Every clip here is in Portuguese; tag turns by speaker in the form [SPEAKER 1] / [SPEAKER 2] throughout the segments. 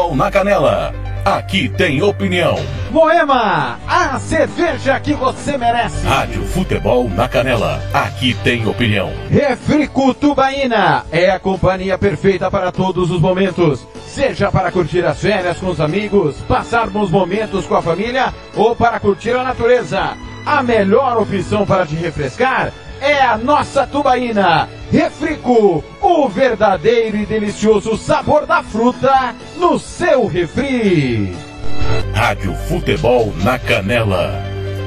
[SPEAKER 1] Futebol na Canela. Aqui tem opinião.
[SPEAKER 2] Moema, a cerveja que você merece.
[SPEAKER 1] Rádio Futebol na Canela. Aqui tem opinião.
[SPEAKER 2] Refrico Tubaína é a companhia perfeita para todos os momentos. Seja para curtir as férias com os amigos, passar bons momentos com a família ou para curtir a natureza. A melhor opção para te refrescar é a nossa tubaína. Refrico, o verdadeiro e delicioso sabor da fruta no seu refri.
[SPEAKER 1] Rádio Futebol na Canela.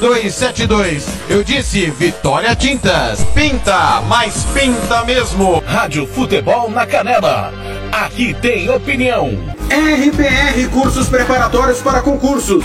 [SPEAKER 2] 7272. Eu disse Vitória Tintas. Pinta, mas pinta mesmo.
[SPEAKER 1] Rádio Futebol na Canela. Aqui tem opinião.
[SPEAKER 3] RPR Cursos Preparatórios para Concursos.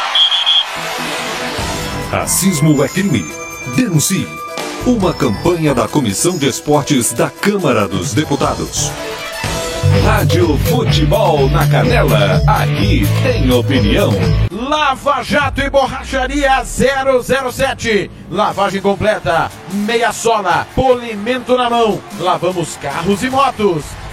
[SPEAKER 1] Racismo é crime. Denuncie. Uma campanha da Comissão de Esportes da Câmara dos Deputados. Rádio Futebol na Canela. Aqui tem opinião.
[SPEAKER 2] Lava Jato e Borracharia 007. Lavagem completa, meia sola, polimento na mão. Lavamos carros e motos.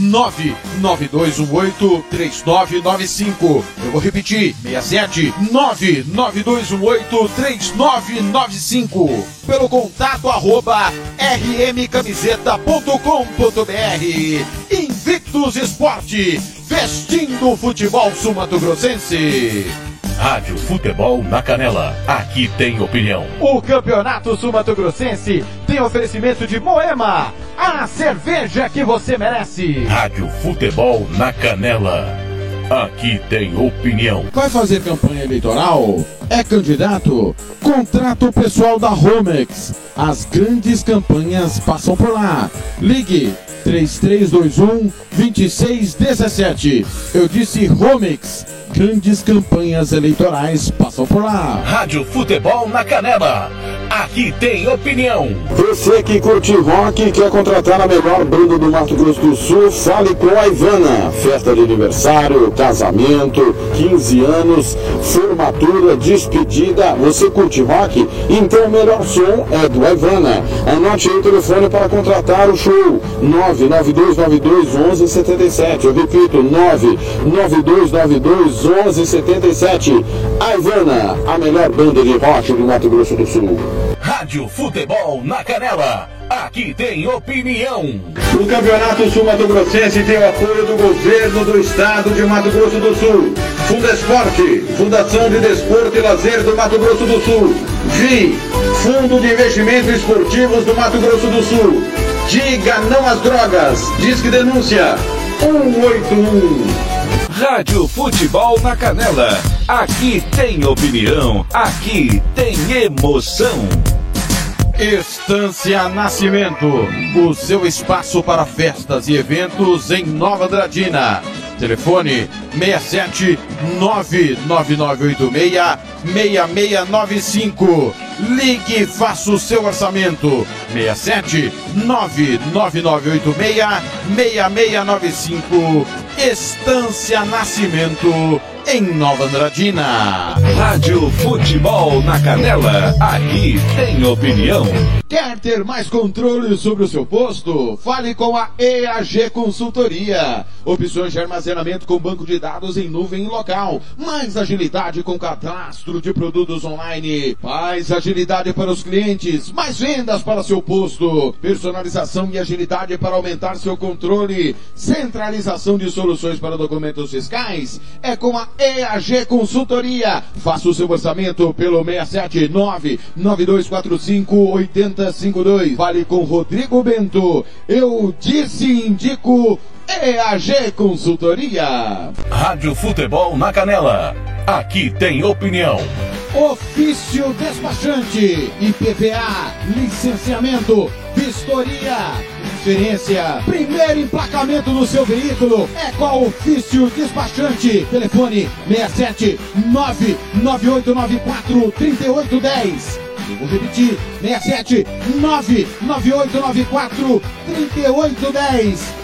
[SPEAKER 2] 992183995. Eu vou repetir: 67 992183995. Pelo contato arroba rmcamiseta.com.br. Invictus Esporte, vestindo o futebol sumatogrossense.
[SPEAKER 1] Rádio Futebol na Canela. Aqui tem opinião.
[SPEAKER 2] O Campeonato Sumatogrossense tem oferecimento de Moema, a cerveja que você merece.
[SPEAKER 1] Rádio Futebol na Canela. Aqui tem opinião.
[SPEAKER 2] Vai fazer campanha eleitoral? É candidato? Contrata o pessoal da Romex. As grandes campanhas passam por lá. Ligue 3321 2617. Eu disse Romex grandes campanhas eleitorais passam por lá.
[SPEAKER 1] Rádio Futebol na Canela. Aqui tem opinião.
[SPEAKER 4] Você que curte rock e quer contratar a melhor banda do Mato Grosso do Sul, fale com a Ivana. Festa de aniversário, casamento, 15 anos, formatura, despedida. Você curte rock? Então o melhor som é do Ivana. Anote aí o telefone para contratar o show. 992921177. Eu repito, 992921177. A Ivana, a melhor banda de rock do Mato Grosso do Sul.
[SPEAKER 1] Rádio Futebol na Canela. Aqui tem opinião.
[SPEAKER 4] O Campeonato Sul Mato Grossense tem o apoio do governo do estado de Mato Grosso do Sul. Fundesporte, Fundação de Desporto e Lazer do Mato Grosso do Sul. VI, Fundo de Investimentos Esportivos do Mato Grosso do Sul. Diga não às drogas. Disque denúncia 181.
[SPEAKER 1] Rádio Futebol na Canela. Aqui tem opinião. Aqui tem emoção.
[SPEAKER 2] Estância Nascimento, o seu espaço para festas e eventos em Nova Andradina. Telefone 67 99986 6695. Ligue e faça o seu orçamento. 67 99986 6695. Estância Nascimento em Nova Andradina.
[SPEAKER 1] Rádio Futebol na Canela. Aqui tem opinião.
[SPEAKER 2] Quer ter mais controle sobre o seu posto? Fale com a EAG Consultoria. Opções de armazenamento com banco de dados em nuvem local. Mais agilidade com cadastro de produtos online. Mais agilidade para os clientes. Mais vendas para seu posto. Personalização e agilidade para aumentar seu controle. Centralização de soluções para documentos fiscais. É com a EAG Consultoria. Faça o seu orçamento pelo 679 9245 8052. Fale com Rodrigo Bento. Eu disse indico EAG Consultoria.
[SPEAKER 1] Rádio Futebol na Canela. Aqui tem opinião.
[SPEAKER 2] Ofício despachante, IPVA, licenciamento, vistoria, transferência, primeiro emplacamento do seu veículo é com a Ofício Despachante. Telefone 67 99894 3810. Eu vou repetir, 67 99894 3810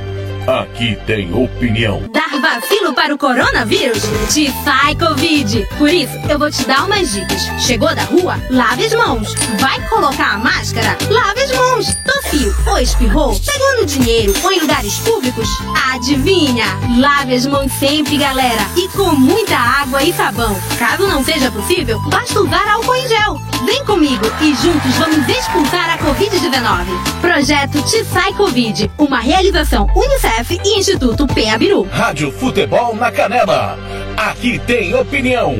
[SPEAKER 1] Aqui tem opinião.
[SPEAKER 5] Dar vacilo para o coronavírus? Te sai Covid. Por isso, eu vou te dar umas dicas. Chegou da rua? Lave as mãos. Vai colocar a máscara? Lave as mãos. Tossiu ou espirrou? Pegou no dinheiro ou em lugares públicos? Adivinha? Lave as mãos sempre, galera. E com muita água e sabão. Caso não seja possível, basta usar álcool em gel. Vem comigo e juntos vamos expulsar a Covid-19. Projeto Te Sai Covid. Uma realização Unicef e Instituto Peabiru.
[SPEAKER 1] Rádio Futebol na Canela. Aqui tem opinião.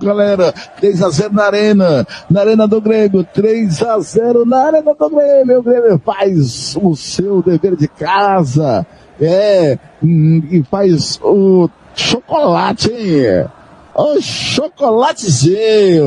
[SPEAKER 6] Galera, 3 a 0 na Arena, na Arena do Grêmio, 3 a 0 na Arena do Grêmio. O Grêmio faz o seu dever de casa, é, e faz o chocolate, hein? O chocolatezinho.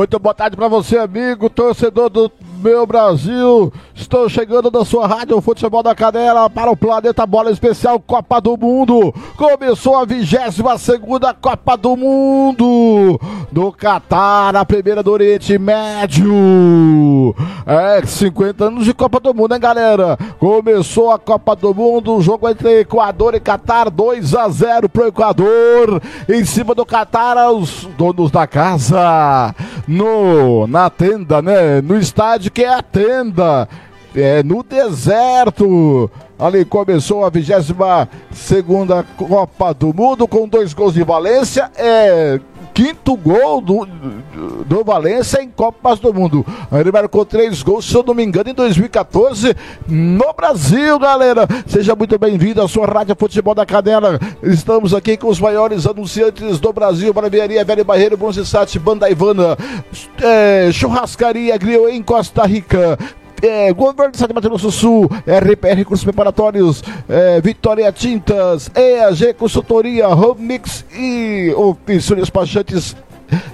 [SPEAKER 6] Muito boa tarde para você, amigo, torcedor do meu Brasil. Estou chegando da sua rádio Futebol da Canela para o Planeta Bola Especial Copa do Mundo. Começou a 22 segunda Copa do Mundo do Catar, a primeira do Oriente Médio. É, 50 anos de Copa do Mundo, hein, galera? Começou a Copa do Mundo, o jogo entre Equador e Catar, 2 a 0 pro Equador. Em cima do Catar, os donos da casa no na tenda, né? No estádio que é a tenda. É no deserto. Ali começou a 22 segunda Copa do Mundo com dois gols de Valência. É quinto gol do, do Valência em Copas do Mundo. Ele marcou três gols, se eu não me engano, em 2014 no Brasil, galera. Seja muito bem-vindo à sua Rádio Futebol da Canela. Estamos aqui com os maiores anunciantes do Brasil: Barbearia Velho Barreiro, Bronzesat, Banda Ivana, é, Churrascaria Grill em Costa Rica é, Governo do Estado de Mato Grosso Sul, RPR Cursos Preparatórios, é, Vitória Tintas, EAG Consultoria, Home Mix e Oficina Despachantes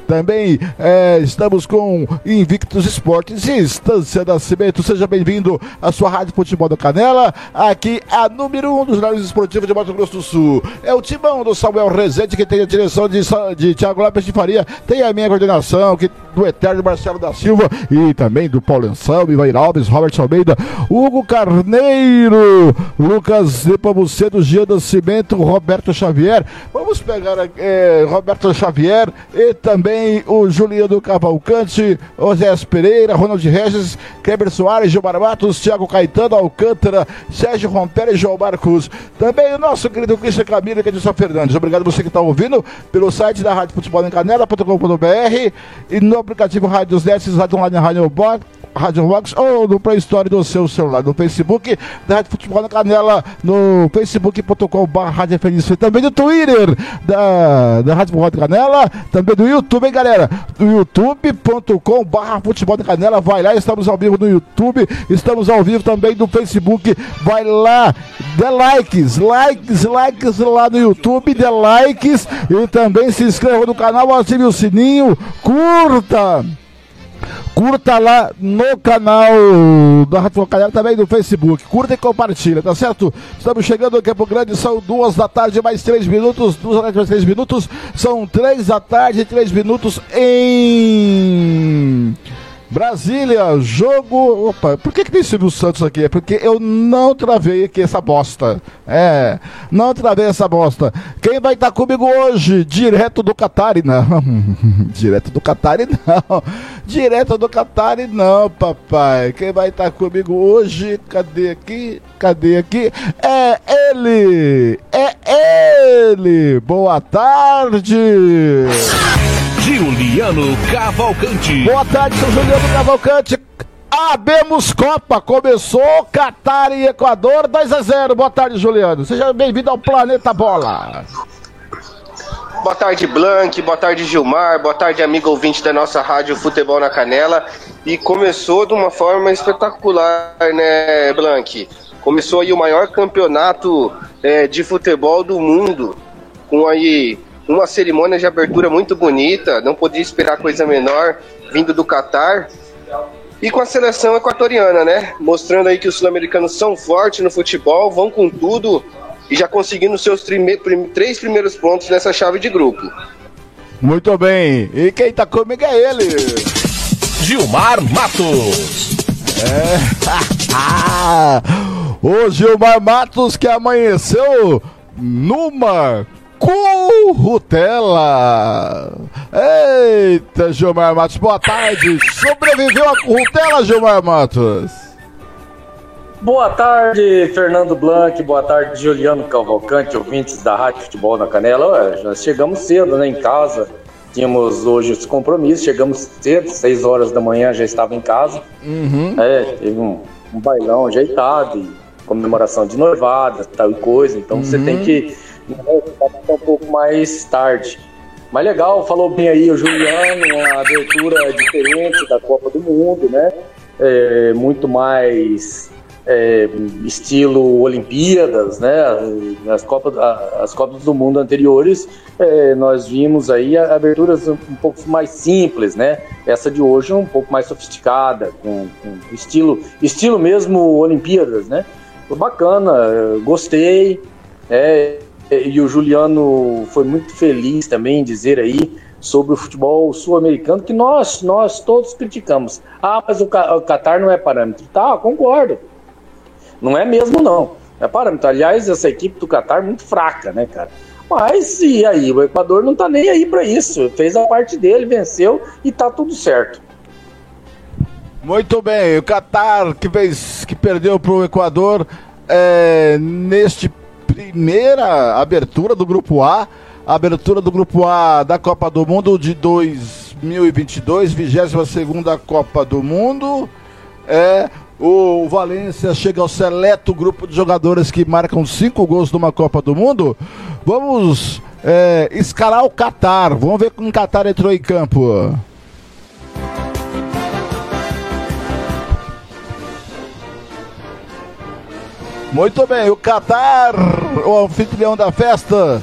[SPEAKER 6] também é, estamos com Invictus Esportes e Estância Nascimento. Seja bem-vindo à sua Rádio Futebol da Canela. Aqui a número um dos jornais esportivos de Mato Grosso do Sul. É o timão do Samuel Rezende, que tem a direção de, de Tiago Lopes de Faria. Tem a minha coordenação, que, do Eterno Marcelo da Silva e também do Paulo Anselmo, Ivair Alves, Robert Almeida, Hugo Carneiro, Lucas Nepomucedo, Gia Nascimento, Roberto Xavier. Vamos pegar é, Roberto Xavier e também o Juliano Cavalcante, José Pereira, Ronald Regis, Kleber Soares, Gilmar Matos, Thiago Caetano, Alcântara, Sérgio Romper e João Marcos. Também o nosso querido Cristian Camilo e Edson Fernandes. Obrigado você que está ouvindo pelo site da Rádio Futebol em Canela.com.br e no aplicativo Rádios Net, Rádio Online, Rádio Box Rádio Vox ou no Play Store do seu celular, no Facebook da Rádio Futebol na Canela, no facebook.com.br Feliz, também no Twitter da, da Rádio Futebol na Canela, também do YouTube, hein, galera? Do youtube.com.br Futebol na Canela, vai lá, estamos ao vivo no YouTube, estamos ao vivo também no Facebook, vai lá, dê likes, likes, likes lá no YouTube, dê likes e também se inscreva no canal, ative o sininho, curta! Curta lá no canal da Rádio Canela, também no Facebook. Curta e compartilha, tá certo? Estamos chegando ao Campo Grande, são duas da tarde, mais três minutos. Duas da tarde, mais três minutos. São três da tarde, três minutos em. Brasília, jogo. Opa, por que, que tem Silvio Santos aqui? É porque eu não travei aqui essa bosta. É, não travei essa bosta. Quem vai estar tá comigo hoje? Direto do Qatar, não. Direto do Qatar, não. Direto do Qatar, não, papai. Quem vai estar tá comigo hoje? Cadê aqui? Cadê aqui? É ele! É ele! Boa tarde!
[SPEAKER 1] Juliano Cavalcante.
[SPEAKER 6] Boa tarde, sou Juliano Cavalcante. Abemos Copa, começou Catar e Equador 2 a 0. Boa tarde, Juliano. Seja bem-vindo ao Planeta Bola.
[SPEAKER 7] Boa tarde, Blank. Boa tarde, Gilmar. Boa tarde, amigo ouvinte da nossa rádio Futebol na Canela. E começou de uma forma espetacular, né, Blank? Começou aí o maior campeonato é, de futebol do mundo, com aí uma cerimônia de abertura muito bonita, não podia esperar coisa menor vindo do Catar. E com a seleção equatoriana, né? Mostrando aí que os sul-americanos são fortes no futebol, vão com tudo e já conseguindo seus três primeiros pontos nessa chave de grupo.
[SPEAKER 6] Muito bem. E quem tá comigo é ele.
[SPEAKER 1] Gilmar Matos.
[SPEAKER 6] É. o Gilmar Matos que amanheceu numa Currutela. Eita, Gilmar Matos, boa tarde. Sobreviveu a Currutela, Gilmar Matos?
[SPEAKER 8] Boa tarde, Fernando Blanc, boa tarde, Juliano Cavalcante, ouvintes da Rádio Futebol na Canela. Ué, nós chegamos cedo, né, em casa. Tínhamos hoje os compromissos, chegamos cedo, 6 horas da manhã já estava em casa.
[SPEAKER 6] Uhum.
[SPEAKER 8] É, teve um, um bailão ajeitado, comemoração de noivada, tal coisa. Então uhum. você tem que um pouco mais tarde. Mas legal, falou bem aí o Juliano, uma abertura diferente da Copa do Mundo, né? É, muito mais é, estilo Olimpíadas, né? As Copas, as Copas do Mundo anteriores, é, nós vimos aí aberturas um, pouco mais simples, né? Essa de hoje é um pouco mais sofisticada, com, com estilo, estilo mesmo Olimpíadas, né? Foi bacana, gostei. É, e o Juliano foi muito feliz também em dizer aí sobre o futebol sul-americano que nós, nós todos criticamos. Ah, mas o Qatar não é parâmetro. Tá, concordo. Não é mesmo, não. É parâmetro. Aliás, essa equipe do Qatar é muito fraca, né, cara? Mas e aí? O Equador não tá nem aí para isso. Fez a parte dele, venceu e tá tudo certo.
[SPEAKER 6] Muito bem, o Qatar que fez, que perdeu para o Equador é, neste primeira abertura do grupo A, abertura do grupo A da Copa do Mundo de 2022, 22 segunda Copa do Mundo. É o Valência chega ao seleto grupo de jogadores que marcam cinco gols numa Copa do Mundo. Vamos é, escalar o Qatar. Vamos ver como o Qatar entrou em campo. Muito bem, o Qatar, o anfitrião da festa,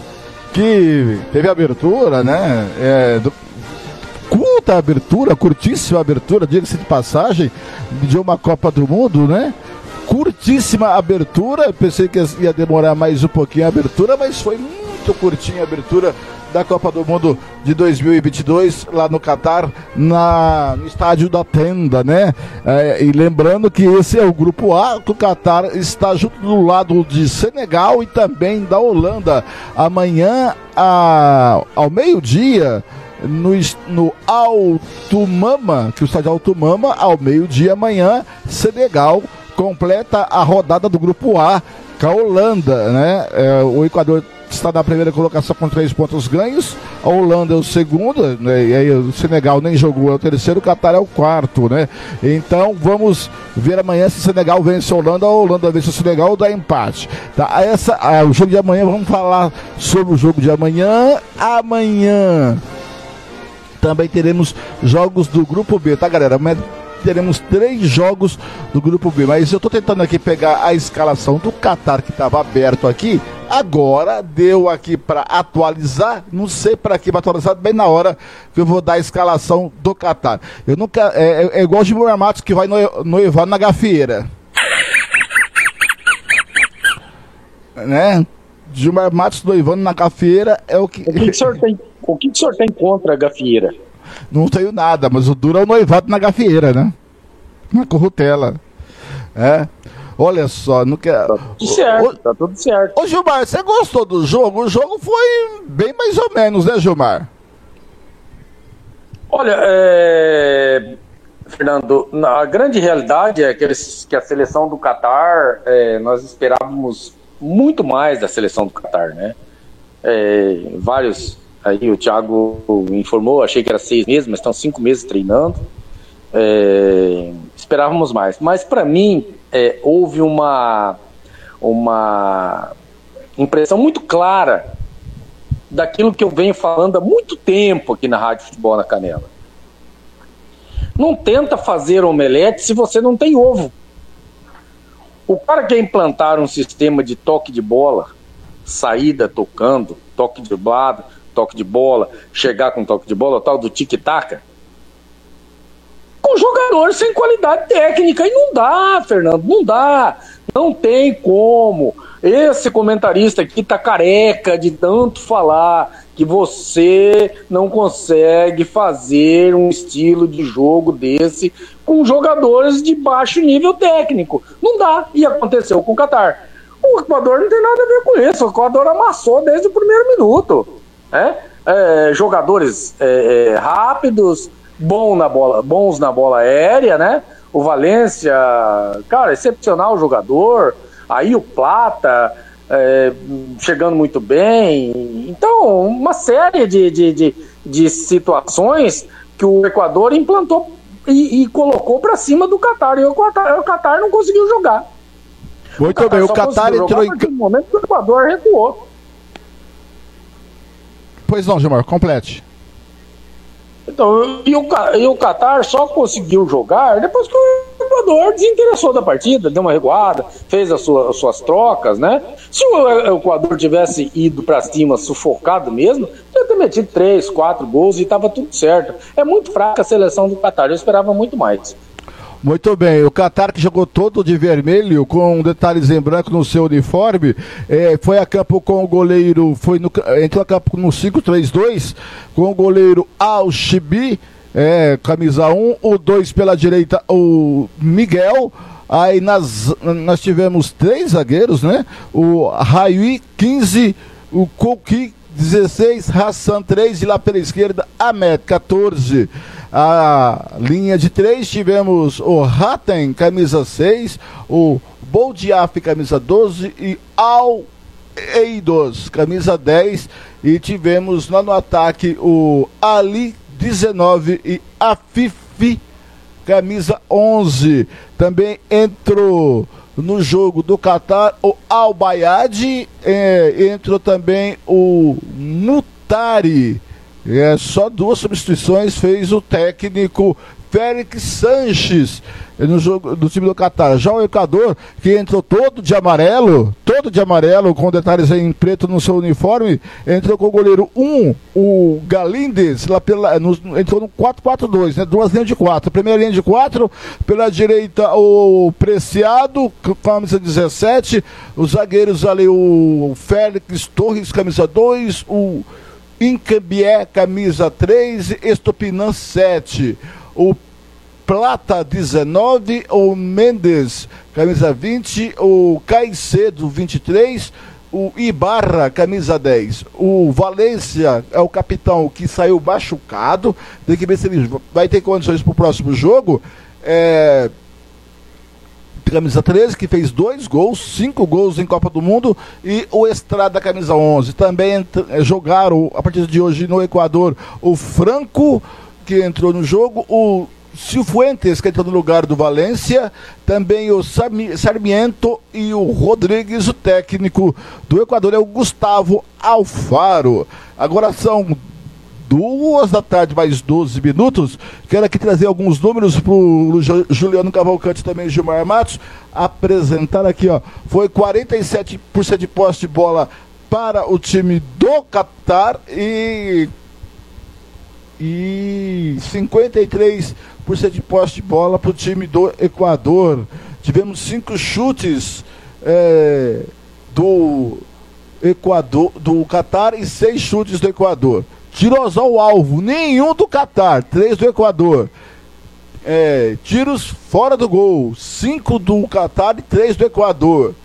[SPEAKER 6] que teve abertura, né? É, do, curta abertura, curtíssima abertura, diga-se de passagem, de uma Copa do Mundo, né? Curtíssima abertura, pensei que ia demorar mais um pouquinho a abertura, mas foi muito curtinha a abertura da Copa do Mundo de 2022 lá no Catar, na, no estádio da Tenda, né? É, e lembrando que esse é o grupo A, o Catar está junto do lado de Senegal e também da Holanda. Amanhã, a, ao meio-dia, no, no Alto Mama, que o estádio Alto Mama, ao meio-dia amanhã, Senegal completa a rodada do grupo A com a Holanda, né? É, o Equador está na primeira colocação com três pontos ganhos, a Holanda é o segundo, né? e aí o Senegal nem jogou, é o terceiro, o Catar é o quarto, né? Então vamos ver amanhã se o Senegal vence a Holanda a Holanda vence o Senegal ou dá empate. Tá? Essa, ah, o jogo de amanhã, vamos falar sobre o jogo de amanhã. Amanhã também teremos jogos do grupo B, tá galera? Teremos três jogos do grupo B. Mas eu estou tentando aqui pegar a escalação do Qatar que estava aberto aqui. Agora deu aqui para atualizar. Não sei para que para atualizar bem na hora que eu vou dar a escalação do Qatar. Eu nunca é, é, é igual o Gilmar Matos que vai no, noivar na gafieira. Né? Gilmar Matos noivando na gafieira é o que.
[SPEAKER 8] O que, o senhor tem, o que o senhor tem contra a gafieira?
[SPEAKER 6] Não tenho nada, mas o duro é o noivado na gafieira, né? Na corrutela. É. Olha só, não quer.
[SPEAKER 8] Tá tudo certo, o, tá tudo certo.
[SPEAKER 6] Ô Gilmar, você gostou do jogo? O jogo foi bem mais ou menos, né, Gilmar?
[SPEAKER 8] Olha, é... Fernando, a grande realidade é que, eles, que a seleção do Catar, é, nós esperávamos muito mais da seleção do Catar, né? É, vários Aí o Thiago informou, achei que era seis meses, mas estão cinco meses treinando. É, esperávamos mais. Mas para mim é, houve uma, uma impressão muito clara daquilo que eu venho falando há muito tempo aqui na Rádio Futebol na Canela. Não tenta fazer omelete se você não tem ovo. O cara quer implantar um sistema de toque de bola, saída tocando, toque de lado, toque de bola, chegar com toque de bola, tal do tic-tac. Com jogador sem qualidade técnica. E não dá, Fernando, não dá. Não tem como. Esse comentarista aqui tá careca de tanto falar que você não consegue fazer um estilo de jogo desse com jogadores de baixo nível técnico. Não dá. E aconteceu com o Qatar. O Equador não tem nada a ver com isso. O Equador amassou desde o primeiro minuto né? É, jogadores é, é, rápidos, bom na bola, bons na bola aérea, né? O Valência, cara, excepcional jogador. Aí o Plata é, chegando muito bem. Então, uma série de, de, de, de situações que o Equador implantou e, e colocou para cima do Qatar. E o Qatar, o não conseguiu jogar.
[SPEAKER 6] Muito bem, o Qatar entrou em.
[SPEAKER 8] Momento que o Equador recuou.
[SPEAKER 6] Pois não, Gilmar, complete.
[SPEAKER 8] Então, e o, e o Qatar só conseguiu jogar depois que o Equador desinteressou da partida, deu uma recuada, fez as suas, as suas trocas, né? Se o Equador tivesse ido para cima sufocado mesmo, ia ter metido três, quatro gols e estava tudo certo. É muito fraca a seleção do Qatar, eu esperava muito mais.
[SPEAKER 6] Muito bem, o Qatar que jogou todo de vermelho, com detalhes em branco no seu uniforme, é, foi a campo com o goleiro, foi no, entrou a campo no 5-3-2, com o goleiro Al-Shibi, é, camisa 1, o 2 pela direita, o Miguel, aí nas, nós tivemos três zagueiros, né? O Raiui, 15, o Kouki, 16, Hassan 3 e lá pela esquerda, Ahmed, 14 a linha de três tivemos o Hatten, camisa 6, o Boldiaf, camisa 12 e Al Eidos, camisa 10. E tivemos lá no ataque o Ali 19 e Afifi, camisa 11. Também entrou no jogo do Qatar o Al Bayad, é, entrou também o Mutari é, só duas substituições fez o técnico Félix Sanches no jogo do time do Catar. Já o Equador, que entrou todo de amarelo, todo de amarelo, com detalhes em preto no seu uniforme, entrou com o goleiro 1, um, o Galindes, lá pela, no, entrou no 4-4-2, né? Duas linhas de quatro. Primeira linha de quatro, pela direita o Preciado, camisa 17, os zagueiros ali, o Félix Torres, camisa 2, o Incabié, camisa 3, Estopinan 7. O Plata 19, o Mendes, camisa 20, o Caicedo 23, o Ibarra, camisa 10. O Valência é o capitão que saiu machucado. Tem que ver se ele vai ter condições para o próximo jogo. É, camisa 13, que fez dois gols, cinco gols em Copa do Mundo, e o Estrada, camisa 11. Também eh, jogaram, a partir de hoje, no Equador, o Franco, que entrou no jogo, o Cifuentes, que entrou no lugar do Valência, também o Sarmiento e o Rodrigues, o técnico do Equador, é o Gustavo Alfaro. Agora são duas da tarde, mais 12 minutos. Quero aqui trazer alguns números para o Juliano Cavalcante também, Gilmar Matos, apresentar aqui, ó. Foi 47% de posse de bola para o time do Qatar e, e 53% de posse de bola para o time do Equador. Tivemos cinco chutes é, do Equador, do Qatar e seis chutes do Equador. Tiros ao alvo, nenhum do Catar, três do Equador. É, tiros fora do gol, cinco do Catar e três do Equador.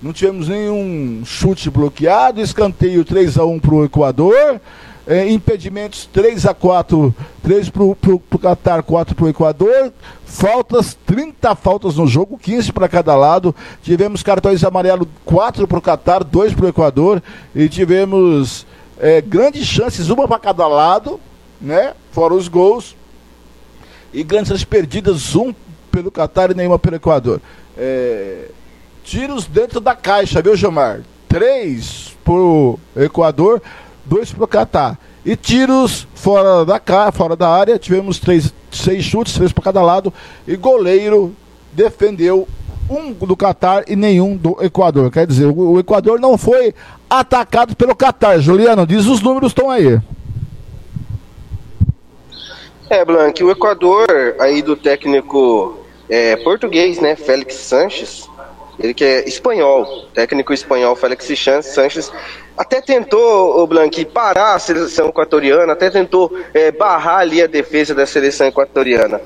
[SPEAKER 6] Não tivemos nenhum chute bloqueado, escanteio 3 a 1 para o Equador. É, impedimentos 3 a 4 3 para o Qatar, 4 para o Equador. Faltas, 30 faltas no jogo, 15 para cada lado. Tivemos cartões amarelos, 4 para o Qatar, 2 para o Equador. E tivemos é, grandes chances, uma para cada lado, né? Fora os gols. E grandes chances perdidas, um pelo Catar e nenhuma pelo Equador. É, tiros dentro da caixa, viu, Gilmar? Três pro Equador, dois pro Catar. E tiros fora da, fora da área, tivemos três, seis chutes, três para cada lado. E goleiro defendeu um do Catar e nenhum do Equador. Quer dizer, o Equador não foi atacado pelo Catar. Juliano, diz os números estão aí.
[SPEAKER 7] É, Blanc, o Equador aí do técnico é, português, né, Félix Sanches, ele que é espanhol, técnico espanhol Félix Sanches, até tentou, o Blanc, parar a seleção equatoriana, até tentou é, barrar ali a defesa da seleção equatoriana.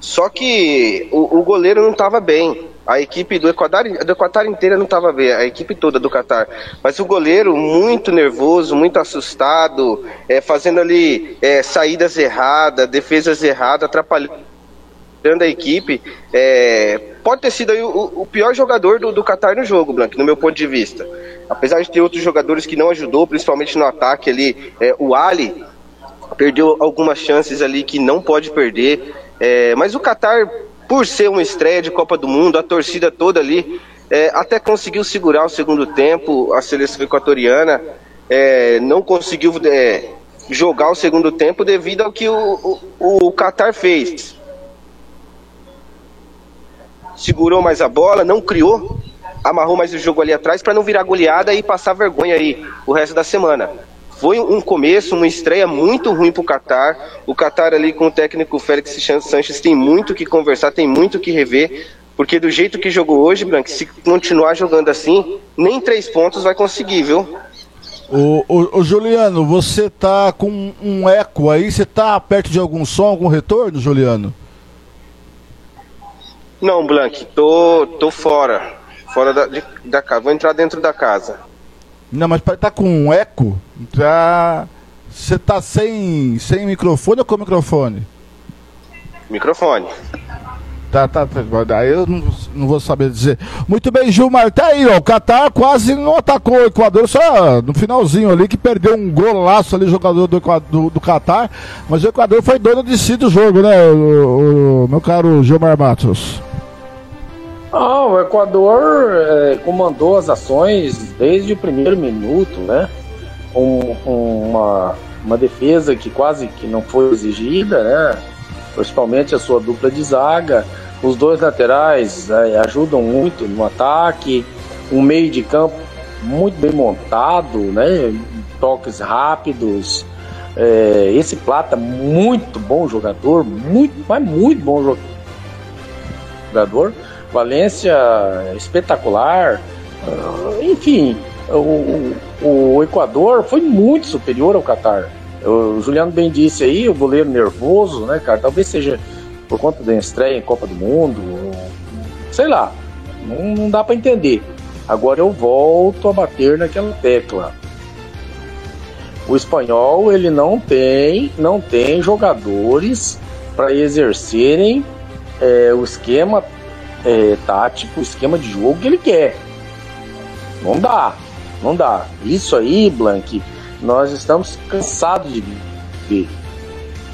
[SPEAKER 7] Só que o, o goleiro não estava bem. A equipe do Equador, do inteira não estava bem, a equipe toda do Qatar. Mas o goleiro muito nervoso, muito assustado, é, fazendo ali é, saídas erradas, defesas erradas, atrapalhando a equipe. É, pode ter sido o, o, pior jogador do, do Qatar no jogo, Blanco, no meu ponto de vista. Apesar de ter outros jogadores que não ajudou, principalmente no ataque ali, é, o Ali perdeu algumas chances ali que não pode perder. É, mas o Qatar por ser uma estreia de Copa do Mundo, a torcida toda ali é, até conseguiu segurar o segundo tempo, a seleção equatoriana é, não conseguiu é, jogar o segundo tempo devido ao que o, o, o Qatar fez. segurou mais a bola, não criou, amarrou mais o jogo ali atrás para não virar goleada e passar vergonha aí o resto da semana. Foi um começo, uma estreia muito ruim para o Qatar. O Qatar ali com o técnico Félix Sanches tem muito que conversar, tem muito que rever, porque do jeito que jogou hoje, Branco, se continuar jogando assim, nem três pontos vai conseguir, viu?
[SPEAKER 6] O, o, o, Juliano, você tá com um eco aí, você tá perto de algum som, algum retorno, Juliano?
[SPEAKER 7] Não, Blank, tô, tô fora. Fora da, de, da casa. Vou entrar dentro da casa.
[SPEAKER 6] Não, mas tá com um eco. Tá. Você tá sem, sem microfone ou com microfone?
[SPEAKER 7] Microfone.
[SPEAKER 6] Tá, tá, tá. Daí eu não, não, vou saber dizer. Muito bem, Gilmar. Tá aí, ó. O Qatar quase não atacou o Equador, só no finalzinho ali, que perdeu um golaço ali, jogador do, do, do Qatar. Mas o Equador foi dono de si do jogo, né, o, o meu caro Gilmar Matos?
[SPEAKER 8] O Equador é, comandou as ações desde o primeiro minuto, né? Um, uma, uma defesa que quase que não foi exigida, né? Principalmente a sua dupla de zaga. Os dois laterais é, ajudam muito no ataque. Um meio de campo muito bem montado, né? Toques rápidos. É, esse Plata, muito bom jogador, muito, mas muito bom jogador Valência espetacular. Uh, enfim, o, o, o, Equador foi muito superior ao Catar. O Juliano bem disse aí, o goleiro nervoso, né, cara? Talvez seja por conta da estreia em Copa do Mundo, sei lá, não, não dá para entender. Agora eu volto a bater naquela tecla. O espanhol ele não tem, não tem jogadores para exercerem é, o esquema é, tático, esquema de jogo que ele quer. Não dá, não dá. Isso aí, Blank, nós estamos cansados de ver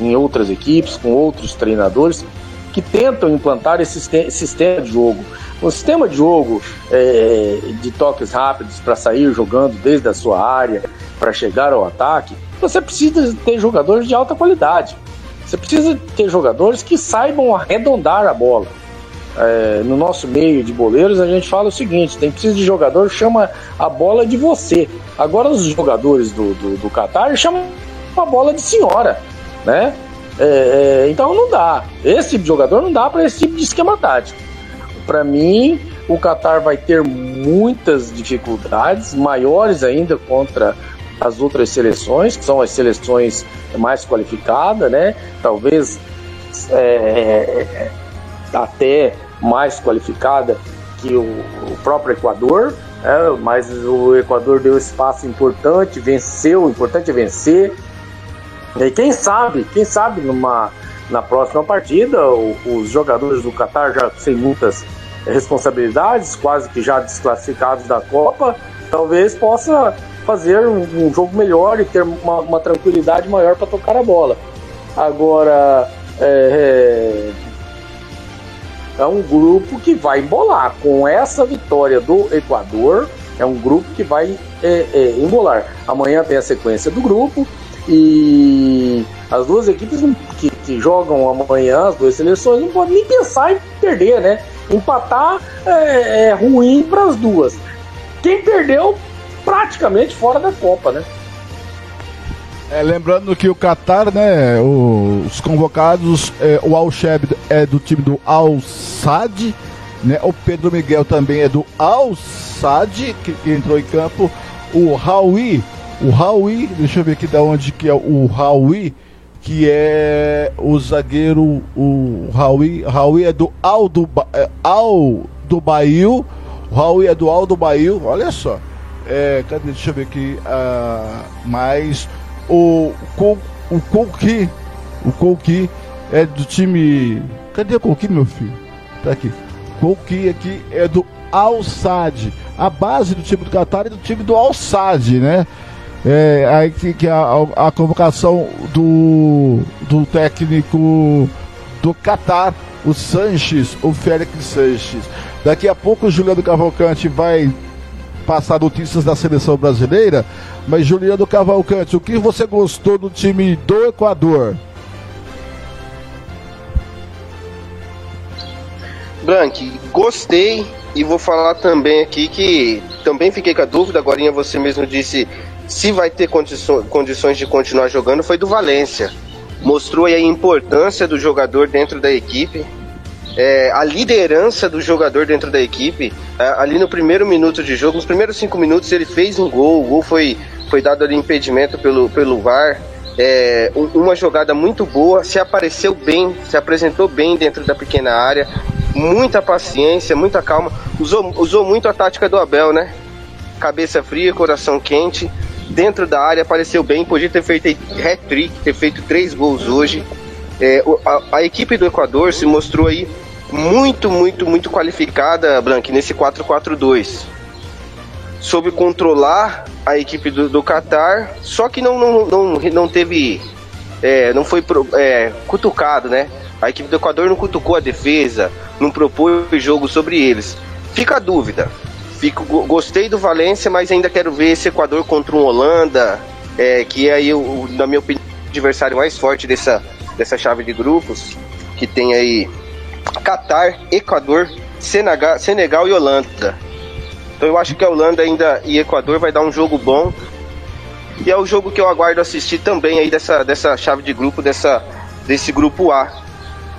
[SPEAKER 8] em outras equipes, com outros treinadores que tentam implantar esse sistema de jogo. Um sistema de jogo é, de toques rápidos para sair jogando desde a sua área, para chegar ao ataque, você precisa ter jogadores de alta qualidade. Você precisa ter jogadores que saibam arredondar a bola é, no nosso meio de boleiros, a gente fala o seguinte: tem precisa de jogador, chama a bola de você. Agora, os jogadores do, do, do Qatar chamam a bola de senhora, né? É, é, então não dá. Esse tipo de jogador não dá para esse tipo de esquema tático. Para mim, o Qatar vai ter muitas dificuldades, maiores ainda contra as outras seleções, que são as seleções mais qualificadas, né? Talvez é, até mais qualificada que o, o próprio Equador, é, mas o Equador deu espaço importante, venceu, o importante é vencer. E quem sabe, quem sabe numa na próxima partida, o, os jogadores do Qatar já sem muitas responsabilidades, quase que já desclassificados da Copa, talvez possa fazer um, um jogo melhor e ter uma, uma tranquilidade maior para tocar a bola. Agora, é, é é um grupo que vai embolar. Com essa vitória do Equador, é um grupo que vai é, é, embolar. Amanhã tem a sequência do grupo e as duas equipes que, que, jogam amanhã, as duas seleções, não podem nem pensar em perder, né? Empatar é, é ruim para as duas. Quem perdeu, praticamente fora da Copa, né?
[SPEAKER 6] É, lembrando que o Qatar, né, os convocados, é, o Al-Sheb é do time do Al-Sad, né, o Pedro Miguel também é do Al-Sad, que, que, entrou em campo, o Raui, o Raui, deixa eu ver aqui da onde que é o Raui, que é o zagueiro, o Raui, Raui é do Al do, é, Al do o é do Al do olha só, é, cadê, deixa eu ver aqui, uh, mais o, o Colqui, o Colqui é do time. Cadê o Colqui, meu filho? Tá aqui. Colqui aqui é do Al-Sad. A base do time do Qatar é do time do Al-Sad, né? É, aí que, que a, a, convocação do, do técnico do Qatar, o Sanches, o Félix Sanches. Daqui a pouco o Juliano Cavalcante vai passar notícias da seleção brasileira, mas Juliano Cavalcante, o que você gostou do time do Equador?
[SPEAKER 7] Blank, gostei e vou falar também aqui que também fiquei com a dúvida, agora você mesmo disse se vai ter condições de continuar jogando, foi do Valência. Mostrou aí a importância do jogador dentro da equipe, é, a liderança do jogador dentro da equipe. É, ali no primeiro minuto de jogo, nos primeiros cinco minutos, ele fez um gol, o gol foi, foi dado ali impedimento pelo, pelo VAR. É, uma jogada muito boa, se apareceu bem, se apresentou bem dentro da pequena área, muita paciência, muita calma. Usou, usou muito a tática do Abel, né? Cabeça fria, coração quente. Dentro da área apareceu bem, podia ter feito hat-trick, ter feito três gols hoje. É, a, a, equipe do Equador se mostrou aí muito, muito, muito qualificada, Blank, nesse 4-4-2. Soube controlar a equipe do, do Qatar, só que não, não, não, não teve. É, não foi é, cutucado, né? A equipe do Equador não cutucou a defesa, não propôs jogo sobre eles. Fica a dúvida. Fico, gostei do Valência, mas ainda quero ver esse Equador contra um Holanda, é, que é aí, o, na minha opinião, o adversário mais forte dessa, dessa chave de grupos, que tem aí Catar, Equador, Senegal, Senegal e Holanda. Então eu acho que a Holanda ainda e Equador vai dar um jogo bom. E é o jogo que eu aguardo assistir também aí dessa, dessa chave de grupo, dessa, desse grupo A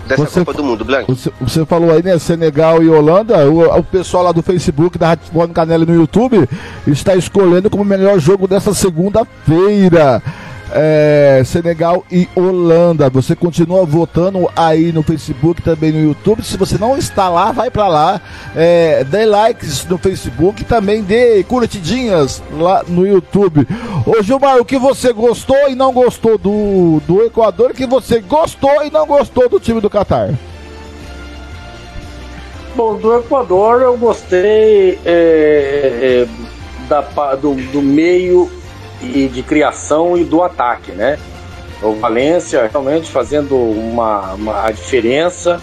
[SPEAKER 7] dessa você, Copa do Mundo, Blanco.
[SPEAKER 6] Você, você, falou aí, né, Senegal e Holanda, o, o pessoal lá do Facebook, da Rádio Canela no YouTube, está escolhendo como melhor jogo dessa segunda-feira é, Senegal e Holanda. Você continua votando aí no Facebook, também no YouTube. Se você não está lá, vai para lá. É, dê likes no Facebook, também dê curtidinhas lá no YouTube. Ô Gilmar, o que você gostou e não gostou do, do Equador? Que você gostou e não gostou do time do Catar?
[SPEAKER 8] Bom, do Equador eu gostei é, é, da, do, do meio e de criação e do ataque, né? O Valência realmente fazendo uma, uma a diferença.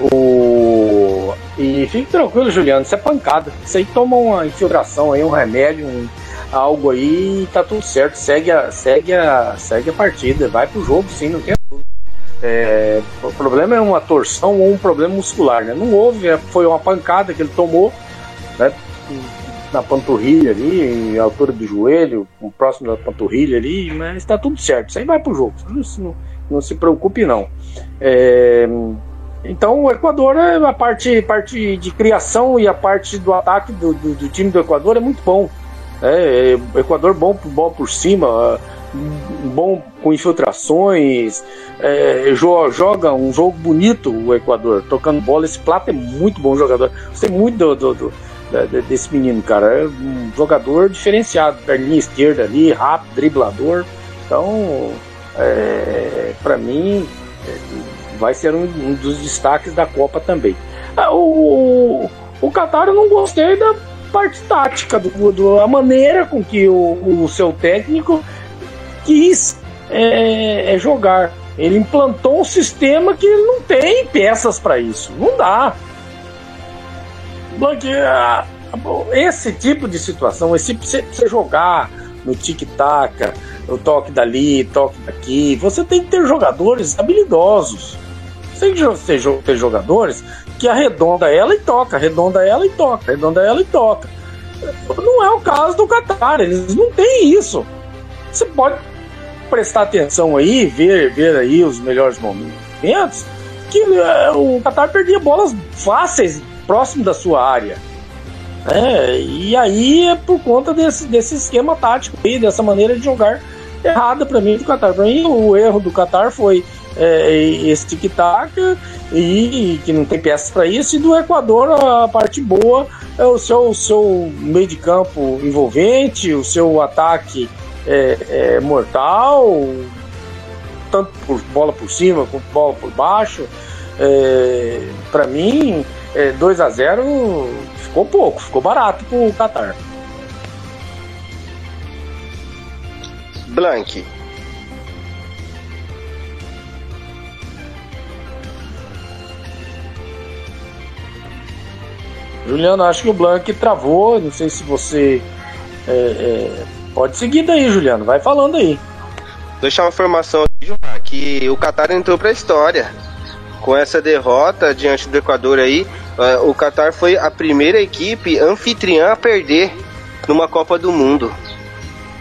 [SPEAKER 8] O... E fique tranquilo, Juliano, isso é pancada. Isso aí toma uma infiltração aí, um remédio, um, algo aí e tá tudo certo. Segue a, segue a, segue a partida, vai pro jogo sim, não tem. É, o problema é uma torção ou um problema muscular, né? Não houve, foi uma pancada que ele tomou, né? Na panturrilha ali, em altura do joelho, próximo da panturrilha ali, mas está tudo certo. Isso aí vai pro jogo. Não, não, não se preocupe, não. É, então o Equador, é a parte, parte de criação e a parte do ataque do, do, do time do Equador é muito bom. É, o Equador bom bola por cima, bom com infiltrações, é, joga um jogo bonito o Equador, tocando bola. Esse Plata é muito bom jogador. Gostei muito do, do, do desse menino, cara. É um jogador diferenciado, perninha esquerda ali, rápido, driblador. Então, é, para mim, é, vai ser um, um, dos destaques da Copa também. Ah, o, o Qatar eu não gostei da parte tática, do, do, a maneira com que o, o seu técnico quis é, é jogar. Ele implantou um sistema que não tem peças para isso. Não dá. Porque esse tipo de situação, esse você, jogar no tic-tac, o toque dali, toque daqui, você tem que ter jogadores habilidosos. Você tem que ter jogadores que arredonda ela e toca, arredonda ela e toca, arredonda ela e toca. Não é o caso do Qatar, eles não têm isso. Você pode prestar atenção aí, ver, ver aí os melhores momentos, que uh, o Qatar perdia bolas fáceis próximo da sua área. É, e aí é por conta desse, desse esquema tático aí, dessa maneira de jogar errada para mim do Qatar. Para mim, o erro do Qatar foi é, esse tic-tac e que não tem peças para isso, e do Equador a parte boa é o seu, o seu meio de campo envolvente, o seu ataque é, é mortal, tanto por bola por cima quanto bola por baixo. É, para mim, é, 2 a 0 ficou pouco, ficou barato pro Qatar.
[SPEAKER 7] Blank.
[SPEAKER 8] Juliano, acho que o Blank travou. Não sei se você é, é, pode seguir daí, Juliano. Vai falando aí.
[SPEAKER 7] Deixar uma informação aqui, que o Qatar entrou para a história com essa derrota diante do Equador aí, é, o Qatar foi a primeira equipe anfitriã a perder numa Copa do Mundo.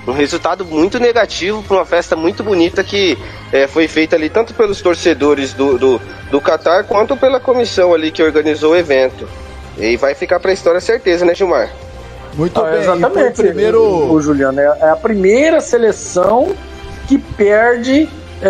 [SPEAKER 7] Um resultado muito negativo para uma festa muito bonita que é, foi feita ali tanto pelos torcedores do, do, do Qatar quanto pela comissão ali que organizou o evento. E vai ficar para a história certeza, né, Gilmar?
[SPEAKER 8] Muito ah, bem. Exatamente. primeiro... O, o Juliano, é, é a primeira seleção que perde é,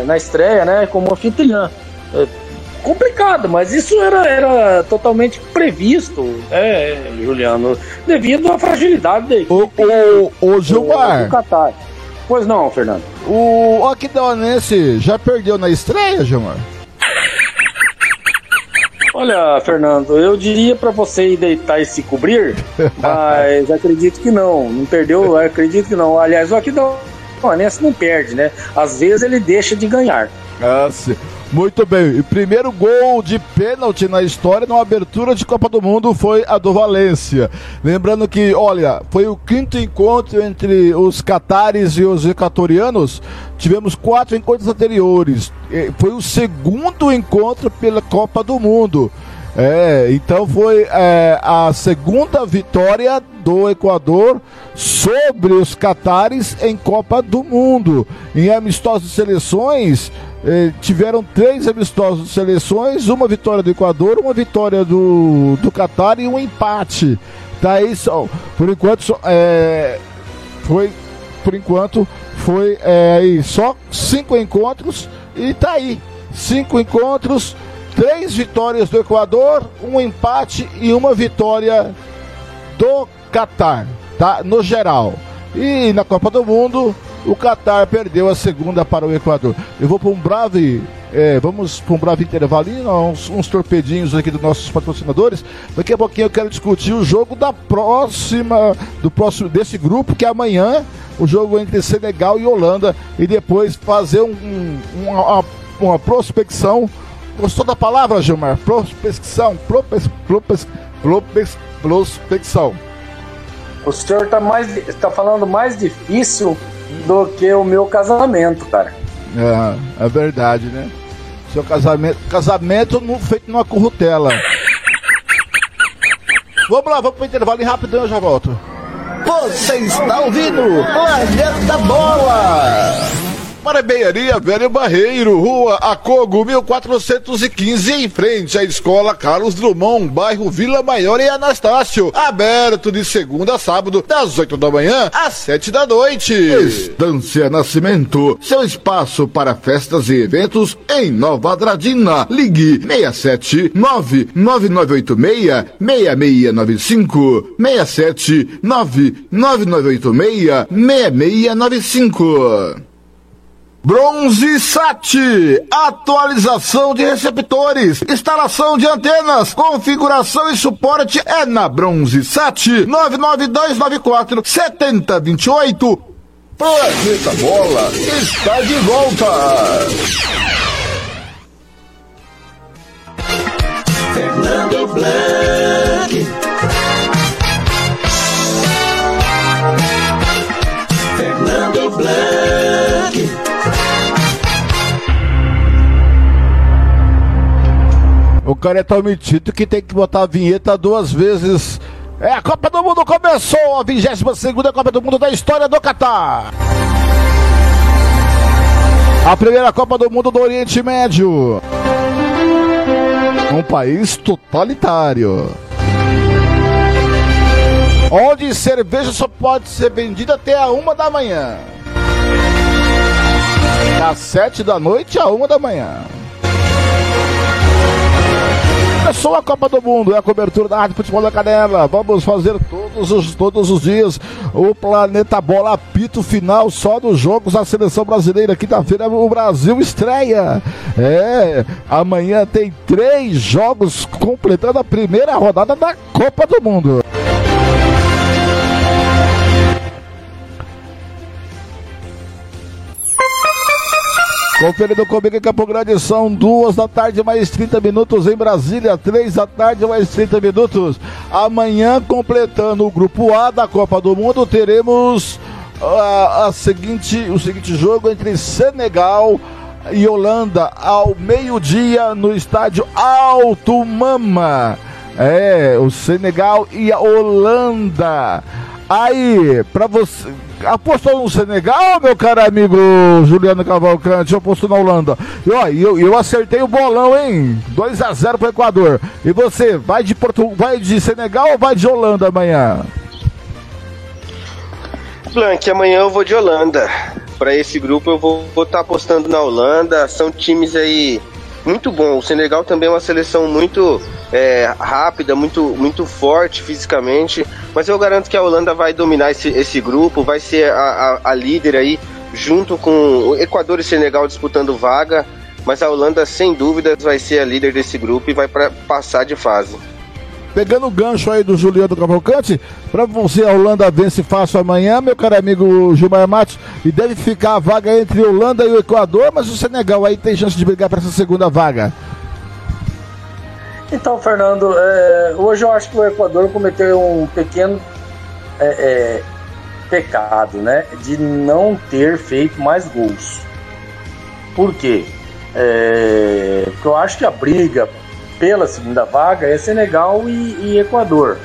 [SPEAKER 8] é, na estreia, né, como anfitriã. É complicado, mas isso era, era totalmente previsto, é, Juliano, devido à fragilidade da
[SPEAKER 6] o, o, o Gilmar.
[SPEAKER 8] Do, Qatar. Pois não, Fernando.
[SPEAKER 6] O Aquidauanense já perdeu na estreia, Gilmar?
[SPEAKER 8] Olha, Fernando, eu diria para você ir deitar e se cobrir, mas acredito que não. Não perdeu, acredito que não. Aliás, o Aquidauanense não perde, né? Às vezes ele deixa de ganhar.
[SPEAKER 6] Ah, sim. Muito bem. O primeiro gol de pênalti na história na abertura de Copa do Mundo foi a do Valência. Lembrando que, olha, foi o quinto encontro entre os catares e os equatorianos. Tivemos quatro encontros anteriores. Foi o segundo encontro pela Copa do Mundo. É, então foi é, a segunda vitória do Equador sobre os catares em Copa do Mundo. Em amistosos seleções, eh, tiveram três amistosos de seleções, uma vitória do Equador, uma vitória do, do Qatar e um empate. Tá aí só, por enquanto só, é, foi por enquanto foi é, aí só cinco encontros e tá aí cinco encontros, três vitórias do Equador, um empate e uma vitória do Qatar, tá? No geral. E na Copa do Mundo, o Qatar perdeu a segunda para o Equador. Eu vou para um breve. É, vamos para um breve intervalinho, uns, uns torpedinhos aqui dos nossos patrocinadores. Daqui a pouquinho eu quero discutir o jogo da próxima, do próximo desse grupo, que é amanhã, o jogo entre Senegal e Holanda, e depois fazer um, um, uma, uma prospecção. Gostou da palavra, Gilmar? Prospecção, propes, propes, propes, prospecção.
[SPEAKER 8] O senhor está está falando mais difícil do que o meu casamento, cara.
[SPEAKER 6] É, é verdade, né? Seu casamento, casamento feito numa currutela. vamos lá, vamos pro intervalo e rapidão eu já volto.
[SPEAKER 1] Você está ouvindo Planeta Bola!
[SPEAKER 9] Marabeiaria Velho Barreiro, Rua Acogo 1415, em frente à Escola Carlos Drummond, bairro Vila Maior e Anastácio. Aberto de segunda a sábado, das 8 da manhã às 7 da noite. Estância Nascimento, seu espaço para festas e eventos em Nova Adradina. Ligue 67 99986 6695 67 99986 6695 Bronze Sat, atualização de receptores, instalação de antenas, configuração e suporte é na Bronze Sat 99294 7028. Planeta Bola está de volta. Fernando Blanc.
[SPEAKER 6] O cara é tão metido que tem que botar a vinheta duas vezes. É, a Copa do Mundo começou, a 22 segunda Copa do Mundo da história do Catar. A primeira Copa do Mundo do Oriente Médio. Um país totalitário. Onde cerveja só pode ser vendida até a uma da manhã. Das sete da noite a uma da manhã. Começou a Copa do Mundo, é a cobertura da Rádio Futebol da Canela. Vamos fazer todos os, todos os dias o Planeta Bola apito final só dos jogos da seleção brasileira. Quinta-feira o Brasil estreia. É, amanhã tem três jogos completando a primeira rodada da Copa do Mundo. Conferindo comigo em Campo Grande, são duas da tarde, mais 30 minutos em Brasília, três da tarde, mais 30 minutos. Amanhã, completando o grupo A da Copa do Mundo, teremos a, a seguinte, o seguinte jogo entre Senegal e Holanda ao meio-dia no estádio Alto Mama. É, o Senegal e a Holanda. Aí, pra você. Apostou no Senegal, meu caro amigo Juliano Cavalcante? Eu apostou na Holanda. E ó, eu, eu acertei o bolão, hein? 2 a 0 pro Equador. E você, vai de Porto, vai de Senegal ou vai de Holanda amanhã?
[SPEAKER 7] Blank, amanhã eu vou de Holanda. Para esse grupo eu vou estar tá apostando na Holanda. São times aí muito bons. O Senegal também é uma seleção muito é, rápida, muito, muito forte fisicamente. Mas eu garanto que a Holanda vai dominar esse, esse grupo, vai ser a, a, a líder aí, junto com o Equador e Senegal disputando vaga. Mas a Holanda, sem dúvidas, vai ser a líder desse grupo e vai pra, passar de fase.
[SPEAKER 6] Pegando o gancho aí do Juliano Cavalcante, para você a Holanda vence fácil amanhã, meu caro amigo Gilmar Matos, e deve ficar a vaga entre a Holanda e o Equador, mas o Senegal aí tem chance de brigar para essa segunda vaga.
[SPEAKER 8] Então, Fernando, é, hoje eu acho que o Equador cometeu um pequeno é, é, pecado, né? De não ter feito mais gols. Por quê? É, porque eu acho que a briga pela segunda vaga é Senegal e, e, Equador.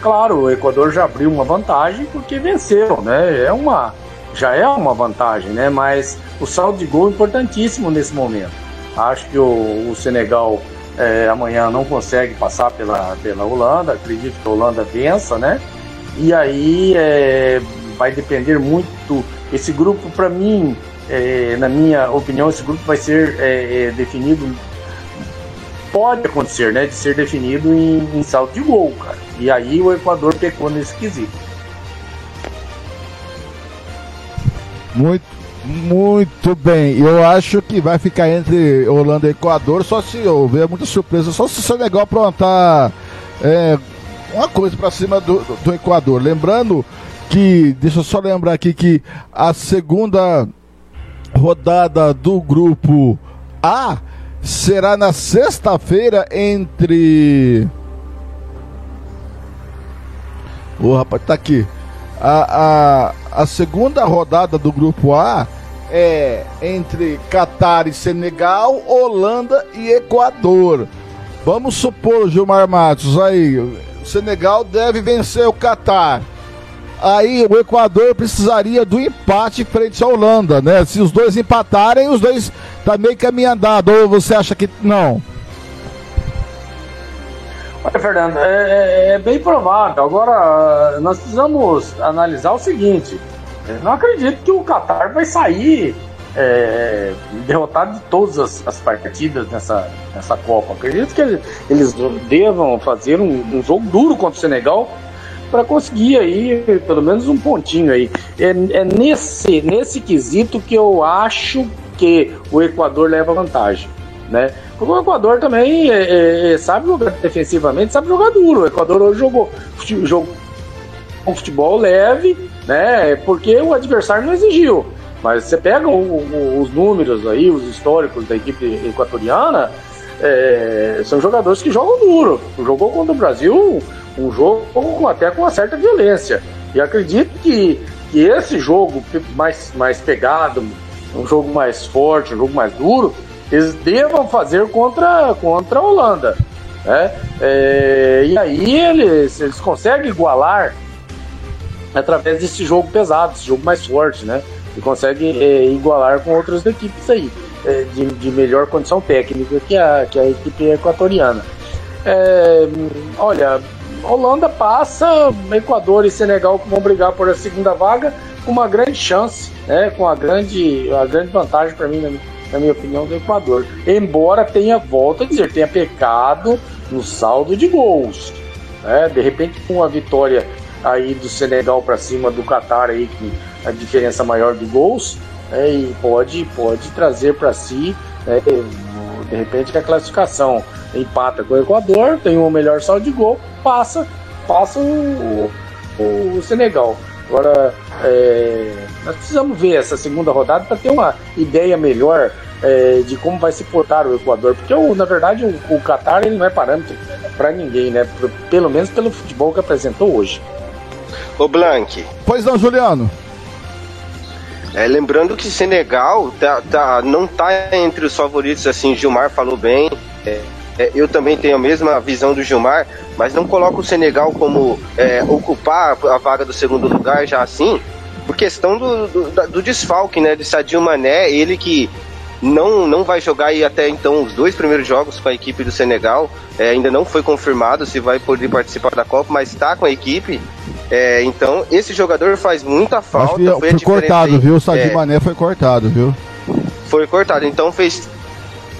[SPEAKER 8] Claro, o Equador já abriu uma vantagem porque venceu, né? É uma, já é uma vantagem, né? Mas o saldo de gol é importantíssimo nesse momento. Acho que o, o Senegal é, amanhã não consegue passar pela, pela Holanda, acredito que a Holanda vença, né? E aí é, vai depender muito. Esse grupo, para mim, é, na minha opinião, esse grupo vai ser é, é definido pode acontecer, né, de ser definido em, em salto de gol, cara. E aí o Equador pecou nesse quesito.
[SPEAKER 6] Muito, muito bem. Eu acho que vai ficar entre Holanda e Equador, só se houver muita surpresa, só se o Senegal aprontar é, uma coisa para cima do, do Equador. Lembrando que, deixa eu só lembrar aqui que a segunda rodada do grupo A será na sexta-feira entre. O rapaz tá aqui. A, a, a segunda rodada do grupo A é entre Catar e Senegal, Holanda e Equador. Vamos supor, Gilmar Matos, aí, o Senegal deve vencer o Catar. Aí o Equador precisaria do empate frente à Holanda, né? Se os dois empatarem, os dois tá meio caminho andado, ou você acha que não?
[SPEAKER 8] Olha, Fernando, é, é, é bem provável. Agora, nós precisamos analisar o seguinte: não acredito que o Qatar vai sair é, derrotado de todas as, as, partidas nessa, nessa Copa. Acredito que eles, eles devam fazer um, um, jogo duro contra o Senegal para conseguir aí pelo menos um pontinho aí. É, é nesse, nesse quesito que eu acho que o Equador leva vantagem, né? Porque o Equador também é, é, é sabe jogar defensivamente, sabe jogar duro. O Equador hoje jogou, jogou um futebol leve, né? Porque o adversário não exigiu. Mas você pega o, o, os números aí, os históricos da equipe equatoriana, é, são jogadores que jogam duro. Jogou contra o Brasil um jogo com, até com uma certa violência. E acredito que, que esse jogo mais, mais pegado, um jogo mais forte, um jogo mais duro, eles devam fazer contra, contra a Holanda. Né? É, e aí eles, eles conseguem igualar através desse jogo pesado, esse jogo mais forte, né? E conseguem é, igualar com outras equipes aí, é, de, de, melhor condição técnica que a, que a equipe equatoriana. É, olha, Holanda passa, Equador e Senegal vão brigar por a segunda vaga, com uma grande chance, né, com a grande, a grande vantagem para mim, na, minha opinião, do Equador. Embora tenha, volto a dizer, tenha pecado no saldo de gols. Né? De repente, com a vitória aí do Senegal para cima do Qatar aí, com a diferença maior de gols, né, e pode, pode trazer para si, né, de repente, que a classificação empata com o Equador, tem um melhor saldo de gol, passa, passa o, o, o Senegal. Agora, é, nós precisamos ver essa segunda rodada para ter uma ideia melhor é, de como vai se portar o Equador, porque o, na verdade o, o Qatar ele não é parâmetro para ninguém, né? Pelo menos pelo futebol que apresentou hoje.
[SPEAKER 7] Ô Blank.
[SPEAKER 6] Pois não, Juliano.
[SPEAKER 7] É, lembrando que Senegal tá, tá, não tá entre os favoritos, assim, Gilmar falou bem. É, é, eu também tenho a mesma visão do Gilmar, mas não coloco o Senegal como é, ocupar a vaga do segundo lugar já assim, por questão do, do, do desfalque, né? De Sadio Mané, ele que não, não vai jogar aí até então os dois primeiros jogos com a equipe do Senegal. É, ainda não foi confirmado se vai poder participar da Copa, mas está com a equipe. É, então, esse jogador faz muita falta.
[SPEAKER 6] foi, foi cortado, viu? O Sadio é, Mané foi cortado, viu?
[SPEAKER 7] Foi cortado, então fez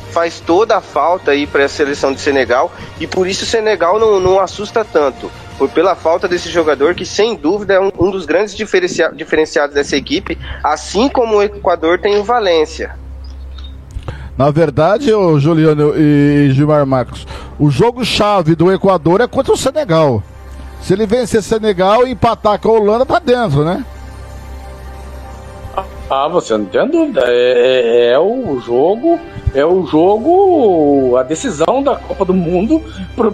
[SPEAKER 7] faz toda a falta aí para a seleção de Senegal e por isso o Senegal não, não assusta tanto. Por pela falta desse jogador que sem dúvida é um, um dos grandes diferencia, diferenciados dessa equipe, assim como o Equador tem o Valência.
[SPEAKER 6] Na verdade, o Juliano e Gilmar Marcos, o jogo-chave do Equador é contra o Senegal. Se ele vencer Senegal e empatar com a Holanda, tá dentro, né?
[SPEAKER 8] Ah, você não tem dúvida. É, é, é o jogo, é o jogo, a decisão da Copa do Mundo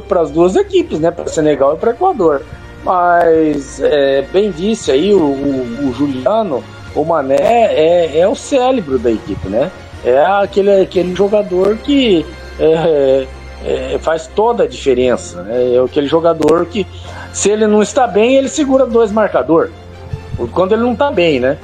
[SPEAKER 8] para as duas equipes, né? Para Senegal e para Equador. Mas, é, bem disse aí o, o, o Juliano, o Mané é, é o cérebro da equipe, né? é aquele, aquele jogador que é, é, faz toda a diferença. Né? É aquele jogador que, se ele não está bem, ele segura dois marcadores. Quando ele não está bem, né?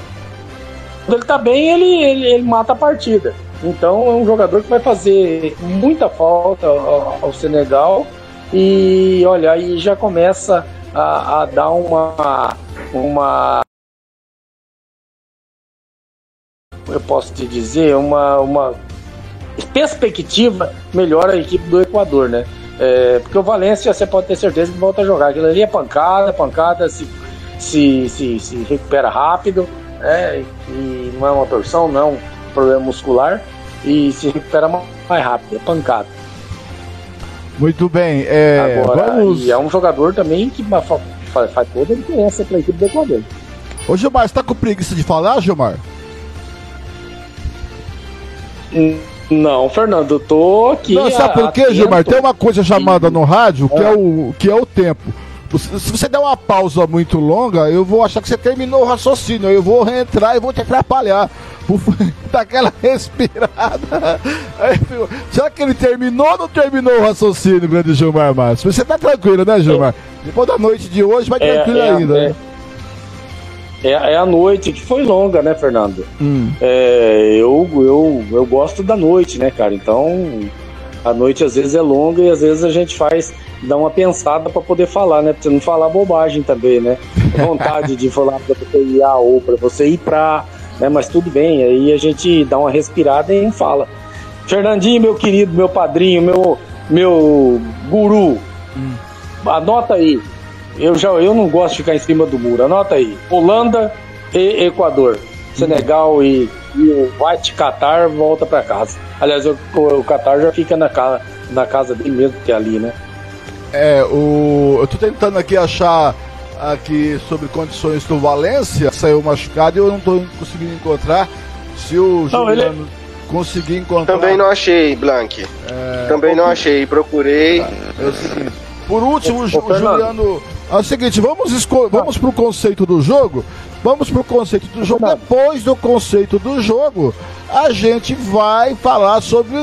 [SPEAKER 8] Quando ele está bem, ele, ele, ele, mata a partida. Então é um jogador que vai fazer muita falta ao, ao Senegal. E olha, aí já começa a, a dar uma, uma eu posso te dizer, uma, uma perspectiva melhor a equipe do Equador, né? É, porque o Valência, você pode ter certeza que volta a jogar. Aquilo ali é pancada, pancada se, se, se, se recupera rápido, né? e não é uma torção, não é um problema muscular, e se recupera mais rápido, é pancada.
[SPEAKER 6] Muito bem. É,
[SPEAKER 8] Agora, vamos... E é um jogador também que faz, faz toda a diferença para a equipe do Equador.
[SPEAKER 6] Ô Gilmar, você tá com preguiça de falar, Gilmar?
[SPEAKER 8] Não, Fernando, eu tô aqui. Não,
[SPEAKER 6] sabe por quê, Gilmar? Tem uma coisa chamada no rádio que é, é o, que é o tempo. Se você der uma pausa muito longa, eu vou achar que você terminou o raciocínio. Eu vou reentrar e vou te atrapalhar. Daquela respirada. Aí, será que ele terminou ou não terminou o raciocínio, grande Gilmar Márcio? Você tá tranquilo, né, Gilmar? Depois da noite de hoje, vai é, tranquilo é, ainda.
[SPEAKER 8] É.
[SPEAKER 6] Né?
[SPEAKER 8] É, é, a noite, que foi longa, né, Fernando? Hum. É, eu, eu, eu gosto da noite, né, cara? Então, a noite às vezes é longa e às vezes a gente faz, dá uma pensada para poder falar, né? Pra você não falar bobagem também, né? Vontade de falar para você ir a ou para você ir pra, né? Mas tudo bem, aí a gente dá uma respirada e fala. Fernandinho, meu querido, meu padrinho, meu, meu guru, hum. anota aí. Eu já eu não gosto de ficar em cima do muro. Anota aí. Holanda e Equador. Senegal e, e o White Qatar volta para casa. Aliás, o, o Qatar já fica na casa, na casa dele mesmo, que é ali, né?
[SPEAKER 6] É, o, eu tô tentando aqui achar aqui sobre condições do Valência, saiu machucado e eu não tô conseguindo encontrar. Se o não, Juliano ele... conseguir encontrar.
[SPEAKER 7] Também não achei, Blank. É... Também não achei, procurei. É o
[SPEAKER 6] seguinte. Por último, o Juliano é o seguinte, vamos, esco vamos pro conceito do jogo. Vamos pro conceito do jogo. Depois do conceito do jogo, a gente vai falar sobre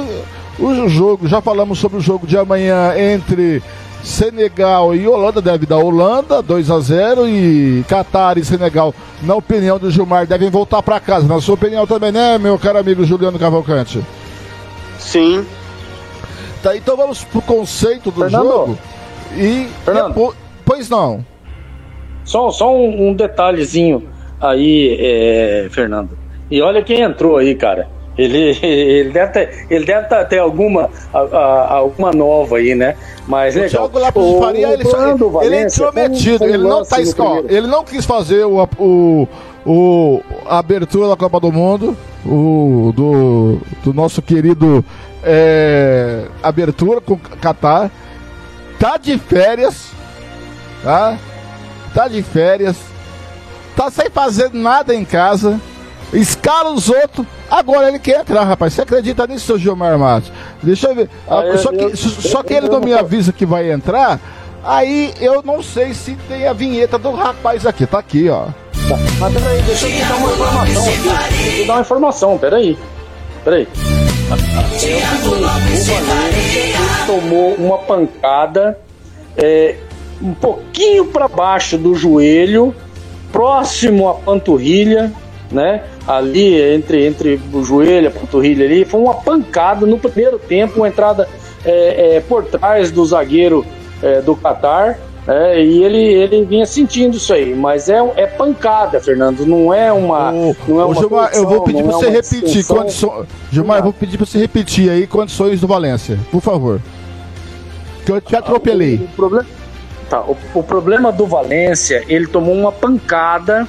[SPEAKER 6] o jogo. Já falamos sobre o jogo de amanhã entre Senegal e Holanda. Deve dar Holanda, 2 a 0 E Catar e Senegal, na opinião do Gilmar, devem voltar para casa. Na sua opinião também, né, meu caro amigo Juliano Cavalcante?
[SPEAKER 7] Sim.
[SPEAKER 6] Tá, então vamos pro conceito do Fernando. jogo. E
[SPEAKER 8] Fernando.
[SPEAKER 6] depois. Pois não.
[SPEAKER 8] Só, só um, um detalhezinho aí, é, Fernando. E olha quem entrou aí, cara. Ele, ele deve ter, ele deve ter, ter alguma, a, a, alguma nova aí, né? Mas
[SPEAKER 6] o legal. Thiago Lopes de Faria, ele, ele, ele é intrometido, ele não tá ele não quis fazer o, o, o a abertura da Copa do Mundo, o do, do nosso querido é, abertura com Qatar. Tá de férias, tá? Tá de férias, tá sem fazer nada em casa, escala os outros, agora ele quer entrar, rapaz. Você acredita nisso, seu Gilmar Matos? Deixa eu ver. Ah, só, que, eu, só que ele não me avisa que vai entrar, aí eu não sei se tem a vinheta do rapaz aqui. Tá aqui, ó.
[SPEAKER 8] Mas peraí, deixa eu te dar uma informação aqui. Deixa eu te dar uma informação, peraí. Peraí. É o Valência tomou uma pancada é, um pouquinho para baixo do joelho, próximo à panturrilha, né? Ali entre, entre o joelho e a panturrilha ali, foi uma pancada no primeiro tempo, uma entrada é, é, por trás do zagueiro é, do Qatar. É, e ele, ele vinha sentindo isso aí, mas é, é pancada, Fernando, não é uma.
[SPEAKER 6] Ô,
[SPEAKER 8] não é uma
[SPEAKER 6] Gilmar, eu vou pedir pra
[SPEAKER 8] é
[SPEAKER 6] você repetir condições. Gilmar, eu vou pedir pra você repetir aí condições do Valência, por favor. Que eu te atropelei.
[SPEAKER 8] O, problema, tá, o, o problema do Valência, ele tomou uma pancada,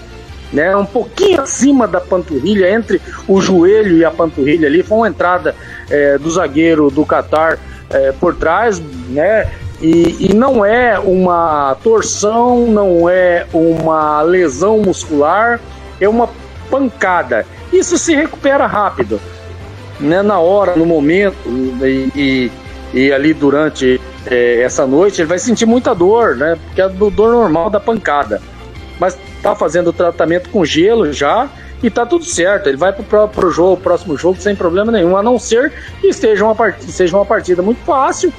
[SPEAKER 8] né, um pouquinho acima da panturrilha, entre o joelho e a panturrilha ali, foi uma entrada é, do zagueiro do Qatar é, por trás, né, e, e não é uma torção, não é uma lesão muscular, é uma pancada. Isso se recupera rápido, né, na hora, no momento, e, e, e ali durante é, essa noite, ele vai sentir muita dor, né? Porque é a do- dor normal da pancada. Mas tá fazendo o tratamento com gelo já e tá tudo certo. Ele vai pro, pro, jogo, próximo jogo, sem problema nenhum, a não ser que esteja uma partida, seja uma partida muito fácil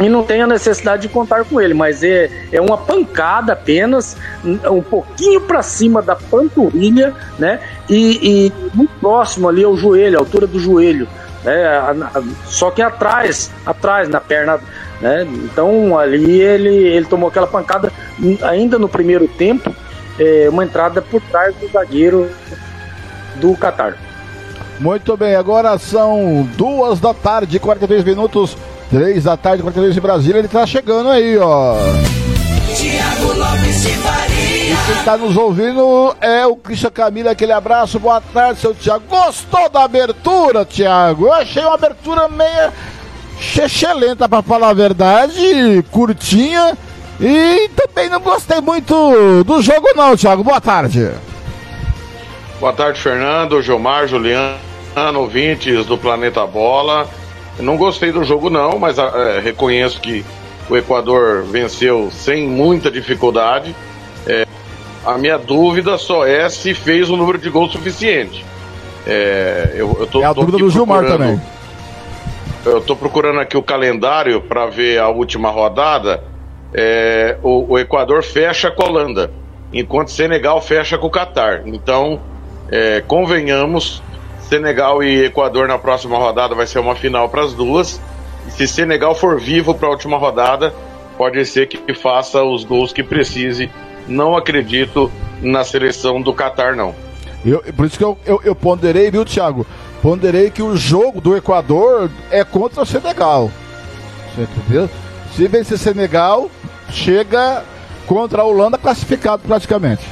[SPEAKER 8] e não tenha necessidade de contar com ele, mas é, é uma pancada apenas, um pouquinho para cima da panturrilha, né? E, e muito próximo ali ao joelho, a altura do joelho, né? Só que atrás, atrás na perna, né? Então ali ele, ele tomou aquela pancada ainda no primeiro tempo, é, uma entrada por trás do zagueiro do Qatar.
[SPEAKER 6] Muito bem, agora são duas da tarde, 43 minutos. Três da tarde, 42 em Brasília. Ele tá chegando aí, ó.
[SPEAKER 10] Tiago Lopes de Faria.
[SPEAKER 6] Quem tá nos ouvindo é o Christian Camila. Aquele abraço, boa tarde, seu Tiago. Gostou da abertura, Tiago? Eu achei uma abertura meia chechelenta, pra falar a verdade, curtinha. E também não gostei muito do jogo, não, Tiago. Boa tarde.
[SPEAKER 4] Boa tarde, Fernando, Gilmar, Juliano, ouvintes do Planeta Bola. Não gostei do jogo, não, mas ah, eh, reconheço que o Equador venceu sem muita dificuldade. Eh, a minha dúvida só é se fez um número de gols suficiente. Eh, eu, eu tô,
[SPEAKER 6] É a
[SPEAKER 4] tô
[SPEAKER 6] dúvida do Gilmar também.
[SPEAKER 4] Eu tô procurando aqui o calendário para ver a última rodada. É, o, o Equador fecha com a Holanda, enquanto Senegal fecha com o Catar. Então, é, convenhamos, Senegal e Equador na próxima rodada vai ser uma final para as duas. E se Senegal for vivo para a última rodada, pode ser que faça os gols que precise. Não acredito na seleção do Catar, não.
[SPEAKER 6] Eu, por isso que eu, eu, eu ponderei, viu, Thiago? Ponderei que o jogo do Equador é contra o Senegal. Você entendeu? Se vencer Senegal, chega contra a Holanda classificado praticamente.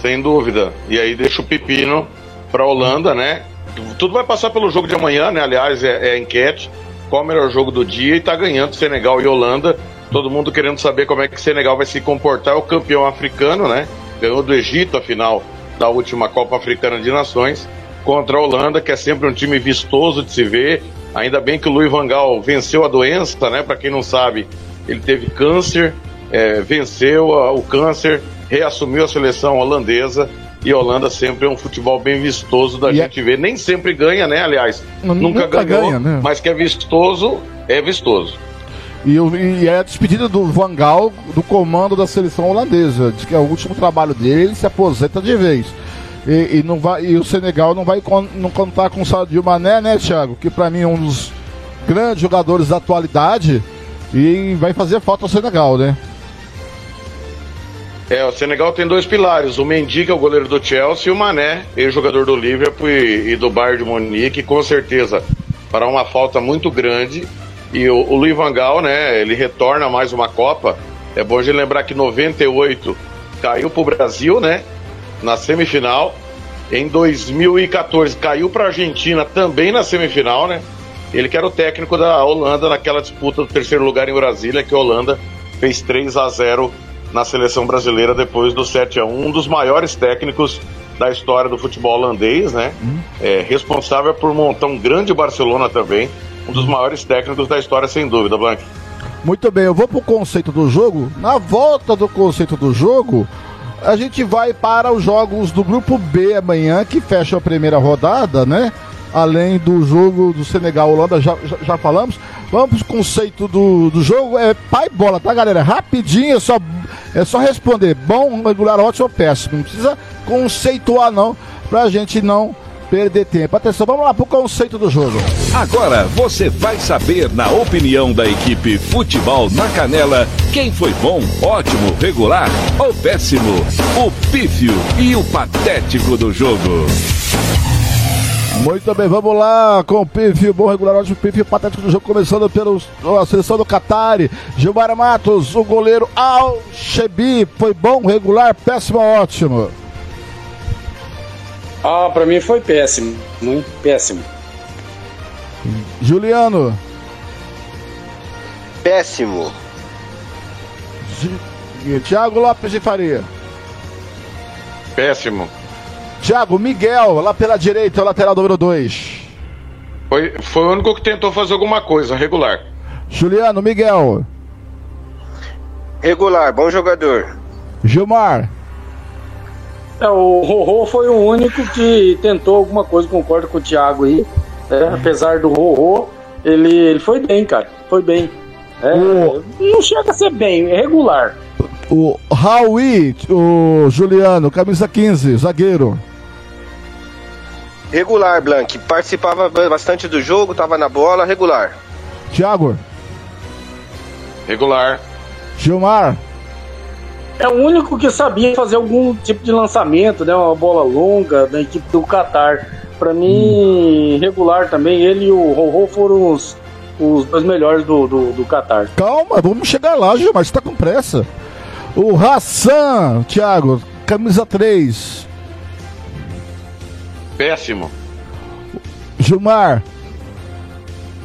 [SPEAKER 4] Sem dúvida. E aí deixa o pepino para a Holanda, né? Tudo vai passar pelo jogo de amanhã, né? Aliás, é, é enquete. Qual o melhor jogo do dia? E tá ganhando Senegal e Holanda. Todo mundo querendo saber como é que Senegal vai se comportar. É o campeão africano, né? Ganhou do Egito a final da última Copa Africana de Nações. Contra a Holanda, que é sempre um time vistoso de se ver. Ainda bem que o Luiz Van Gaal venceu a doença, né? Para quem não sabe, ele teve câncer, é, venceu a- o câncer, reassumiu a seleção holandesa. E a Holanda sempre é um futebol bem vistoso da
[SPEAKER 6] E é-
[SPEAKER 4] gente ver. Nem sempre ganha, né? Aliás,
[SPEAKER 6] N-
[SPEAKER 4] nunca,
[SPEAKER 6] nunca
[SPEAKER 4] ganhou,
[SPEAKER 6] ganha, né?
[SPEAKER 4] mas que é vistoso, é vistoso.
[SPEAKER 6] E, e é a despedida do Van Gaal do comando da seleção holandesa. Diz que é o último trabalho dele, ele se aposenta de vez. E, e não vai, e o Senegal não vai con- não contar com o Sadio Mané, né, Thiago? Que pra mim é um dos grandes jogadores da atualidade. E vai fazer falta ao Senegal, né?
[SPEAKER 4] É, o Senegal tem dois pilares, o Mendy, que é o goleiro do Chelsea, e o Mané, ex-jogador do Liverpool e, e do Bayern de Munique, com certeza fará uma falta muito grande. E o, o Luiz Van Gaal, né, ele retorna mais uma Copa. É bom gente lembrar que em 98 caiu pro Brasil, né, na semifinal. Em 2014 caiu para a Argentina também na semifinal, né? Ele que era o técnico da Holanda naquela disputa do terceiro lugar em Brasília, que a Holanda fez 3 a 0 na seleção brasileira depois do 7 a 1 um dos maiores técnicos da história do futebol holandês, né? É, responsável por montar um grande Barcelona também, um dos maiores técnicos da história, sem dúvida, Blank.
[SPEAKER 6] Muito bem, eu vou pro conceito do jogo. Na volta do conceito do jogo, a gente vai para os jogos do grupo B amanhã, que fecha a primeira rodada, né? Além do jogo do Senegal Holanda, já, já, já falamos. Vamos pro conceito do, do jogo. É pai bola, tá, galera? Rapidinho, é só, é só responder. Bom, regular, ótimo ou péssimo. Não precisa conceituar, não, pra gente não perder tempo. Atenção, vamos lá pro conceito do jogo.
[SPEAKER 1] Agora você vai saber, na opinião da equipe Futebol na Canela, quem foi bom, ótimo, regular ou péssimo. O pífio e o patético do jogo.
[SPEAKER 6] Muito bem, vamos lá com o pífio, bom regular, ótimo pífio, patético do jogo, começando pela seleção do Qatari. Gilmar Matos, o goleiro Al-Shebi, foi bom, regular, péssimo, ótimo.
[SPEAKER 8] Ah, pra mim foi péssimo, muito péssimo.
[SPEAKER 6] Juliano.
[SPEAKER 7] Péssimo.
[SPEAKER 6] Thiago Lopes de Faria.
[SPEAKER 4] Péssimo.
[SPEAKER 6] Thiago Miguel, lá pela direita, lateral número 2.
[SPEAKER 4] Foi, foi o único que tentou fazer alguma coisa, regular.
[SPEAKER 6] Juliano Miguel.
[SPEAKER 7] Regular, bom jogador.
[SPEAKER 6] Gilmar.
[SPEAKER 8] É, o Rorô foi o único que tentou alguma coisa, concordo com o Thiago aí. É, apesar do Rorô, ele, ele foi bem, cara. Foi bem. É, Não chega a ser bem, é regular.
[SPEAKER 6] O Raui, o Juliano, camisa 15, zagueiro.
[SPEAKER 7] Regular, Blank. Participava bastante do jogo, tava na bola, regular.
[SPEAKER 6] Thiago.
[SPEAKER 4] Regular.
[SPEAKER 6] Gilmar.
[SPEAKER 8] É o único que sabia fazer algum tipo de lançamento, né? Uma bola longa da equipe do Qatar. Pra mim, regular também. Ele e o Rorô foram os, os dois melhores do, do, do Qatar.
[SPEAKER 6] Calma, vamos chegar lá, Gilmar, você tá com pressa. O Hassan, Thiago, camisa 3.
[SPEAKER 4] Péssimo.
[SPEAKER 6] Gilmar.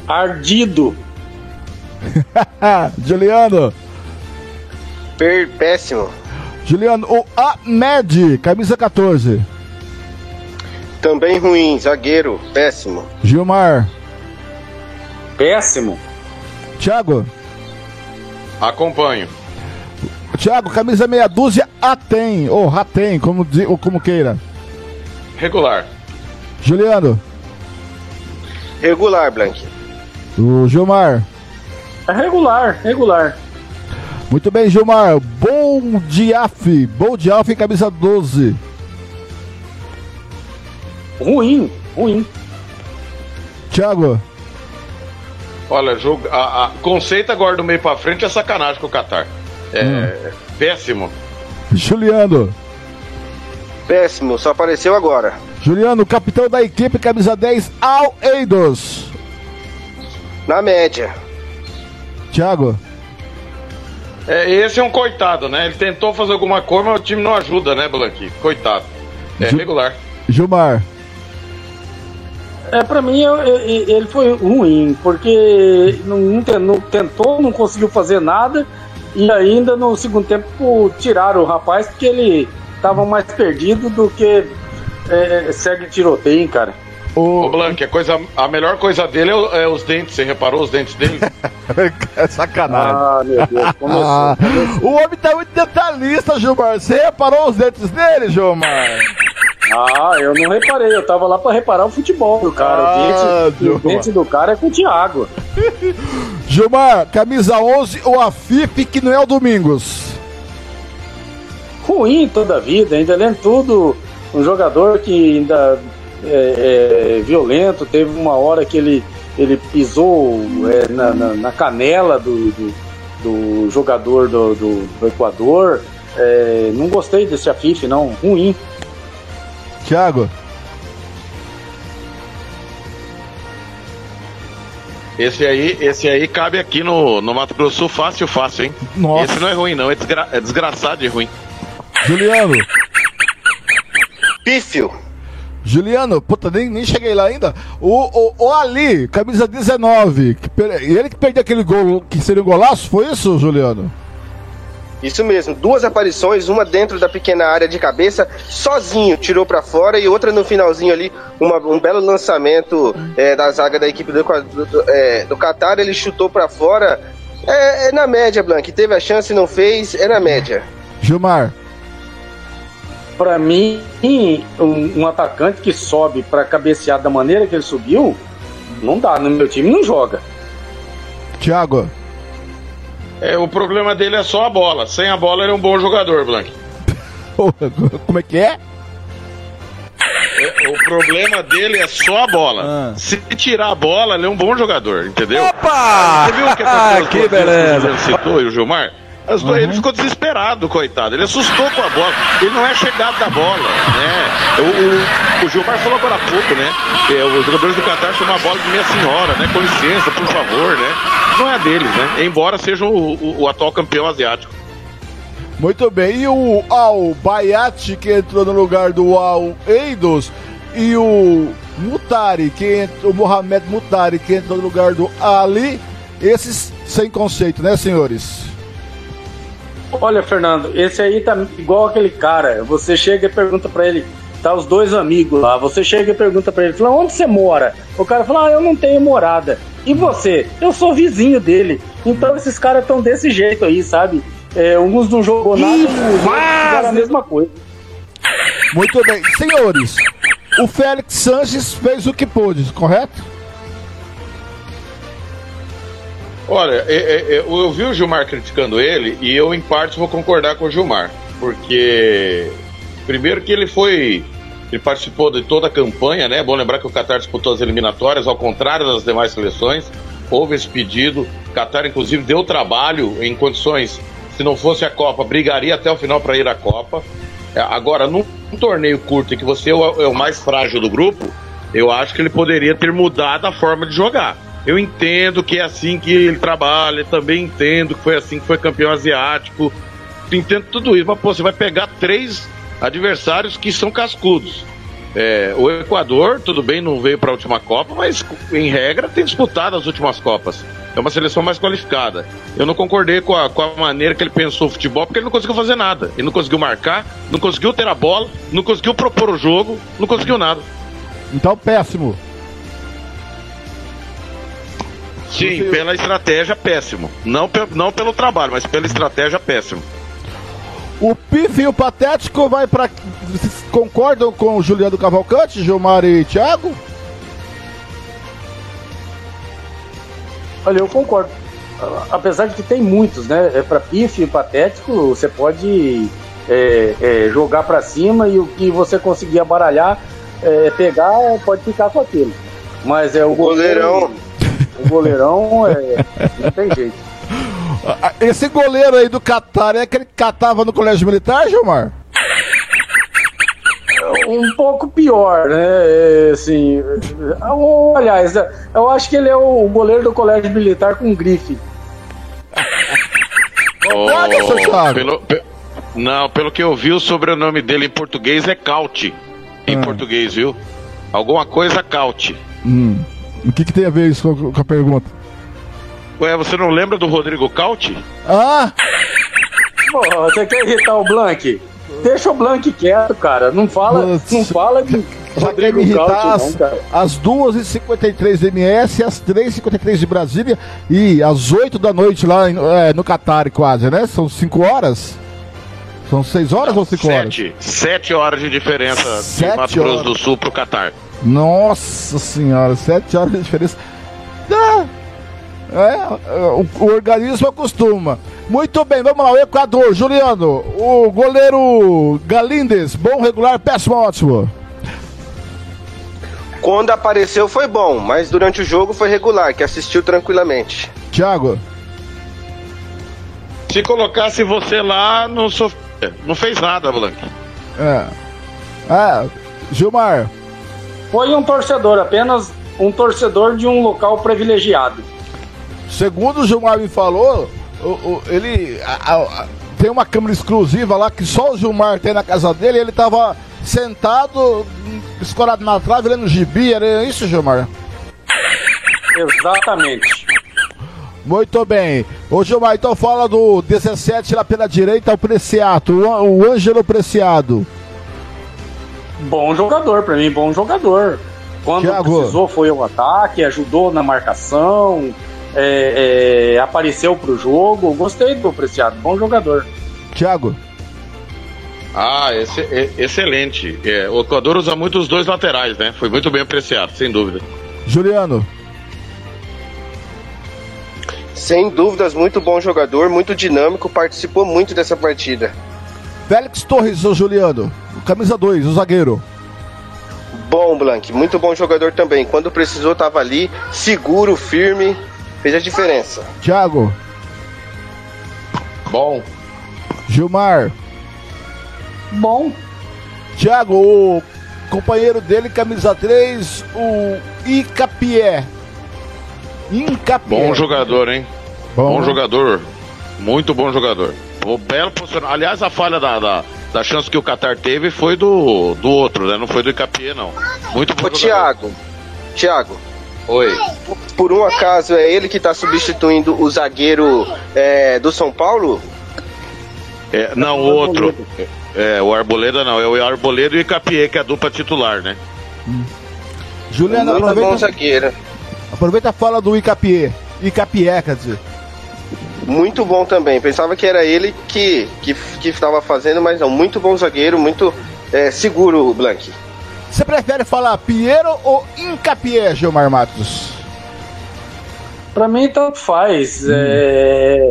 [SPEAKER 8] Ardido.
[SPEAKER 6] Juliano.
[SPEAKER 7] Per péssimo.
[SPEAKER 6] Juliano, o Ahmed, camisa 14.
[SPEAKER 7] Também ruim, zagueiro, péssimo.
[SPEAKER 6] Gilmar.
[SPEAKER 8] Péssimo.
[SPEAKER 6] Thiago.
[SPEAKER 4] Acompanho.
[SPEAKER 6] Thiago, camisa meia dúzia, Atem, ou Ratem, como, ou como queira.
[SPEAKER 4] Regular.
[SPEAKER 6] Juliano.
[SPEAKER 7] Regular, Blank.
[SPEAKER 6] O Gilmar.
[SPEAKER 8] É regular, regular.
[SPEAKER 6] Muito bem, Gilmar. Bom Diaf. Bom Diaf, camisa 12.
[SPEAKER 8] Ruim, ruim.
[SPEAKER 6] Thiago.
[SPEAKER 4] Olha, jogo, a, a- conceito agora do meio pra frente é sacanagem com o Qatar. É péssimo.
[SPEAKER 6] Juliano.
[SPEAKER 7] Péssimo, só apareceu agora.
[SPEAKER 6] Juliano, capitão da equipe, camisa 10, Al Eidos.
[SPEAKER 7] Na média.
[SPEAKER 6] Thiago.
[SPEAKER 4] É, esse é um coitado, né? Ele tentou fazer alguma coisa, mas o time não ajuda, né, Blanqui? Coitado. É
[SPEAKER 6] Ju-
[SPEAKER 4] regular.
[SPEAKER 6] Gilmar.
[SPEAKER 8] É, pra mim, eu- eu- ele foi ruim, porque não, não ten- não tentou, não conseguiu fazer nada, e ainda no segundo tempo tiraram o rapaz, porque ele tava mais perdido do que é, segue tiroteio, cara.
[SPEAKER 4] Ô, Blanqui, a, coisa, a melhor coisa dele é, o- é os dentes. Você reparou os dentes dele?
[SPEAKER 6] é sacanagem.
[SPEAKER 8] Ah, meu Deus, começou.
[SPEAKER 6] Ah, o homem tá muito detalhista, Gilmar. Você reparou os dentes dele, Gilmar?
[SPEAKER 8] Ah, eu não reparei, eu tava lá pra reparar o futebol do cara.
[SPEAKER 6] Ah,
[SPEAKER 8] o, dente, o dente do cara é com o Thiago.
[SPEAKER 6] Gilmar, camisa 11, o Afif, que não é o Domingos.
[SPEAKER 8] ruim toda a vida, ainda além de tudo, um jogador que ainda é, é violento, teve uma hora que ele, ele pisou é, na, na- na canela do, do, do jogador do, do- do Equador. É, não gostei desse Afif, não, ruim.
[SPEAKER 6] Thiago.
[SPEAKER 4] Esse aí, esse aí cabe aqui no, no Mato Grosso Sul fácil, fácil, hein?
[SPEAKER 6] Nossa.
[SPEAKER 4] Esse não é ruim, não. É, desgra- é desgraçado de ruim.
[SPEAKER 6] Juliano.
[SPEAKER 7] Pífio.
[SPEAKER 6] Juliano, puta, nem, nem cheguei lá ainda. O, o, o Ali, camisa 19. Que ele que perdeu aquele gol que seria um golaço, foi isso, Juliano?
[SPEAKER 7] Isso mesmo, duas aparições, uma dentro da pequena área de cabeça, sozinho, tirou pra fora, e outra no finalzinho ali, uma- um belo lançamento é, da zaga da equipe do, do, é, do Qatar, ele chutou pra fora. É, é na média, Blank, teve a chance não fez, é na média.
[SPEAKER 6] Gilmar.
[SPEAKER 8] Pra mim, um, um atacante que sobe pra cabecear da maneira que ele subiu, não dá. No meu time não joga.
[SPEAKER 6] Thiago.
[SPEAKER 4] É, o problema dele é só a bola. Sem a bola ele é um bom jogador, Blank.
[SPEAKER 6] Como é que é?
[SPEAKER 4] É, o problema dele é só a bola. Se tirar a bola, ele é um bom jogador, entendeu?
[SPEAKER 11] Opa!
[SPEAKER 4] Você viu o que aconteceu?
[SPEAKER 11] Que beleza.
[SPEAKER 4] Ele citou e o Gilmar? Duas- Ele ficou desesperado, coitado. Ele assustou com a bola. Ele não é chegado da bola, né? O, o- o Gilmar falou agora há pouco, né? É, os jogadores do Qatar chamam a bola de minha senhora, né? Com licença, por favor, né? Não é deles, né? Embora sejam o, o- o atual campeão asiático.
[SPEAKER 6] Muito bem. E o Al Bayat, que entrou no lugar do Al Eidos, e o Mutari, que entrou, o Mohamed Mutari, que entrou no lugar do Ali. Esses sem conceito, né, senhores?
[SPEAKER 8] Olha, Fernando, esse aí tá igual aquele cara. Você chega e pergunta pra ele, tá os dois amigos lá. Você chega e pergunta pra ele, fala, onde você mora? O cara fala, ah, eu não tenho morada. E você? Eu sou vizinho dele. Então esses caras estão desse jeito aí, sabe? É, uns não jogou nada, os outros fizeram a mesma coisa.
[SPEAKER 6] Muito bem. Senhores, o Félix Sanches fez o que pôde, correto?
[SPEAKER 4] Olha, é, é, é, eu vi o Gilmar criticando ele e eu, em parte, vou concordar com o Gilmar. Porque, primeiro, que ele foi. Ele participou de toda a campanha, né? É bom lembrar que o Qatar disputou as eliminatórias, ao contrário das demais seleções. Houve esse pedido. O Qatar, inclusive, deu trabalho em condições. Se não fosse a Copa, brigaria até o final para ir à Copa. Agora, num, torneio curto em que você é o mais frágil do grupo, eu acho que ele poderia ter mudado a forma de jogar. Eu entendo que é assim que ele trabalha, também entendo que foi assim que foi campeão asiático, entendo tudo isso, mas pô, você vai pegar três adversários que são cascudos. É, o Equador, tudo bem, não veio para a última Copa, mas em regra tem disputado as últimas Copas. É uma seleção mais qualificada. Eu não concordei com a, com a maneira que ele pensou o futebol, porque ele não conseguiu fazer nada. Ele não conseguiu marcar, não conseguiu ter a bola, não conseguiu propor o jogo, não conseguiu nada.
[SPEAKER 6] Então, péssimo.
[SPEAKER 4] Sim, pela estratégia, péssimo. Não, pe- não pelo trabalho, mas pela estratégia, péssimo.
[SPEAKER 6] O pífio patético vai pra. Vocês concordam com o Juliano Cavalcante, Gilmar e Thiago?
[SPEAKER 8] Olha, eu concordo. Apesar de que tem muitos, né? É para pífio e patético, você pode é, é, jogar pra cima e o que você conseguir abaralhar, é, pegar, pode ficar com aquilo. Mas é o,
[SPEAKER 7] goleirão.
[SPEAKER 8] O goleirão é, não tem jeito.
[SPEAKER 6] Ah, Esse goleiro aí do Catar é aquele que catava no colégio militar, Gilmar?
[SPEAKER 8] Um pouco pior, né? É, assim, é, aliás, é, eu acho que ele é o goleiro do colégio militar com grife.
[SPEAKER 6] Concorda, seu Thiago?
[SPEAKER 4] pelo, pe- não, pelo que eu vi, o sobrenome dele em português é Caute. Em português, viu? Alguma coisa Caute.
[SPEAKER 6] Hum. O que, que tem a ver isso com, com a pergunta?
[SPEAKER 4] Ué, você não lembra do Rodrigo Caute?
[SPEAKER 6] Ah!
[SPEAKER 8] Pô, você quer irritar o Blank? Deixa o Blank quieto, cara. Não fala, não fala de
[SPEAKER 6] Já quer me irritar as,
[SPEAKER 8] não, cara.
[SPEAKER 6] às 2h53 MS, às 3h53 de Brasília e às 8 da noite lá é, no Catar, quase, né? São 5 horas? São 6 horas ou 5 horas?
[SPEAKER 4] Sete. Sete horas de diferença
[SPEAKER 6] Sete
[SPEAKER 4] de Mato Grosso do Sul pro Catar.
[SPEAKER 6] Nossa senhora, 7 horas de diferença. Ah, é, o, o organismo acostuma. Muito bem, vamos lá, o Equador, Juliano, o goleiro Galindes, bom, regular, péssimo, ótimo.
[SPEAKER 7] Quando apareceu foi bom, mas durante o jogo foi regular, que assistiu tranquilamente.
[SPEAKER 6] Thiago.
[SPEAKER 4] Se colocasse você lá, não, sof... não fez nada, Blanc.
[SPEAKER 6] É. É, Gilmar.
[SPEAKER 8] Foi um torcedor, apenas um torcedor de um local privilegiado.
[SPEAKER 6] Segundo o Gilmar me falou, o- o- ele a- a- tem uma câmera exclusiva lá que só o Gilmar tem na casa dele. E ele tava sentado, escorado na trave, lendo gibi. Era isso, Gilmar?
[SPEAKER 8] Exatamente.
[SPEAKER 6] Muito bem. Ô Gilmar, então fala do 17 lá pela direita, o Preciato, o, An- o Ângelo Preciado.
[SPEAKER 8] Bom jogador, pra mim, bom jogador. Quando
[SPEAKER 6] Thiago.
[SPEAKER 8] precisou, foi o ataque, ajudou na marcação, é, é, apareceu pro jogo. Gostei do Preciado, bom jogador.
[SPEAKER 6] Thiago.
[SPEAKER 4] Ah, esse, é, excelente. É, o Equador usa muito os dois laterais, né? Foi muito bem apreciado, sem dúvida.
[SPEAKER 6] Juliano.
[SPEAKER 7] Sem dúvidas, muito bom jogador, muito dinâmico, participou muito dessa partida.
[SPEAKER 6] Félix Torres, ô Juliano. Camisa 2, o zagueiro.
[SPEAKER 7] Bom, Blank, muito bom jogador também. Quando precisou, estava ali, seguro, firme, fez a diferença.
[SPEAKER 6] Thiago.
[SPEAKER 4] Bom.
[SPEAKER 6] Gilmar.
[SPEAKER 8] Bom.
[SPEAKER 6] Thiago, o companheiro dele, camisa 3, o Icapié. Incapié.
[SPEAKER 4] Bom jogador, hein?
[SPEAKER 6] Bom,
[SPEAKER 4] Bom, jogador. Muito bom jogador. O belo posicionamento. Aliás, a falha da, da, da chance que o Qatar teve foi do, do outro, né? Não foi do Icapié, não. Muito bom
[SPEAKER 7] Ô. Thiago, Thiago,
[SPEAKER 4] Oi.
[SPEAKER 7] por um acaso é ele que está substituindo o zagueiro é, do São Paulo?
[SPEAKER 4] É, não, o outro. É, o Arboleda não. É o Arboleda e o Icapié, que é a dupla titular, né?
[SPEAKER 6] Juliano,
[SPEAKER 7] Muito bom
[SPEAKER 6] aproveita,
[SPEAKER 7] zagueiro.
[SPEAKER 6] aproveita a fala do Icapié. Icapié, quer dizer.
[SPEAKER 7] Muito bom também. Pensava que era ele que que que estava fazendo, mas não. Muito bom zagueiro, muito é, seguro, Blank.
[SPEAKER 6] Você prefere falar Piero ou Incapié, Gilmar Matos?
[SPEAKER 8] Pra mim, tanto faz. É,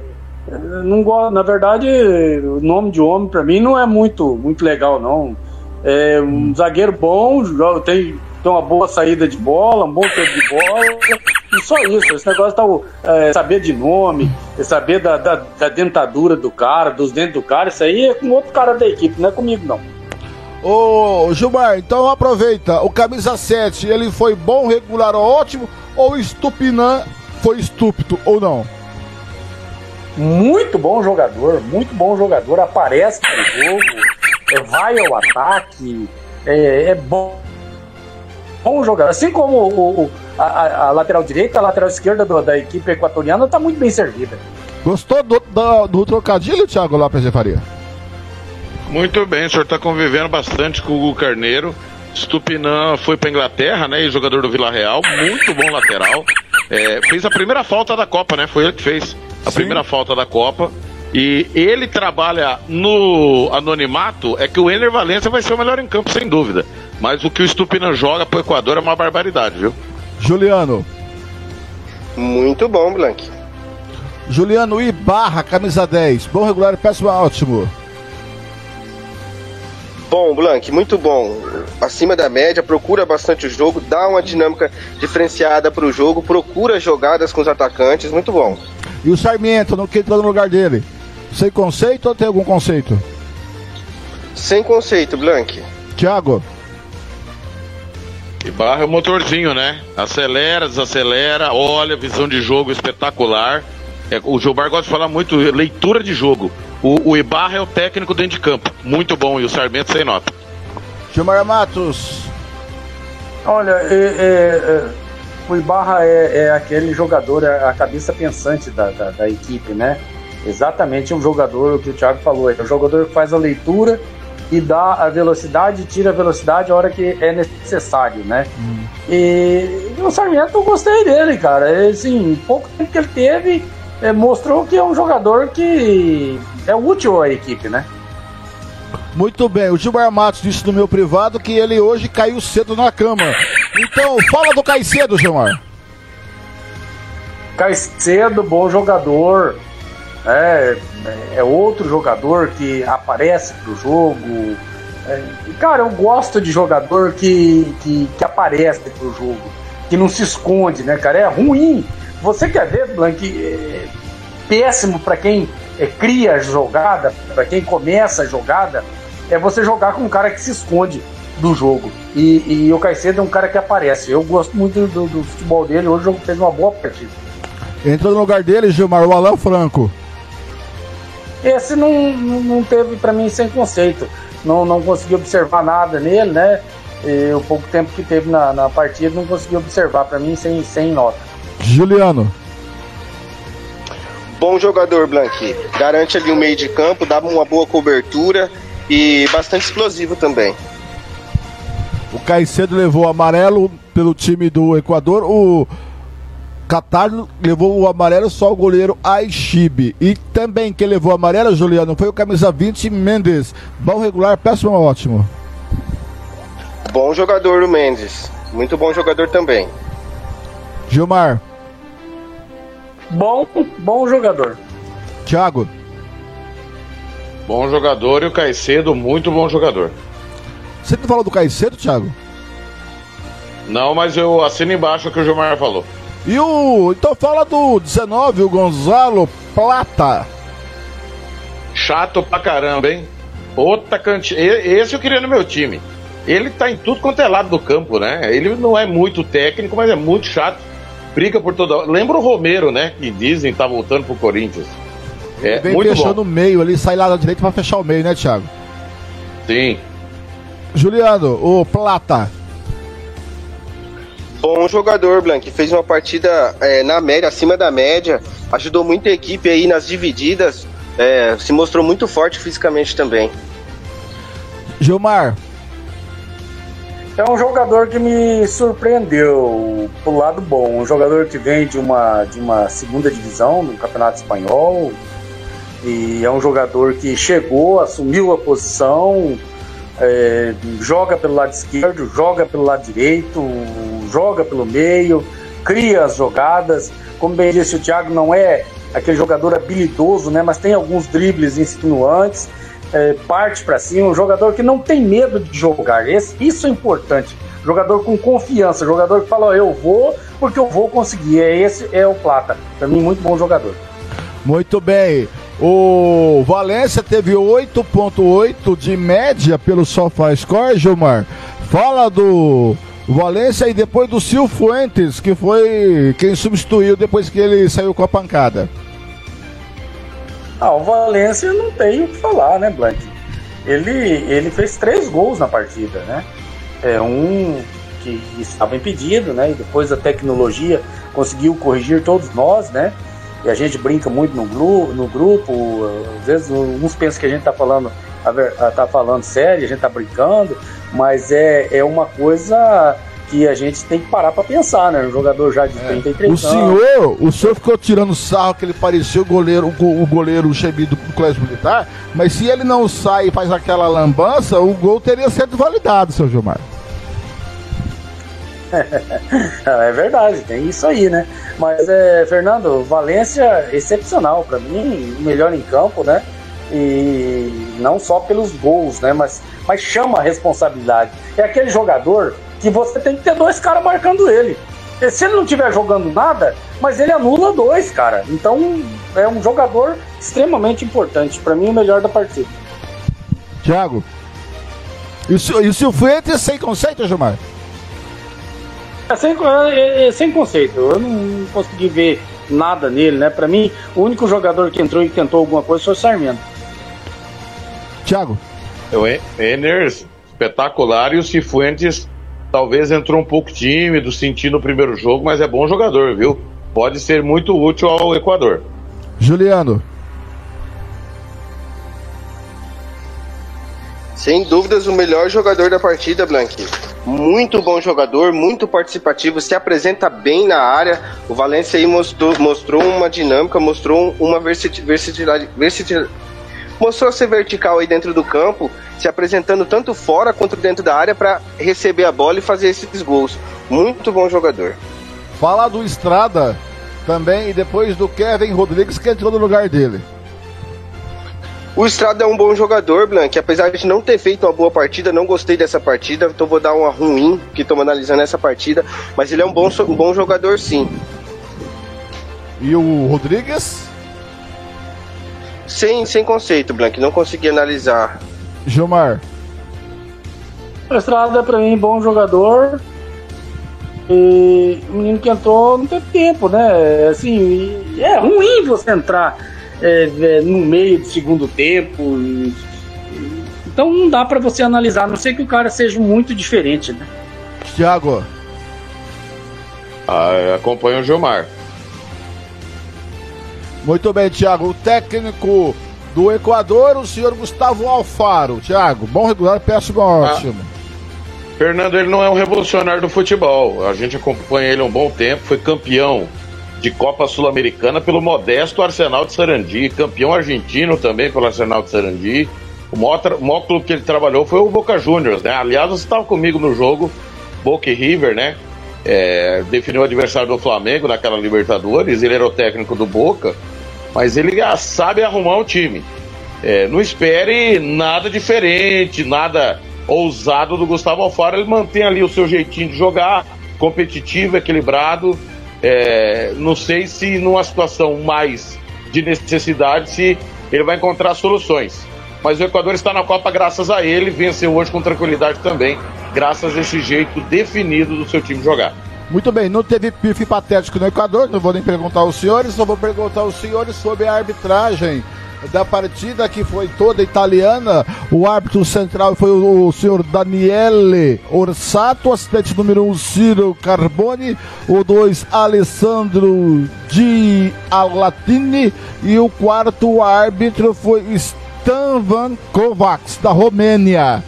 [SPEAKER 8] não gosto, na verdade, o nome de homem pra mim não é muito, muito legal, não. É um zagueiro bom, joga- tem, tem uma boa saída de bola, um bom tempo de bola, e só isso. Esse negócio tá, é, saber de nome, saber da, da, da dentadura do cara, dos dentes do cara, isso aí é com outro cara da equipe, não é comigo, não.
[SPEAKER 6] Ô, Gilmar, então aproveita. O camisa 7, ele foi bom, regular, ótimo, ou o Estupinã foi estúpido, ou não?
[SPEAKER 8] Muito bom jogador, muito bom jogador, aparece no jogo, é, vai ao ataque, é, é bom, bom jogador. Assim como o, o- a, a- a lateral direita, a lateral esquerda do- da equipe equatoriana está muito bem servida.
[SPEAKER 6] Gostou do, do, do trocadilho, Thiago Lopes de Faria?
[SPEAKER 4] Muito bem, o senhor está convivendo bastante com o Hugo Carneiro. Stupinã foi para Inglaterra, né? E jogador do Vila Real, muito bom lateral. É, fez a primeira falta da Copa, né? Foi ele que fez a primeira falta da Copa. E ele trabalha no anonimato, é que o Ener Valência vai ser o melhor em campo, sem dúvida. Mas o que o Stupinã joga pro Equador é uma barbaridade, viu?
[SPEAKER 6] Juliano.
[SPEAKER 7] Muito bom, Blank.
[SPEAKER 6] Juliano Ibarra, camisa 10. Bom, regular, péssimo, ótimo.
[SPEAKER 7] Bom, Blank, muito bom. Acima da média, procura bastante o jogo, dá uma dinâmica diferenciada para o jogo, procura jogadas com os atacantes, muito bom.
[SPEAKER 6] E o Sarmiento, no que entrou no lugar dele? Sem conceito ou tem algum conceito?
[SPEAKER 7] Sem conceito, Blank.
[SPEAKER 6] Thiago.
[SPEAKER 4] E barra é o motorzinho, né? Acelera, desacelera, olha, visão de jogo espetacular. É, o Gilmar gosta de falar muito, leitura de jogo. O, o Ibarra é o técnico dentro de campo. Muito bom, e o Sarmento sem nota.
[SPEAKER 6] Gilmar Matos.
[SPEAKER 8] Olha, é- é- é, o Ibarra é, é aquele jogador, é a cabeça pensante da, da, da equipe, né? Exatamente um jogador, o que o Thiago falou, é um jogador que faz a leitura e dá a velocidade, tira a velocidade a hora que é necessário, né? E, e o Sarmiento eu gostei dele, cara. Assim, pouco tempo que ele teve, é, mostrou que é um jogador que é útil à equipe, né?
[SPEAKER 6] Muito bem, o Gilmar Matos disse no meu privado que ele hoje caiu cedo na cama. Então, fala do Caicedo, Gilmar.
[SPEAKER 8] Caicedo, bom jogador. É, é outro jogador que aparece pro jogo. É, cara, eu gosto de jogador que, que, que aparece pro jogo, que não se esconde, né, cara? É ruim. Você quer ver, Blank? É péssimo para quem é, cria a jogada, para quem começa a jogada, é você jogar com um cara que se esconde do jogo. E, e o Caicedo é um cara que aparece. Eu gosto muito do, do futebol dele. Hoje ele fez uma boa partida.
[SPEAKER 6] Entrou no lugar dele, Gilmar, o Alan Franco.
[SPEAKER 8] Esse não, não não teve para mim sem conceito. Não, não consegui observar nada nele, né? E o pouco tempo que teve na, na partida não consegui observar para mim sem, sem nota.
[SPEAKER 6] Juliano.
[SPEAKER 7] Bom jogador, Blank. Garante ali o meio de campo, dá uma boa cobertura e bastante explosivo também.
[SPEAKER 6] O Caicedo levou amarelo pelo time do Equador. O Qatar levou o amarelo só o goleiro Aishibe. E também quem levou o amarelo, Juliano, foi o camisa 20 Mendes. Bom regular, péssimo ou ótimo?
[SPEAKER 7] Bom jogador o Mendes. Muito bom jogador também.
[SPEAKER 6] Gilmar.
[SPEAKER 8] Bom, bom jogador.
[SPEAKER 6] Thiago.
[SPEAKER 4] Bom jogador e o Caicedo, muito bom jogador.
[SPEAKER 6] Você não falou do Caicedo, Thiago?
[SPEAKER 4] Não, mas eu assino embaixo o que o Gilmar falou.
[SPEAKER 6] E o. Então fala do 19, o Gonzalo Plata.
[SPEAKER 4] Chato pra caramba, hein? Outra cantinha. Esse eu queria no meu time. Ele tá em tudo quanto é lado do campo, né? Ele não é muito técnico, mas é muito chato. Briga por toda. Lembra o Romero, né? Que dizem que tá voltando pro Corinthians. É
[SPEAKER 6] Vem
[SPEAKER 4] muito
[SPEAKER 6] fechando
[SPEAKER 4] bom.
[SPEAKER 6] o meio ali, sai lá da direita pra fechar o meio, né, Thiago?
[SPEAKER 4] Sim.
[SPEAKER 6] Juliano, o Plata.
[SPEAKER 7] Bom jogador, Blank. Fez uma partida é, na média, acima da média. Ajudou muito a equipe aí nas divididas. É, se mostrou muito forte fisicamente também.
[SPEAKER 6] Gilmar.
[SPEAKER 8] É um jogador que me surpreendeu pro lado bom. Um jogador que vem de uma, de uma segunda divisão no Campeonato Espanhol. E é um jogador que chegou, assumiu a posição, é, joga pelo lado esquerdo, joga pelo lado direito, joga pelo meio, cria as jogadas. Como bem disse o Thiago, não é aquele jogador habilidoso, né? Mas tem alguns dribles insinuantes, é, parte para cima, um jogador que não tem medo de jogar. Esse, isso é importante. Jogador com confiança, jogador que fala, ó, eu vou porque eu vou conseguir. É esse é o Plata. Para mim, muito bom jogador.
[SPEAKER 6] Muito bem. O Valência teve 8.8 de média pelo SofaScore, Gilmar. Fala do Valência e depois do Sil Fuentes, que foi quem substituiu depois que ele saiu com a pancada.
[SPEAKER 8] Ah, o Valência não tem o que falar, né, Blank? Ele, ele fez três gols na partida, né? É um que estava impedido, né? E depois a tecnologia conseguiu corrigir todos nós, né? E a gente brinca muito no, gru no grupo, às vezes uns pensam que a gente tá falando, tá falando sério, a gente tá brincando, mas é, é uma coisa que a gente tem que parar para pensar, né? Um jogador já de 33
[SPEAKER 6] O
[SPEAKER 8] anos.
[SPEAKER 6] senhor, o senhor ficou tirando sarro que ele parecia o goleiro, o, go- o goleiro Chebi do, do Colégio Militar, mas se ele não sai e faz aquela lambança, o gol teria sido validado, seu Gilmar.
[SPEAKER 8] é verdade, tem isso aí, né? Mas, é, Fernando, Valência, excepcional para mim, melhor em campo, né? E não só pelos gols, né? Mas, mas chama a responsabilidade. É aquele jogador que você tem que ter dois caras marcando ele. E Se ele não estiver jogando nada, mas ele anula dois, cara. Então é um jogador extremamente importante. Para mim, o melhor da partida.
[SPEAKER 6] Thiago. E o, Fuentes sem conceito, Gilmar?
[SPEAKER 8] É sem, é- é sem conceito. Eu não consegui ver nada nele, né? Pra mim, o único jogador que entrou e tentou alguma coisa foi o Sarmento.
[SPEAKER 6] Thiago.
[SPEAKER 4] O En- Eners, espetacular, e o Cifuentes talvez entrou um pouco tímido, sentindo o primeiro jogo, mas é bom jogador, viu? Pode ser muito útil ao Equador.
[SPEAKER 6] Juliano.
[SPEAKER 7] Sem dúvidas, o melhor jogador da partida, Blank. Muito bom jogador, muito participativo, se apresenta bem na área. O Valência aí mostrou, mostrou uma dinâmica, mostrou uma versati- versatilidade, versatil- mostrou ser vertical aí dentro do campo, se apresentando tanto fora quanto dentro da área para receber a bola e fazer esses gols. Muito bom jogador.
[SPEAKER 6] Fala do Estrada também e depois do Kevin Rodrigues que entrou no lugar dele.
[SPEAKER 7] O Estrada é um bom jogador, Blank. Apesar de não ter feito uma boa partida, não gostei dessa partida, então vou dar uma ruim, que estamos analisando essa partida. Mas ele é um bom, um bom jogador, sim.
[SPEAKER 6] E o Rodrigues?
[SPEAKER 7] Sem, sem conceito, Blank. Não consegui analisar.
[SPEAKER 6] Gilmar.
[SPEAKER 8] O Estrada, pra mim, bom jogador. E o menino que entrou não teve tempo, né? Assim, é ruim você entrar é, é, no meio do segundo tempo. então não dá pra você analisar, a não sei que o cara seja muito diferente, né?
[SPEAKER 6] Thiago.
[SPEAKER 4] Ah, acompanha o Gilmar.
[SPEAKER 6] Muito bem, Thiago. O técnico do Equador, o senhor Gustavo Alfaro. Thiago, bom regular, péssimo ótimo.
[SPEAKER 4] Fernando, ele não é um revolucionário do futebol. A gente acompanha ele há um bom tempo, foi campeão de Copa Sul-Americana pelo modesto Arsenal de Sarandi, campeão argentino também pelo Arsenal de Sarandi. O maior, o maior clube que ele trabalhou foi o Boca Juniors, né? Aliás, você estava comigo no jogo, Boca e River, né? É, definiu o adversário do Flamengo naquela Libertadores, ele era o técnico do Boca, mas ele ah, sabe arrumar um time. É, não espere nada diferente, nada ousado do Gustavo Alfaro. Ele mantém ali o seu jeitinho de jogar, competitivo, equilibrado. É, não sei se numa situação mais de necessidade se ele vai encontrar soluções. Mas o Equador está na Copa graças a ele, venceu hoje com tranquilidade também, graças a esse jeito definido do seu time jogar.
[SPEAKER 6] Muito bem, não teve pife patético no Equador, não vou nem perguntar aos senhores, só vou perguntar aos senhores sobre a arbitragem da partida que foi toda italiana. O árbitro central foi o, o senhor Daniele Orsato, assistente número 1 um, Ciro Carboni, o 2 Alessandro Di Alatini e o quarto árbitro foi Stanvan Kovacs da Romênia.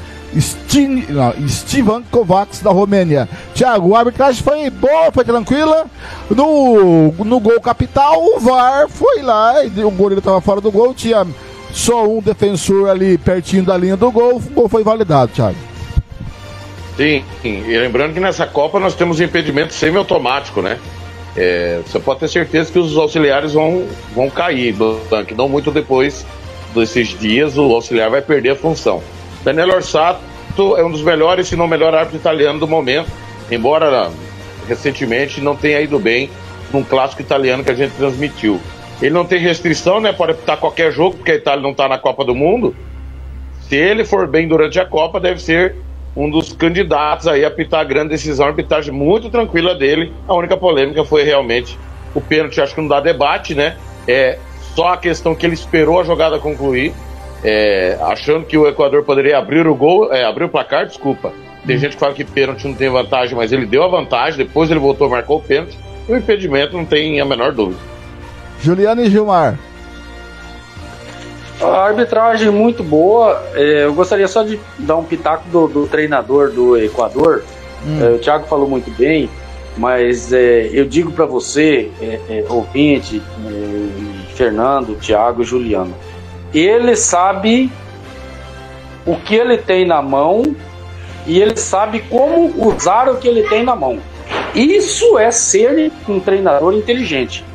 [SPEAKER 6] Stevan Kovacs da Romênia. Tiago, a arbitragem foi boa, foi tranquila. No, no gol capital, o VAR foi lá, e o goleiro estava fora do gol, tinha só um defensor ali pertinho da linha do gol, o gol foi validado, Thiago.
[SPEAKER 4] Sim, e lembrando que nessa Copa nós temos impedimento semiautomático, né? É, você pode ter certeza que os auxiliares vão, vão cair tanque, não muito depois desses dias o auxiliar vai perder a função. Daniel Orsato é um dos melhores, se não melhor árbitro italiano do momento, embora recentemente não tenha ido bem num clássico italiano que a gente transmitiu. Ele não tem restrição, né? Pode apitar qualquer jogo, porque a Itália não está na Copa do Mundo. Se ele for bem durante a Copa, deve ser um dos candidatos aí a apitar a grande decisão, arbitragem muito tranquila dele. A única polêmica foi realmente o pênalti, acho que não dá debate, né? É só a questão que ele esperou a jogada concluir, é, achando que o Equador poderia abrir o gol, é, abrir o placar, desculpa. Tem gente que fala que pênalti não tem vantagem, mas ele deu a vantagem, depois ele voltou, marcou o pênalti. O impedimento não tem a menor dúvida.
[SPEAKER 6] Juliano e Gilmar.
[SPEAKER 8] A arbitragem muito boa. É, eu gostaria só de dar um pitaco do, do treinador do Equador.
[SPEAKER 6] Hum.
[SPEAKER 8] É, o Thiago falou muito bem, mas é, eu digo para você, é, é, ouvinte, é, Fernando, Thiago e Juliano, ele sabe o que ele tem na mão e ele sabe como usar o que ele tem na mão. Isso é ser um treinador inteligente.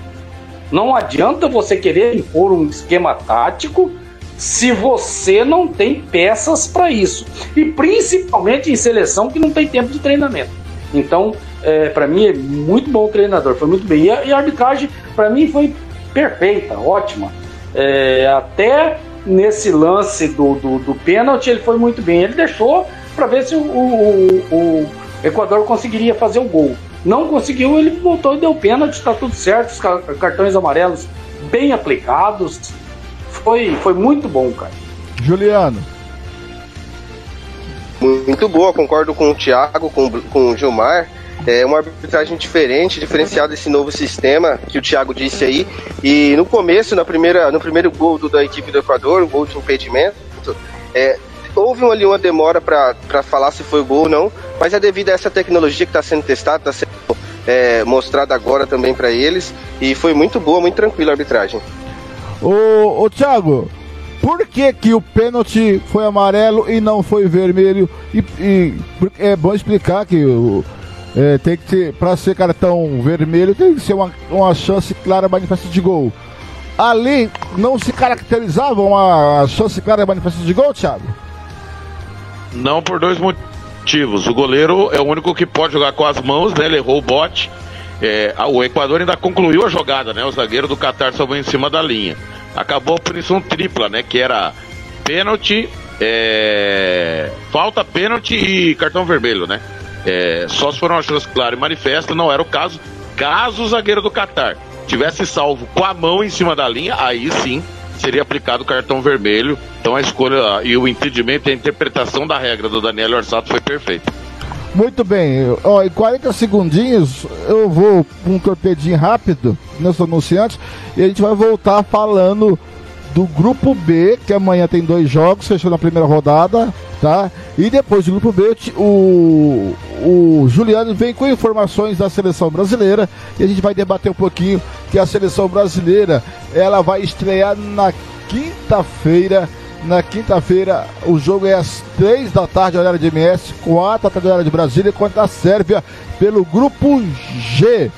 [SPEAKER 8] Não adianta você querer impor um esquema tático se você não tem peças para isso. E principalmente em seleção que não tem tempo de treinamento. Então, é, para mim, é muito bom treinador, foi muito bem. E a, e a arbitragem, para mim, foi perfeita, ótima. É, até nesse lance do, do, do pênalti, ele foi muito bem. Ele deixou para ver se o, o, o Equador conseguiria fazer o gol. Não conseguiu, ele voltou e deu pênalti, está tudo certo, os ca- cartões amarelos bem aplicados. Foi, foi muito bom, cara.
[SPEAKER 6] Juliano.
[SPEAKER 7] Muito boa, concordo com o Thiago, com, com o Gilmar. É uma arbitragem diferente, diferenciada desse novo sistema que o Thiago disse aí. E no começo, na primeira, no primeiro gol do- da equipe do Equador, o gol de impedimento, é, houve ali uma demora para falar se foi gol ou não, mas é devido a essa tecnologia que está sendo testada, está sendo é, mostrada agora também para eles. E foi muito boa, muito tranquila a arbitragem.
[SPEAKER 6] Ô, ô Thiago, por que que o pênalti foi amarelo e não foi vermelho? E, e- é bom explicar que o, é, tem que ter, para ser cartão vermelho, tem que ser uma, uma chance clara manifesta de gol. Ali não se caracterizava uma chance clara manifesta de gol, Thiago?
[SPEAKER 4] Não por dois motivos. O goleiro é o único que pode jogar com as mãos, né? Ele errou o bote. É, o Equador ainda concluiu a jogada, né? O zagueiro do Qatar salvou em cima da linha. Acabou a punição tripla, né? Que era pênalti, é, falta, pênalti e cartão vermelho, né? É, só se for uma chance clara e manifesta, não era o caso. Caso o zagueiro do Qatar tivesse salvo com a mão em cima da linha, aí sim seria aplicado o cartão vermelho. Então a escolha e o entendimento e a interpretação da regra do Daniel Orsato foi perfeita.
[SPEAKER 6] Muito bem, ó, em 40 segundinhos eu vou um torpedinho rápido, nós anunciantes, e a gente vai voltar falando do grupo B, que amanhã tem dois jogos, fechando a primeira rodada, tá? E depois do grupo B, o, o Juliano vem com informações da seleção brasileira e a gente vai debater um pouquinho que a seleção brasileira ela vai estrear na quinta-feira. Na quinta-feira, o jogo é às três da tarde, horário de MS, quatro da tarde, horário de Brasília, contra a Sérvia pelo grupo G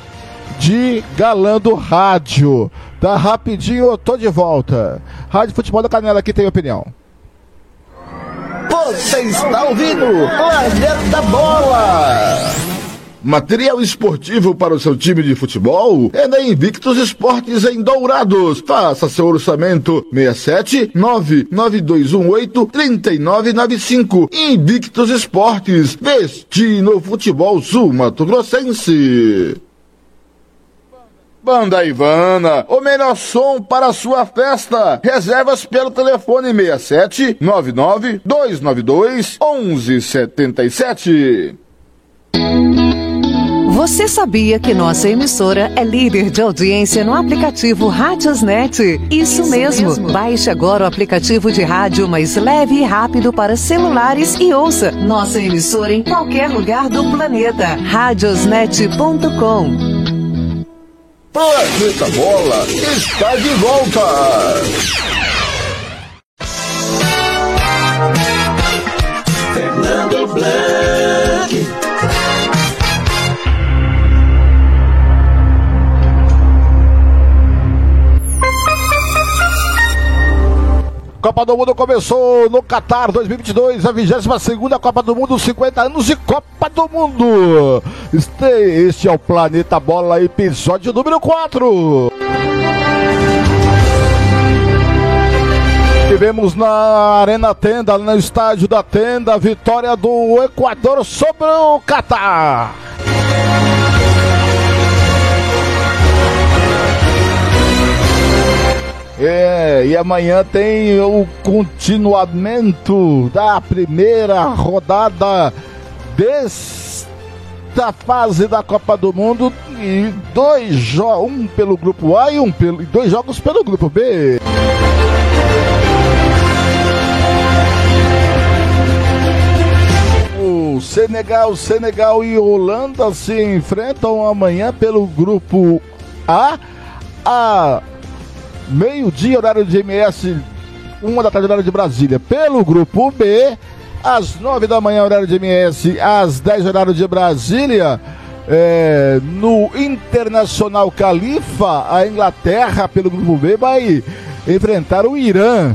[SPEAKER 6] de Galando Rádio. Tá rapidinho, eu tô de volta. Rádio Futebol da Canela aqui tem opinião.
[SPEAKER 9] Você está ouvindo Planeta Bola! Material esportivo para o seu time de futebol é na Invictus Esportes em Dourados. Faça seu orçamento 67 99218 3995. Invictus Esportes, vestindo futebol sul Mato Grossense. Banda Ivana, o melhor som para a sua festa. Reservas pelo telefone 67 99 292 1177.
[SPEAKER 12] Você sabia que nossa emissora é líder de audiência no aplicativo Rádiosnet? Isso mesmo. Baixe agora o aplicativo de rádio mais leve e rápido para celulares e ouça nossa emissora em qualquer lugar do planeta. Radiosnet.com
[SPEAKER 9] Planeta Bola está de volta.
[SPEAKER 6] Copa do Mundo começou no Qatar 2022, a 22 Copa do Mundo, 50 anos de Copa do Mundo. Este, este é o Planeta Bola, episódio número 4. Tivemos na Arena Tenda, no estádio da Tenda, a vitória do Equador sobre o Qatar. É, e amanhã tem o continuamento da primeira rodada desta fase da Copa do Mundo e dois jogos, um pelo grupo A e um pelo, dois jogos pelo grupo B. O Senegal, Senegal e Holanda se enfrentam amanhã pelo grupo A. A meio-dia, horário de MS, uma da tarde, horário de Brasília. Pelo grupo B, às nove da manhã, horário de MS, às dez, horário de Brasília. É, no Internacional Califa, a Inglaterra, pelo grupo B, vai enfrentar o Irã.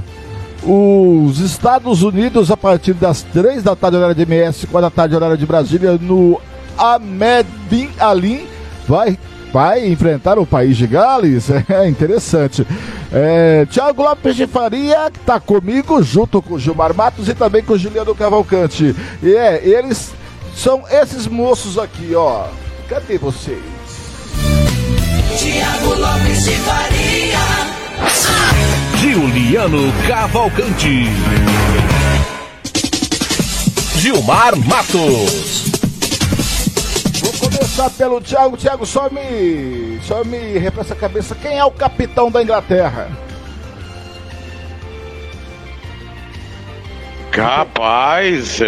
[SPEAKER 6] Os Estados Unidos, a partir das três da tarde, horário de MS, quatro da tarde, horário de Brasília, no Ahmed Bin Ali, vai vai enfrentar o país de Gales. É interessante. É, Tiago Lopes de Faria está comigo, junto com o Gilmar Matos e também com o Juliano Cavalcante. E é, eles são esses moços aqui, ó. Cadê vocês?
[SPEAKER 10] Tiago Lopes de Faria.
[SPEAKER 1] Juliano Cavalcante. Gilmar Matos
[SPEAKER 6] começar pelo Thiago. Thiago, só me. Só me refresca a cabeça. Quem é o capitão da Inglaterra?
[SPEAKER 4] Capaz.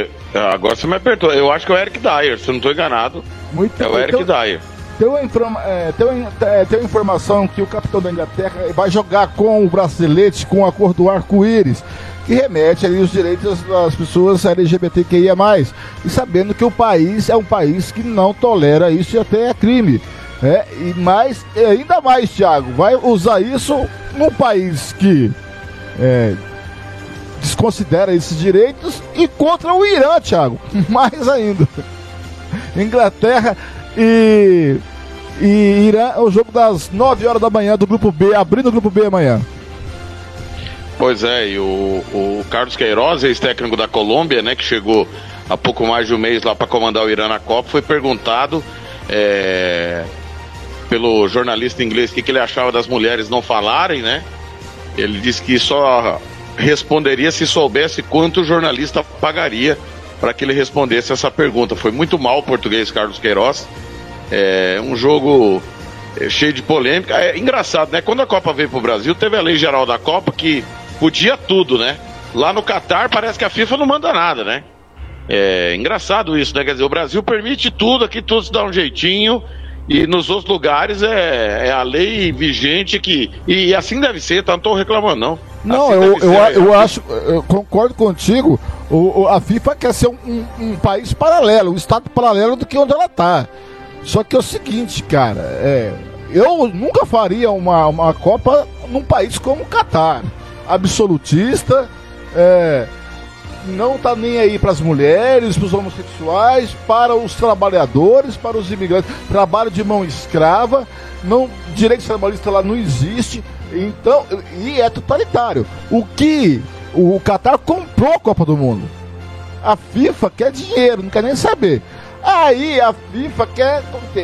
[SPEAKER 4] Agora você me apertou. Eu acho que é o Eric Dyer, se eu não estou enganado.
[SPEAKER 6] Muito
[SPEAKER 4] É o Eric então, Dyer.
[SPEAKER 6] Tem uma, informa é, tem, é, tem uma informação que o capitão da Inglaterra vai jogar com o bracelete com a cor do arco-íris que remete ali os direitos das pessoas LGBTQIA+, e sabendo que o país é um país que não tolera isso e até é crime. É, e mais, ainda mais, Thiago, vai usar isso num país que é, desconsidera esses direitos e contra o Irã, Thiago. Mais ainda. Inglaterra e, e Irã é o jogo das 9 horas da manhã do grupo B, abrindo o grupo B amanhã.
[SPEAKER 4] Pois é, e o, o Carlos Queiroz, ex-técnico da Colômbia, né, que chegou há pouco mais de um mês lá para comandar o Irã na Copa, foi perguntado é, pelo jornalista inglês o que, que ele achava das mulheres não falarem, né? Ele disse que só responderia se soubesse quanto o jornalista pagaria para que ele respondesse essa pergunta. Foi muito mal o português Carlos Queiroz. É um jogo é, cheio de polêmica. É engraçado, né? Quando a Copa veio pro Brasil, teve a lei geral da Copa que podia tudo, né? Lá no Catar parece que a FIFA não manda nada, né? É engraçado isso, né? Quer dizer, o Brasil permite tudo, aqui tudo se dá um jeitinho. E nos outros lugares é, é a lei vigente que. E assim deve ser, tá? Não tô reclamando, não.
[SPEAKER 6] Não,
[SPEAKER 4] Assim
[SPEAKER 6] eu, eu,
[SPEAKER 4] ser.
[SPEAKER 6] eu acho, eu concordo contigo. O, o- a FIFA quer ser um, um- um país paralelo, um estado paralelo do que onde ela tá. Só que é o seguinte, cara, é, eu nunca faria uma, uma Copa num país como o Catar. Absolutista, é, não tá nem aí para as mulheres, para os homossexuais, para os trabalhadores, para os imigrantes. Trabalho de mão escrava, não direito trabalhista lá não existe. Então, e é totalitário. O que o Qatar comprou a Copa do Mundo. A FIFA quer dinheiro, não quer nem saber. Aí a FIFA quer.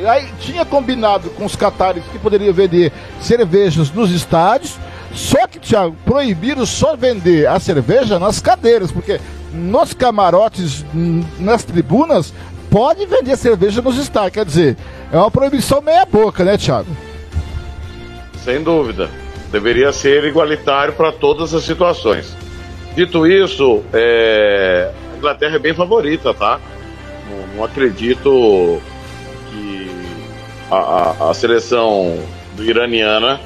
[SPEAKER 6] Aí tinha combinado com os catares que poderiam vender cervejas nos estádios. Só que, Thiago, proibiram só vender a cerveja nas cadeiras, porque nos camarotes, nas tribunas, pode vender cerveja nos estádios. Quer dizer, é uma proibição meia-boca, né, Thiago?
[SPEAKER 4] Sem dúvida. Deveria ser igualitário para todas as situações. Dito isso, é, a Inglaterra é bem favorita, tá? Não, não acredito que a, a- a seleção iraniana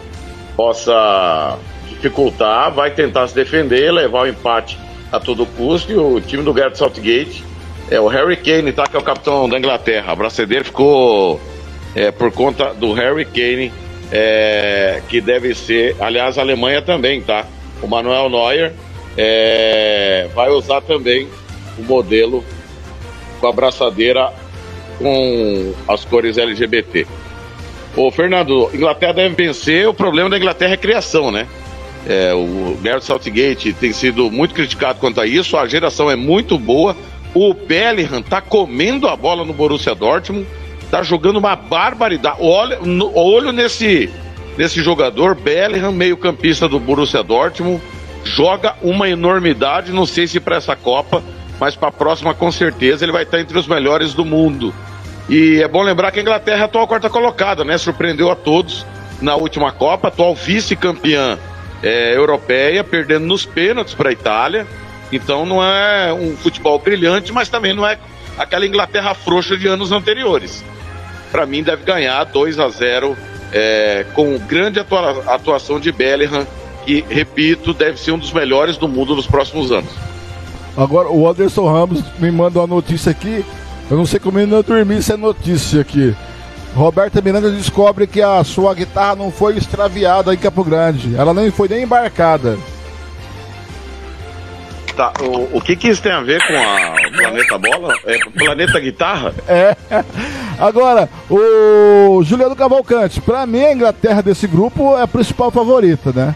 [SPEAKER 4] possa dificultar, vai tentar se defender, levar o empate a todo custo. E o time do Gareth Southgate é o Harry Kane, tá? Que é o capitão da Inglaterra. A braçadeira ficou é, por conta do Harry Kane, é, que deve ser, aliás, a Alemanha também, tá? O Manuel Neuer é, vai usar também o modelo com a braçadeira com as cores LGBT. Ô, Fernando, Inglaterra deve vencer. O problema da Inglaterra é criação, né? É, o Gareth Southgate tem sido muito criticado quanto a isso. A geração é muito boa. O Bellingham tá comendo a bola no Borussia Dortmund. Tá jogando uma barbaridade. Olha, no- olho nesse, nesse jogador, Bellingham, meio-campista do Borussia Dortmund. Joga uma enormidade. Não sei se para essa Copa, mas para a próxima, com certeza, ele vai estar entre os melhores do mundo. E é bom lembrar que a Inglaterra é a atual quarta colocada, né? Surpreendeu a todos na última Copa, atual vice-campeã é, europeia, perdendo nos pênaltis para a Itália. Então não é um futebol brilhante, mas também não é aquela Inglaterra frouxa de anos anteriores. Para mim deve ganhar 2 a 0 é, com grande atua- atuação de Bellingham, que, repito, deve ser um dos melhores do mundo nos próximos anos.
[SPEAKER 6] Agora, o Anderson Ramos me manda uma notícia aqui. Eu não sei como ele não dormir essa notícia aqui. Roberta Miranda descobre que a sua guitarra não foi extraviada em Campo Grande. Ela nem foi nem embarcada.
[SPEAKER 4] Tá, o, o que, que isso tem a ver com a Planeta Bola? É Planeta Guitarra?
[SPEAKER 6] É. Agora, o Juliano Cavalcante. Pra mim, a Inglaterra desse grupo é a principal favorita, né?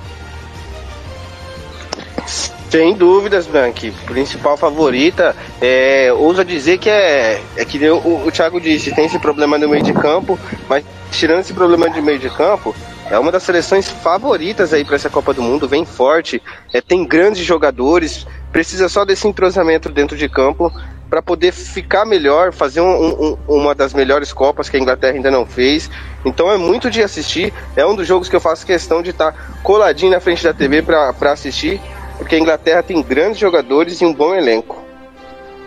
[SPEAKER 7] Sem dúvidas, Blank. Principal favorita. É, ousa dizer que é, é que o, o Thiago disse, tem esse problema no meio de campo, mas tirando esse problema de meio de campo, é uma das seleções favoritas aí para essa Copa do Mundo, vem forte, é, tem grandes jogadores, precisa só desse entrosamento dentro de campo para poder ficar melhor, fazer um- um- um- uma das melhores Copas que a Inglaterra ainda não fez. Então é muito de assistir, é um dos jogos que eu faço questão de estar coladinho na frente da TV para assistir, porque a Inglaterra tem grandes jogadores e um bom elenco.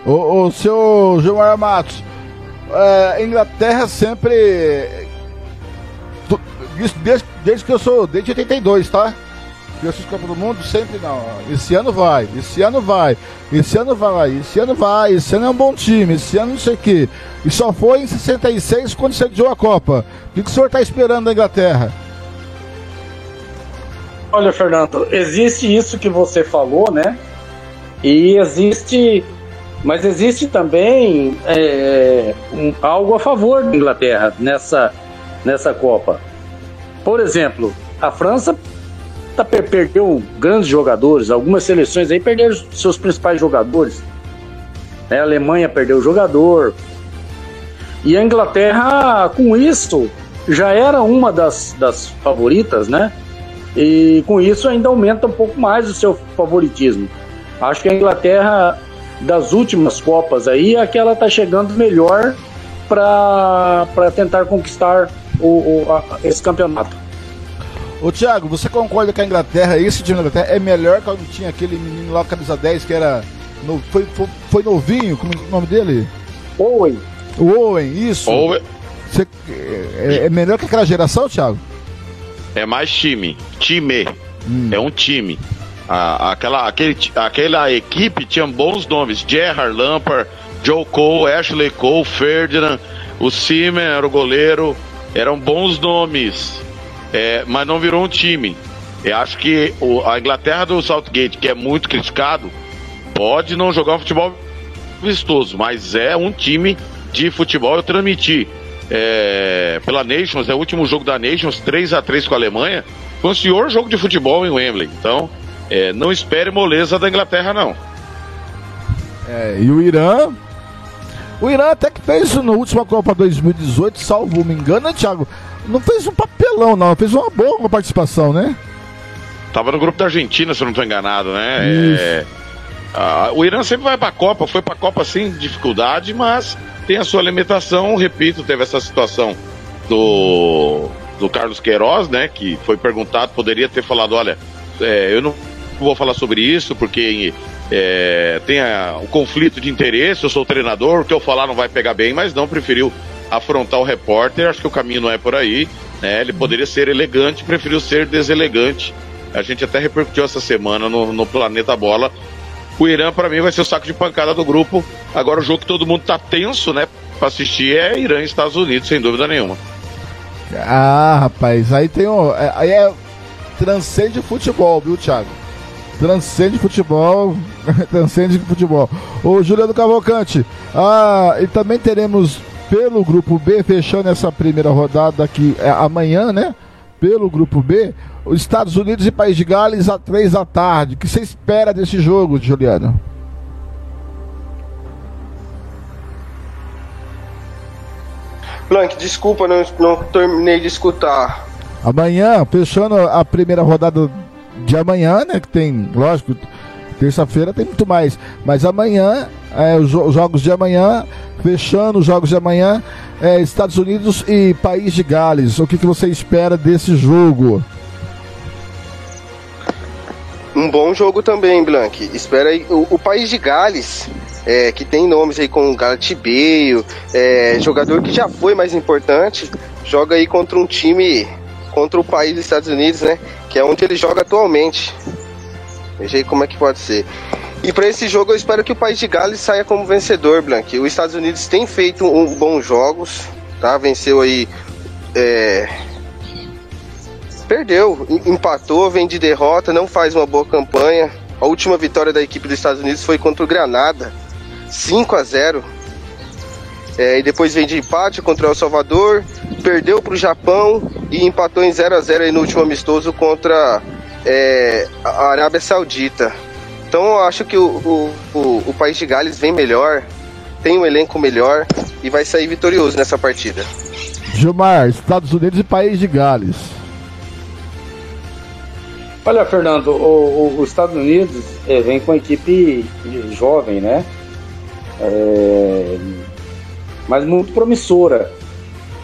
[SPEAKER 6] O, o seu Gilmar Matos, é, Inglaterra sempre. Desde, desde que eu sou. Desde 82, tá? Que eu assisto do Mundo, sempre não. Esse ano vai, esse ano vai, esse ano vai, esse ano vai, esse ano é um bom time, esse ano não sei o quê. E só foi em 66 quando sediou a Copa. O que, que o senhor está esperando da Inglaterra?
[SPEAKER 8] Olha, Fernando, existe isso que você falou, né? E existe. Mas existe também é, um- algo a favor da Inglaterra nessa, nessa Copa. Por exemplo, a França tá, per- perdeu grandes jogadores, algumas seleções aí perderam seus principais jogadores. né? A Alemanha perdeu o jogador. E a Inglaterra, com isso, já era uma das, das favoritas, né? E com isso ainda aumenta um pouco mais o seu favoritismo. Acho que a Inglaterra, das últimas Copas aí, é que ela está chegando melhor para tentar conquistar o, o- a- esse campeonato.
[SPEAKER 6] Ô Thiago, você concorda que a Inglaterra, esse time da Inglaterra, é melhor quando tinha aquele menino lá, camisa 10, que era. no- foi, foi, foi novinho, como é o nome dele?
[SPEAKER 8] Owen.
[SPEAKER 6] O Owen, isso.
[SPEAKER 4] Owen.
[SPEAKER 6] Você- é, é melhor que aquela geração, Thiago?
[SPEAKER 4] É mais time. Time.
[SPEAKER 6] Hum.
[SPEAKER 4] É um time. A- aquela, aquele, aquela equipe tinha bons nomes. Gerrard, Lampard, Joe Cole, Ashley Cole, Ferdinand, o Seaman era o goleiro. Eram bons nomes. É, mas não virou um time. Eu acho que o- a Inglaterra do Southgate, que é muito criticado, pode não jogar um futebol vistoso, mas é um time de futebol. Eu transmiti é, pela Nations, é o último jogo da Nations, 3 a 3 com a Alemanha. Foi o senhor jogo de futebol em Wembley. Então, é, não espere moleza da Inglaterra, não.
[SPEAKER 6] É, e o Irã. O Irã até que fez na última Copa 2018, salvo me engano, né, Thiago? Não fez um papelão, não. Fez uma boa participação, né?
[SPEAKER 4] Tava no grupo da Argentina, se eu não estou enganado, né? É, o Irã sempre vai pra Copa, foi pra Copa sem dificuldade, mas tem a sua limitação. Repito, teve essa situação do, do Carlos Queiroz, né? Que foi perguntado, poderia ter falado: olha, é, eu não vou falar sobre isso porque é, tem o conflito de interesse, eu sou treinador, o que eu falar não vai pegar bem, mas não preferiu afrontar o repórter. Acho que o caminho não é por aí. Né? Ele poderia ser elegante, preferiu ser deselegante. A gente até repercutiu essa semana no, no Planeta Bola. O Irã, pra mim, vai ser o saco de pancada do grupo. Agora, o jogo que todo mundo tá tenso, né, pra assistir é Irã e Estados Unidos, sem dúvida nenhuma.
[SPEAKER 6] Ah, rapaz, aí tem um. é- Aí é. Transcende futebol, viu, Thiago? Transcende futebol. transcende futebol. Ô, Juliano Cavalcante, ah, e também teremos pelo grupo B, fechando essa primeira rodada aqui é, amanhã, né? Pelo grupo B, os Estados Unidos e País de Gales às três da tarde. O que você espera desse jogo, Juliano?
[SPEAKER 7] Blank, desculpa, não, não terminei de escutar.
[SPEAKER 6] Amanhã, fechando a primeira rodada de amanhã, né? Que tem, lógico, terça-feira tem muito mais. Mas amanhã, é, os, os jogos de amanhã, fechando os jogos de amanhã, é, Estados Unidos e País de Gales. O que, que você espera desse jogo?
[SPEAKER 7] Um bom jogo também, Blank. Espera aí. O, o país de Gales, é, que tem nomes aí como Bale, é, jogador que já foi mais importante, joga aí contra um time, contra o país dos Estados Unidos, né? Que é onde ele joga atualmente. Veja aí como é que pode ser. E para esse jogo eu espero que o país de Gales saia como vencedor, Blank. Os Estados Unidos tem feito um, bons jogos, tá? Venceu aí. é, Perdeu, em- empatou, vem de derrota, não faz uma boa campanha. A última vitória da equipe dos Estados Unidos foi contra o Granada, 5 a 0. É, e depois vem de empate contra o El Salvador, perdeu para o Japão e empatou em 0 a 0 aí no último amistoso contra é, a Arábia Saudita. Então eu acho que o, o, o, país de Gales vem melhor, tem um elenco melhor e vai sair vitorioso nessa partida.
[SPEAKER 6] Gilmar, Estados Unidos e País de Gales.
[SPEAKER 8] Olha, Fernando, o- o- os Estados Unidos eh, vem com uma equipe jovem, né? É, mas muito promissora.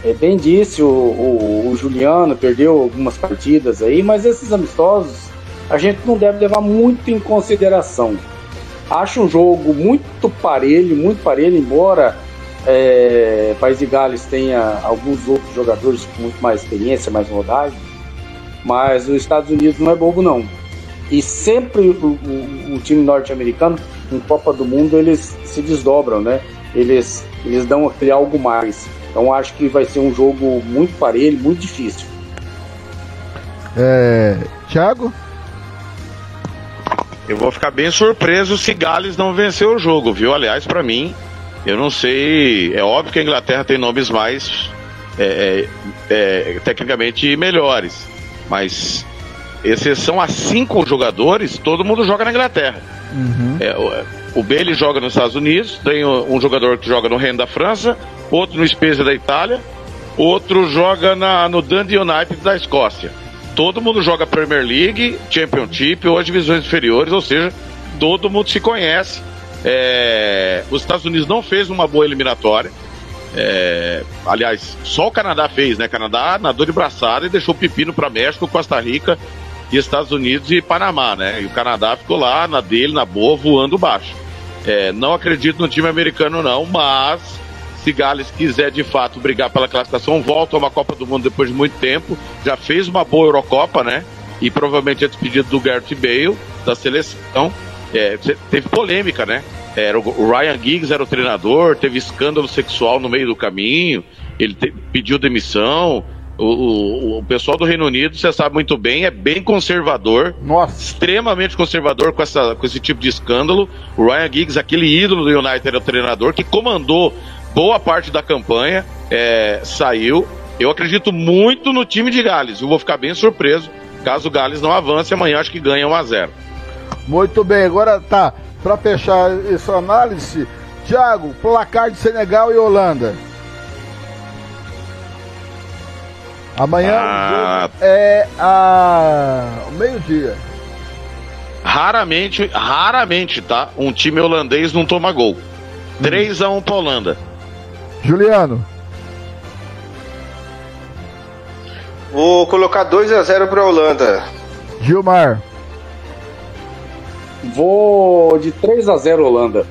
[SPEAKER 8] É, bem disse, o, o- o Juliano perdeu algumas partidas aí, mas esses amistosos a gente não deve levar muito em consideração. Acho um jogo muito parelho, muito parelho, embora é, País de Gales tenha alguns outros jogadores com muito mais experiência, mais rodagem, mas os Estados Unidos não é bobo não. E sempre o, o- o time norte-americano, em Copa do Mundo, eles se desdobram, né? Eles, eles dão aquele algo mais. Então acho que vai ser um jogo muito parelho, muito difícil.
[SPEAKER 6] É, Thiago?
[SPEAKER 4] Eu vou ficar bem surpreso se Gales não vencer o jogo, viu? Aliás, pra mim, eu não sei. É óbvio que a Inglaterra tem nomes mais é, é, é, tecnicamente melhores, mas exceção a cinco jogadores, todo mundo joga na Inglaterra. É, o, Bailey joga nos Estados Unidos, tem um, jogador que joga no Reino da França, outro no Spezia da Itália, outro joga na, no Dundee United da Escócia. Todo mundo joga Premier League, Championship ou as divisões inferiores, ou seja, todo mundo se conhece. É, os Estados Unidos não fez uma boa eliminatória. É, aliás, só o Canadá fez, né? Canadá nadou de braçada e deixou pepino para México, Costa Rica Estados Unidos e Panamá, né? E o Canadá ficou lá na dele, na boa, voando baixo. É, não acredito no time americano, não, mas se Gales quiser de fato brigar pela classificação, volta a uma Copa do Mundo depois de muito tempo, já fez uma boa Eurocopa, né? E provavelmente é despedido do Gareth Bale, da seleção. É, teve polêmica, né? Era o Ryan Giggs era o treinador, teve escândalo sexual no meio do caminho, ele te, pediu demissão. O, o, o, pessoal do Reino Unido, você sabe muito bem, é bem conservador.
[SPEAKER 6] Nossa.
[SPEAKER 4] Extremamente conservador com, essa, com esse tipo de escândalo. O Ryan Giggs, aquele ídolo do United, era o treinador que comandou boa parte da campanha, é, saiu. Eu acredito muito no time de Gales. Eu vou ficar bem surpreso caso o Gales não avance. Amanhã acho que ganha 1 a 0
[SPEAKER 6] Muito bem, agora tá. Para fechar essa análise, Thiago, placar de Senegal e Holanda. Amanhã ah, é a meio-dia.
[SPEAKER 4] Raramente, raramente, tá? Um time holandês não toma gol. Hum. 3 a 1 pra Holanda.
[SPEAKER 6] Juliano.
[SPEAKER 7] Vou colocar 2 a 0 pra Holanda.
[SPEAKER 6] Gilmar.
[SPEAKER 8] Vou de 3 a 0 Holanda.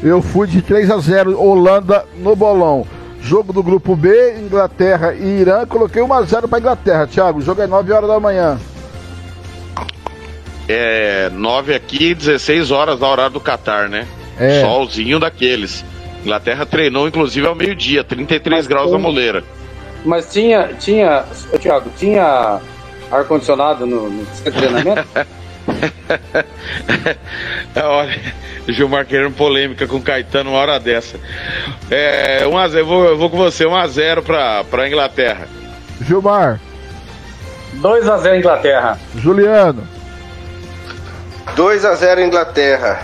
[SPEAKER 6] Eu fui de 3 a 0 Holanda no bolão. Jogo do grupo B, Inglaterra e Irã. Coloquei 1 a 0 para Inglaterra, Thiago. O jogo é 9 horas da manhã.
[SPEAKER 4] É 9 aqui, 16 horas da hora do Catar, né? É. Solzinho daqueles. Inglaterra treinou inclusive ao meio-dia, 33 Mas graus tem... na moleira.
[SPEAKER 8] Mas tinha, tinha, Thiago, tinha ar condicionado no, no treinamento?
[SPEAKER 4] Olha, Gilmar querendo polêmica com Caetano uma hora dessa. É, 1 a 0, eu vou, eu vou com você, 1x0 pra, pra Inglaterra.
[SPEAKER 6] Gilmar.
[SPEAKER 8] 2x0 Inglaterra.
[SPEAKER 6] Juliano.
[SPEAKER 7] 2x0 Inglaterra.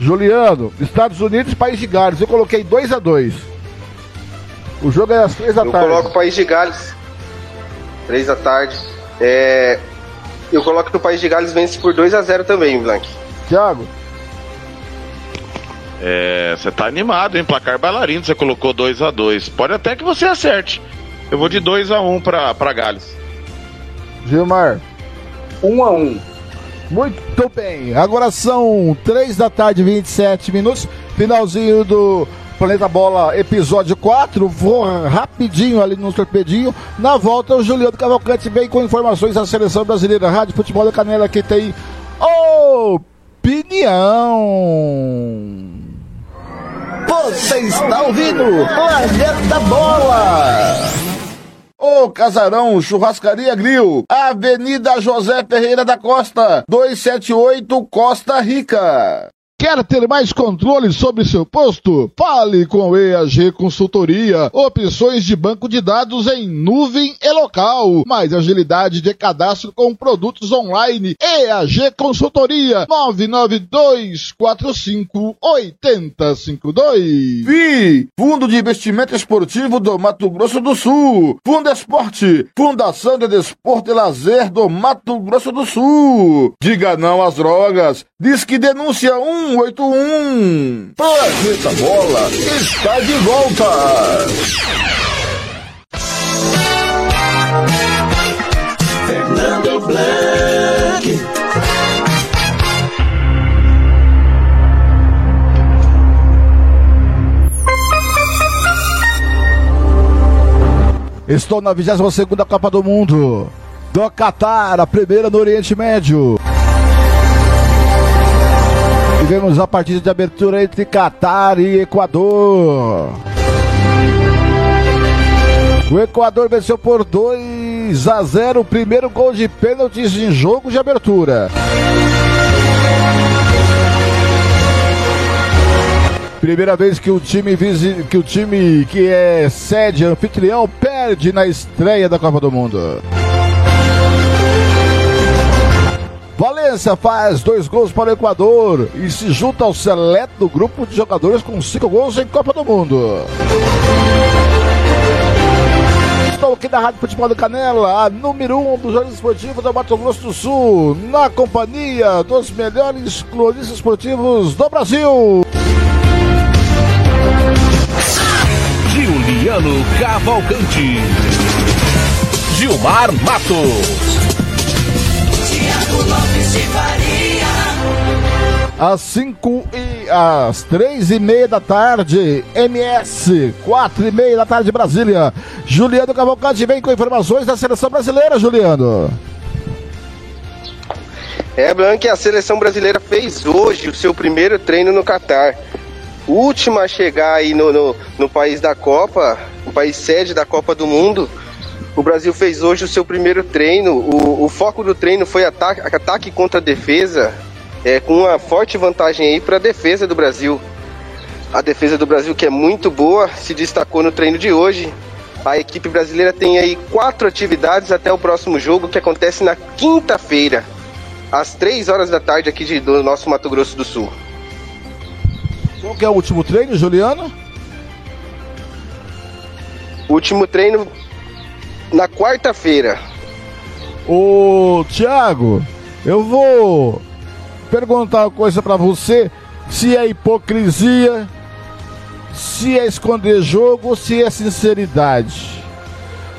[SPEAKER 6] Juliano, Estados Unidos e País de Gales. Eu coloquei 2x2. O jogo é às 3 da
[SPEAKER 7] eu
[SPEAKER 6] tarde.
[SPEAKER 7] Eu coloco País de Gales. 3 da tarde. É, eu coloco que o País de Gales vence por 2 a 0 também, Blank.
[SPEAKER 6] Thiago.
[SPEAKER 4] É, você tá animado, hein? Placar bailarino, você colocou 2 a 2 Pode até que você acerte. Eu vou de 2 a 1 pra, pra Gales.
[SPEAKER 6] Gilmar.
[SPEAKER 8] 1 a 1
[SPEAKER 6] Muito bem. Agora são 3 da tarde, 27 minutos. Finalzinho do Planeta Bola, episódio 4. Vou rapidinho ali no torpedinho. Na volta, o Juliano Cavalcante vem com informações da seleção brasileira. Rádio Futebol da Canela que tem opinião. Você está ouvindo Planeta Bola. O Casarão Churrascaria Grill, Avenida José Ferreira da Costa, 278 Costa Rica. Quer ter mais controle sobre seu posto? Fale com EAG Consultoria. Opções de banco de dados em nuvem e local. Mais agilidade de cadastro com produtos online. EAG Consultoria 992458052. FI, Fundo de Investimento Esportivo do Mato Grosso do Sul. Fundo Esporte, Fundação de Desporto e Lazer do Mato Grosso do Sul. Diga não às drogas. Diz que denúncia um 181. Planeta Bola está de volta.
[SPEAKER 10] Fernando Blanc.
[SPEAKER 6] Estou na 22 segunda Copa do Mundo do Catar, a primeira no Oriente Médio. Tivemos a partida de abertura entre Catar e Equador. O Equador venceu por 2 a 0 o primeiro gol de pênaltis em jogo de abertura. Primeira vez que o time que o time que é sede anfitrião perde na estreia da Copa do Mundo. Valência faz dois gols para o Equador e se junta ao seleto grupo de jogadores com cinco gols em Copa do Mundo. Estou aqui na Rádio Futebol do Canela, a número um dos jornais esportivos do Mato Grosso do Sul, na companhia dos melhores cronistas esportivos do Brasil.
[SPEAKER 1] Juliano Cavalcante. Gilmar Matos.
[SPEAKER 10] Tiago Lopes de Faria.
[SPEAKER 6] Às 5 e às 3 e meia da tarde, MS, 4 e meia da tarde, Brasília. Juliano Cavalcante vem com informações da seleção brasileira, Juliano.
[SPEAKER 7] É, Blanque, a seleção brasileira fez hoje o seu primeiro treino no Catar. Última a chegar aí no, no, no país da Copa, o país sede da Copa do Mundo. O Brasil fez hoje o seu primeiro treino. O, o foco do treino foi ataque, ataque contra defesa, é, com uma forte vantagem aí para a defesa do Brasil. A defesa do Brasil, que é muito boa, se destacou no treino de hoje. A equipe brasileira tem aí quatro atividades até o próximo jogo, que acontece na quinta-feira, às três horas da tarde, aqui de, do nosso Mato Grosso do Sul.
[SPEAKER 6] Qual que é o último treino, Juliano?
[SPEAKER 7] Último treino na quarta-feira.
[SPEAKER 6] Ô, Thiago, eu vou perguntar uma coisa pra você, se é hipocrisia, se é esconder jogo ou se é sinceridade.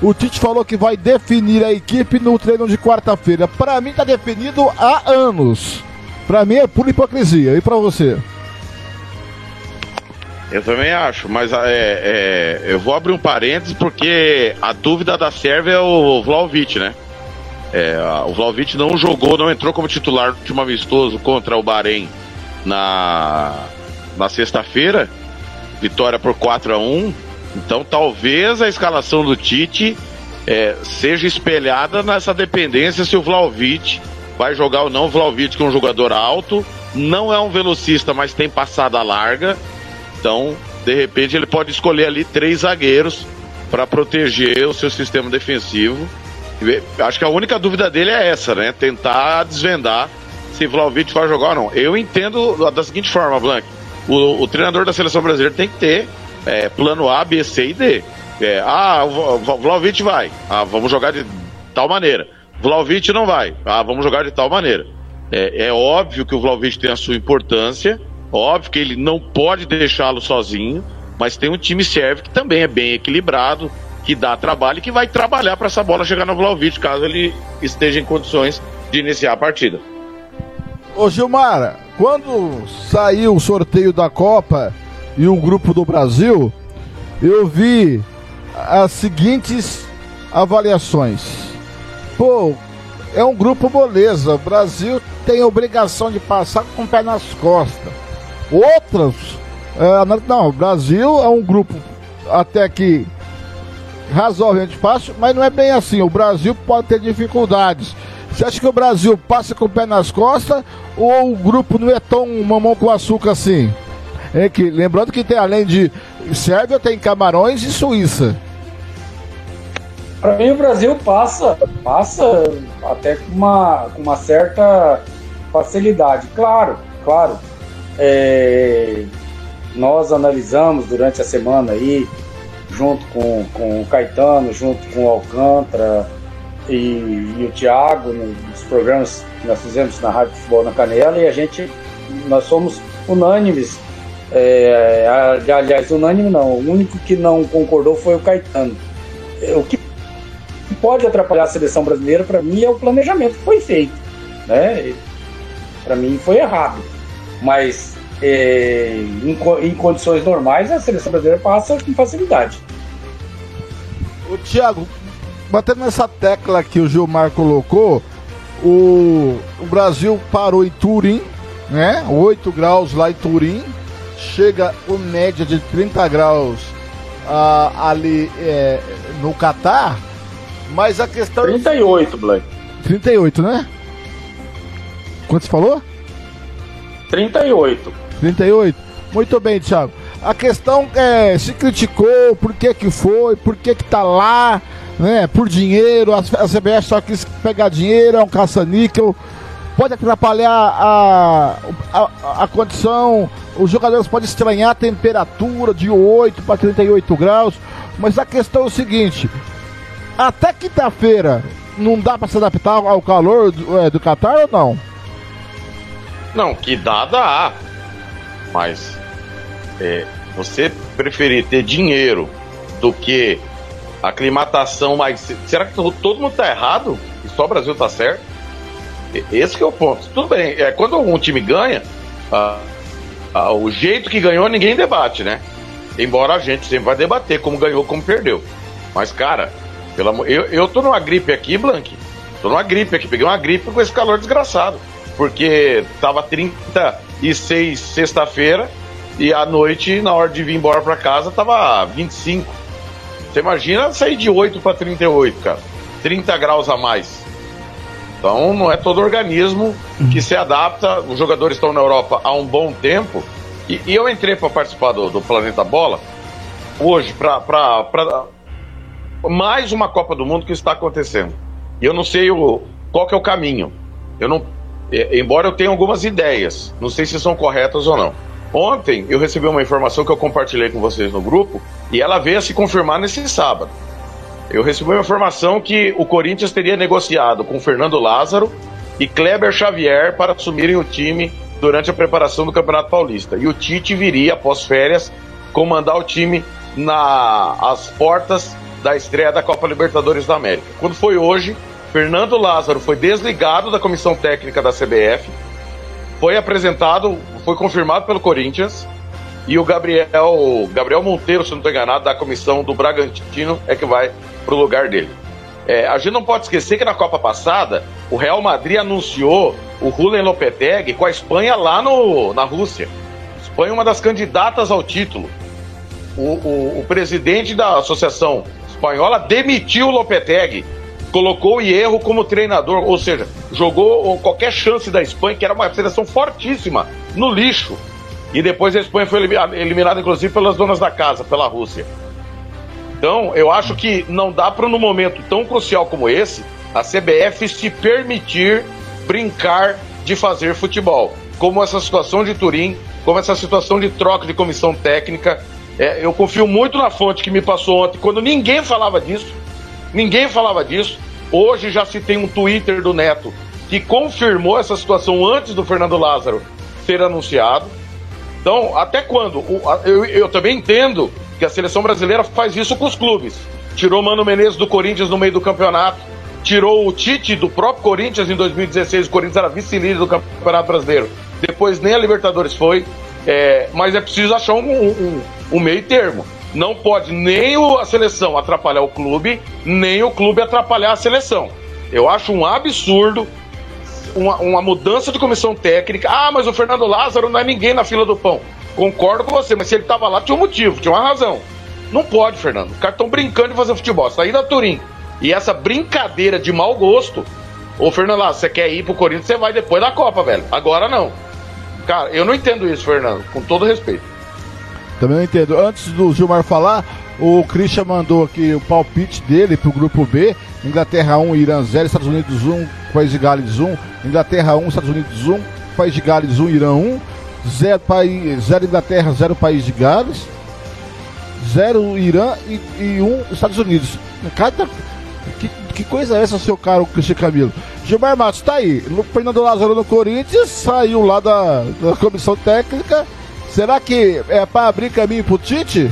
[SPEAKER 6] O Tite falou que vai definir a equipe no treino de quarta-feira. Pra mim tá definido há anos. Pra mim é pura hipocrisia. E pra você?
[SPEAKER 4] Eu também acho, mas é, é, eu vou abrir um parênteses porque a dúvida da Sérvia é o Vlaovic, né? É, o Vlaovic não jogou, não entrou como titular no último amistoso contra o Bahrein na, na sexta-feira. Vitória por 4 a 1 Então talvez a escalação do Tite é, seja espelhada nessa dependência se o Vlaovic vai jogar ou não. O Vlaovic que é um jogador alto, não é um velocista, mas tem passada larga. Então, de repente, ele pode escolher ali três zagueiros para proteger o seu sistema defensivo. Acho que a única dúvida dele é essa, né? Tentar desvendar se Vlaovic vai jogar ou não. Eu entendo da seguinte forma, Blank. O, o treinador da seleção brasileira tem que ter é, plano A, B, C e D. É, ah, o Vlaovic vai. Ah, vamos jogar de tal maneira. Vlaovic não vai. Ah, vamos jogar de tal maneira. É, é óbvio que o Vlaovic tem a sua importância. Óbvio que ele não pode deixá-lo sozinho. Mas tem um time serve que também é bem equilibrado, que dá trabalho e que vai trabalhar para essa bola chegar no Vlaovic, caso ele esteja em condições de iniciar a partida.
[SPEAKER 6] Ô Gilmar, quando saiu o sorteio da Copa e o grupo do Brasil, eu vi as seguintes avaliações. Pô, é um grupo moleza. O Brasil tem obrigação de passar com o pé nas costas. Outras, é, não, o Brasil é um grupo até que razoavelmente fácil, mas não é bem assim. O Brasil pode ter dificuldades. Você acha que o Brasil passa com o pé nas costas ou o grupo não é tão mamão com açúcar assim? É que, lembrando que tem além de Sérvia, tem Camarões e Suíça.
[SPEAKER 8] Para mim o Brasil passa, passa até com uma, com uma certa facilidade. Claro, claro. É, nós analisamos durante a semana aí, junto com, com o Caetano, junto com o Alcântara, e, e o Thiago nos programas que nós fizemos na Rádio Futebol na Canela e a gente nós somos unânimes. É, aliás unânime não o único que não concordou foi o Caetano. O que pode atrapalhar a seleção brasileira para mim é o planejamento que foi feito né? Para mim foi errado mas é, em, em condições normais a seleção brasileira passa com facilidade
[SPEAKER 6] o Thiago batendo nessa tecla que o Gilmar colocou, o, o Brasil parou em Turim, né? 8 graus lá em Turim, chega com média de 30 graus ali é, no Catar, mas a questão.
[SPEAKER 8] 38, Black.
[SPEAKER 6] 38, né? Quanto você falou?
[SPEAKER 8] 38.
[SPEAKER 6] 38? Muito bem, Thiago. A questão é, se criticou, por que que foi, por que que tá lá, né? Por dinheiro, a, CBF só quis pegar dinheiro, é um caça-níquel, pode atrapalhar a, a, a, condição, os jogadores podem estranhar a temperatura de 8 para 38 graus, mas a questão é o seguinte, até quinta-feira não dá para se adaptar ao calor do, é, do Qatar ou não?
[SPEAKER 4] Não, que dá, dá. Mas é, você preferir ter dinheiro do que aclimatação mais. Será que todo mundo tá errado? E só o Brasil tá certo? Esse é o ponto. Tudo bem, é, quando um time ganha, ah, ah, o jeito que ganhou ninguém debate, né? Embora a gente sempre vai debater como ganhou, como perdeu. Mas, cara, pelo amor, eu, eu tô numa gripe aqui, Blank. Tô numa gripe aqui, peguei uma gripe com esse calor desgraçado. Porque tava 36 sexta-feira e à noite, na hora de vir embora pra casa, tava 25. Você imagina sair de 8 para 38, cara. 30 graus a mais. Então não é todo organismo que se adapta. Os jogadores estão na Europa há um bom tempo. E, e eu entrei para participar do, do Planeta Bola hoje para mais uma Copa do Mundo que está acontecendo. E eu não sei o, qual que é o caminho. Eu não, é, embora eu tenha algumas ideias, não sei se são corretas ou não. Ontem eu recebi uma informação que eu compartilhei com vocês no grupo e ela veio a se confirmar nesse sábado. Eu recebi uma informação que o Corinthians teria negociado com Fernando Lázaro e Kleber Xavier para assumirem o time durante a preparação do Campeonato Paulista. E o Tite viria, após férias, comandar o time nas portas da estreia da Copa Libertadores da América. Quando foi hoje, Fernando Lázaro foi desligado da comissão técnica da CBF, foi apresentado, foi confirmado pelo Corinthians, e o Gabriel, Gabriel Monteiro, se não estou enganado, da comissão do Bragantino, é que vai para o lugar dele. É, a gente não pode esquecer que na Copa passada, o Real Madrid anunciou o Julen Lopetegui com a Espanha lá no, na Rússia. Espanha é uma das candidatas ao título. O, o- o presidente da Associação Espanhola demitiu o Lopetegui, colocou o Hierro como treinador, ou seja, jogou qualquer chance da Espanha, que era uma seleção fortíssima, no lixo. E depois a Espanha foi eliminada, inclusive, pelas donas da casa, pela Rússia. Então, eu acho que não dá para, num momento tão crucial como esse, a CBF se permitir brincar de fazer futebol. Como essa situação de Turim, como essa situação de troca de comissão técnica. É, eu confio muito na fonte que me passou ontem, quando ninguém falava disso. Ninguém falava disso. Hoje já se tem um Twitter do Neto que confirmou essa situação antes do Fernando Lázaro ser anunciado. Então, até quando? Eu, eu também entendo que a seleção brasileira faz isso com os clubes. Tirou Mano Menezes do Corinthians no meio do campeonato, tirou o Tite do próprio Corinthians em 2016, o Corinthians era vice-líder do Campeonato Brasileiro. Depois nem a Libertadores foi, é, mas é preciso achar um, um- um meio termo. Não pode nem a seleção atrapalhar o clube, nem o clube atrapalhar a seleção. Eu acho um absurdo uma, uma mudança de comissão técnica. Ah, mas o Fernando Lázaro não é ninguém na fila do pão. Concordo com você, mas se ele tava lá, tinha um motivo, tinha uma razão. Não pode, Fernando. Os caras estão brincando de fazer futebol. Sair da Turim. E essa brincadeira de mau gosto. Ô, Fernando Lázaro, você quer ir pro Corinthians, você vai depois da Copa, velho. Agora não. Cara, eu não entendo isso, Fernando. Com todo respeito.
[SPEAKER 6] Também não entendo. Antes do Gilmar falar, o Christian mandou aqui o palpite dele pro grupo B. Inglaterra 1, Irã 0, Estados Unidos 1, País de Gales 1. Inglaterra 1, Estados Unidos 1, País de Gales 1, Irã 1. 0, país, 0 Inglaterra, 0 País de Gales. 0 Irã e, e 1 Estados Unidos. Cada. Que, que coisa é essa, seu caro Cristian Camilo? Gilmar Matos, tá aí. Fernando Lázaro no Corinthians, saiu lá da, da comissão técnica. Será que é para abrir caminho pro Tite?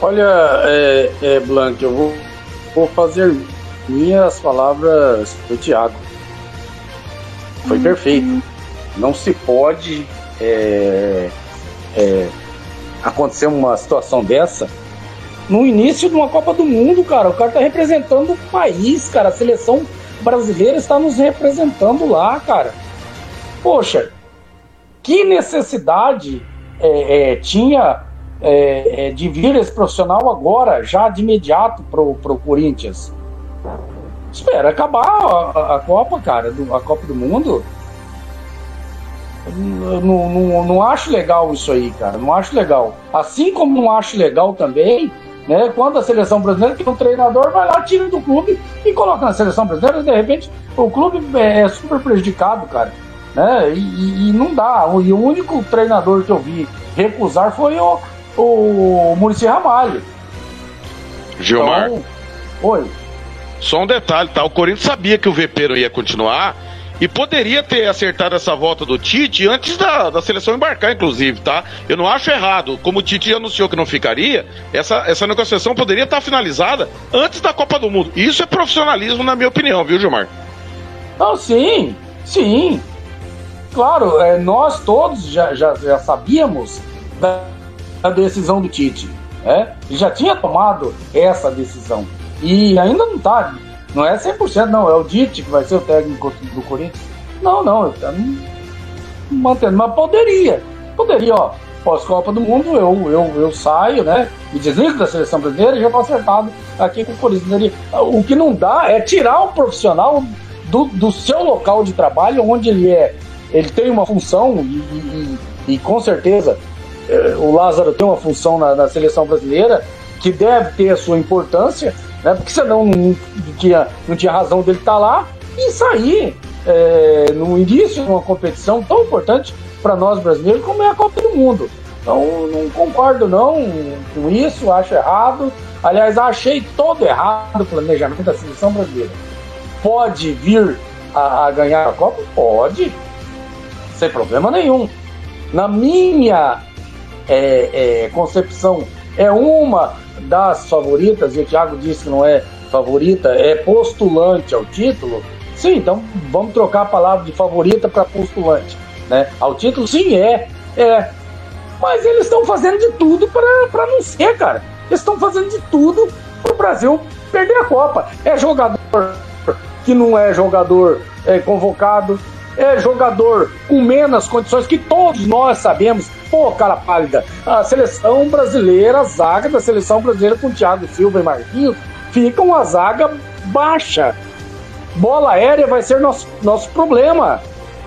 [SPEAKER 8] Olha, é, é, Blanc, eu vou, vou fazer minhas palavras do Thiago. Foi perfeito. Não se pode é, é, acontecer uma situação dessa no início de uma Copa do Mundo, cara. O cara tá representando o país, cara. A seleção brasileira está nos representando lá, cara. Poxa, que necessidade é, é, tinha é, é, de vir esse profissional agora, já de imediato pro, pro Corinthians? Espera acabar a, a- Copa, cara, do- a Copa do Mundo. Não, não, não acho legal isso aí, cara. Não acho legal. Assim como não acho legal também, né? Quando a seleção brasileira tem um treinador, vai lá, tira do clube e coloca na seleção brasileira, de repente o clube é super prejudicado, cara. Né? E, e- não dá. E o único treinador que eu vi recusar foi o, o Muricy Ramalho.
[SPEAKER 4] Gilmar.
[SPEAKER 8] Então, oi.
[SPEAKER 4] Só um detalhe, tá? O Corinthians sabia que o VP não ia continuar E poderia ter acertado essa volta do Tite antes da, da seleção embarcar, inclusive, tá? Eu não acho errado. Como o Tite anunciou que não ficaria, essa, essa negociação poderia estar finalizada antes da Copa do Mundo. Isso é profissionalismo, na minha opinião, viu, Gilmar?
[SPEAKER 8] Não, sim, sim. Claro, é, nós todos já, já, já sabíamos da, da decisão do Tite. Né? Ele já tinha tomado essa decisão. E ainda não está não é 100%, não. É o Dite que vai ser o técnico do Corinthians. Não, não. Tá mantendo. Mas poderia. Poderia, ó. Pós-Copa do Mundo, eu, eu, eu saio, né? Me desligo da seleção brasileira e já estou acertado aqui com o Corinthians. O que não dá é tirar o profissional do, do seu local de trabalho, onde ele é. Ele tem uma função e, e, e com certeza eh, o Lázaro tem uma função na, na seleção brasileira que deve ter a sua importância né? Porque senão não tinha, não tinha razão dele estar lá e sair é, no início de uma competição tão importante para nós brasileiros como é a Copa do Mundo. Então não concordo não com isso, acho errado. Aliás, achei todo errado o planejamento da seleção brasileira. Pode vir a, a ganhar a Copa? Pode, sem problema nenhum. Na minha é, é, concepção, é uma das favoritas, e o Thiago disse que não é favorita, é postulante ao título, sim, então vamos trocar a palavra de favorita para postulante. Né? Ao título, sim, é. É. Mas eles estão fazendo de tudo para não ser, cara. Eles estão fazendo de tudo para o Brasil perder a Copa. É jogador que não é jogador é, convocado, é jogador com menos condições que todos nós sabemos. Pô, cara pálida, a seleção brasileira, a zaga da seleção brasileira com Thiago Silva e Marquinhos, fica uma zaga baixa. Bola aérea vai ser nosso, nosso problema.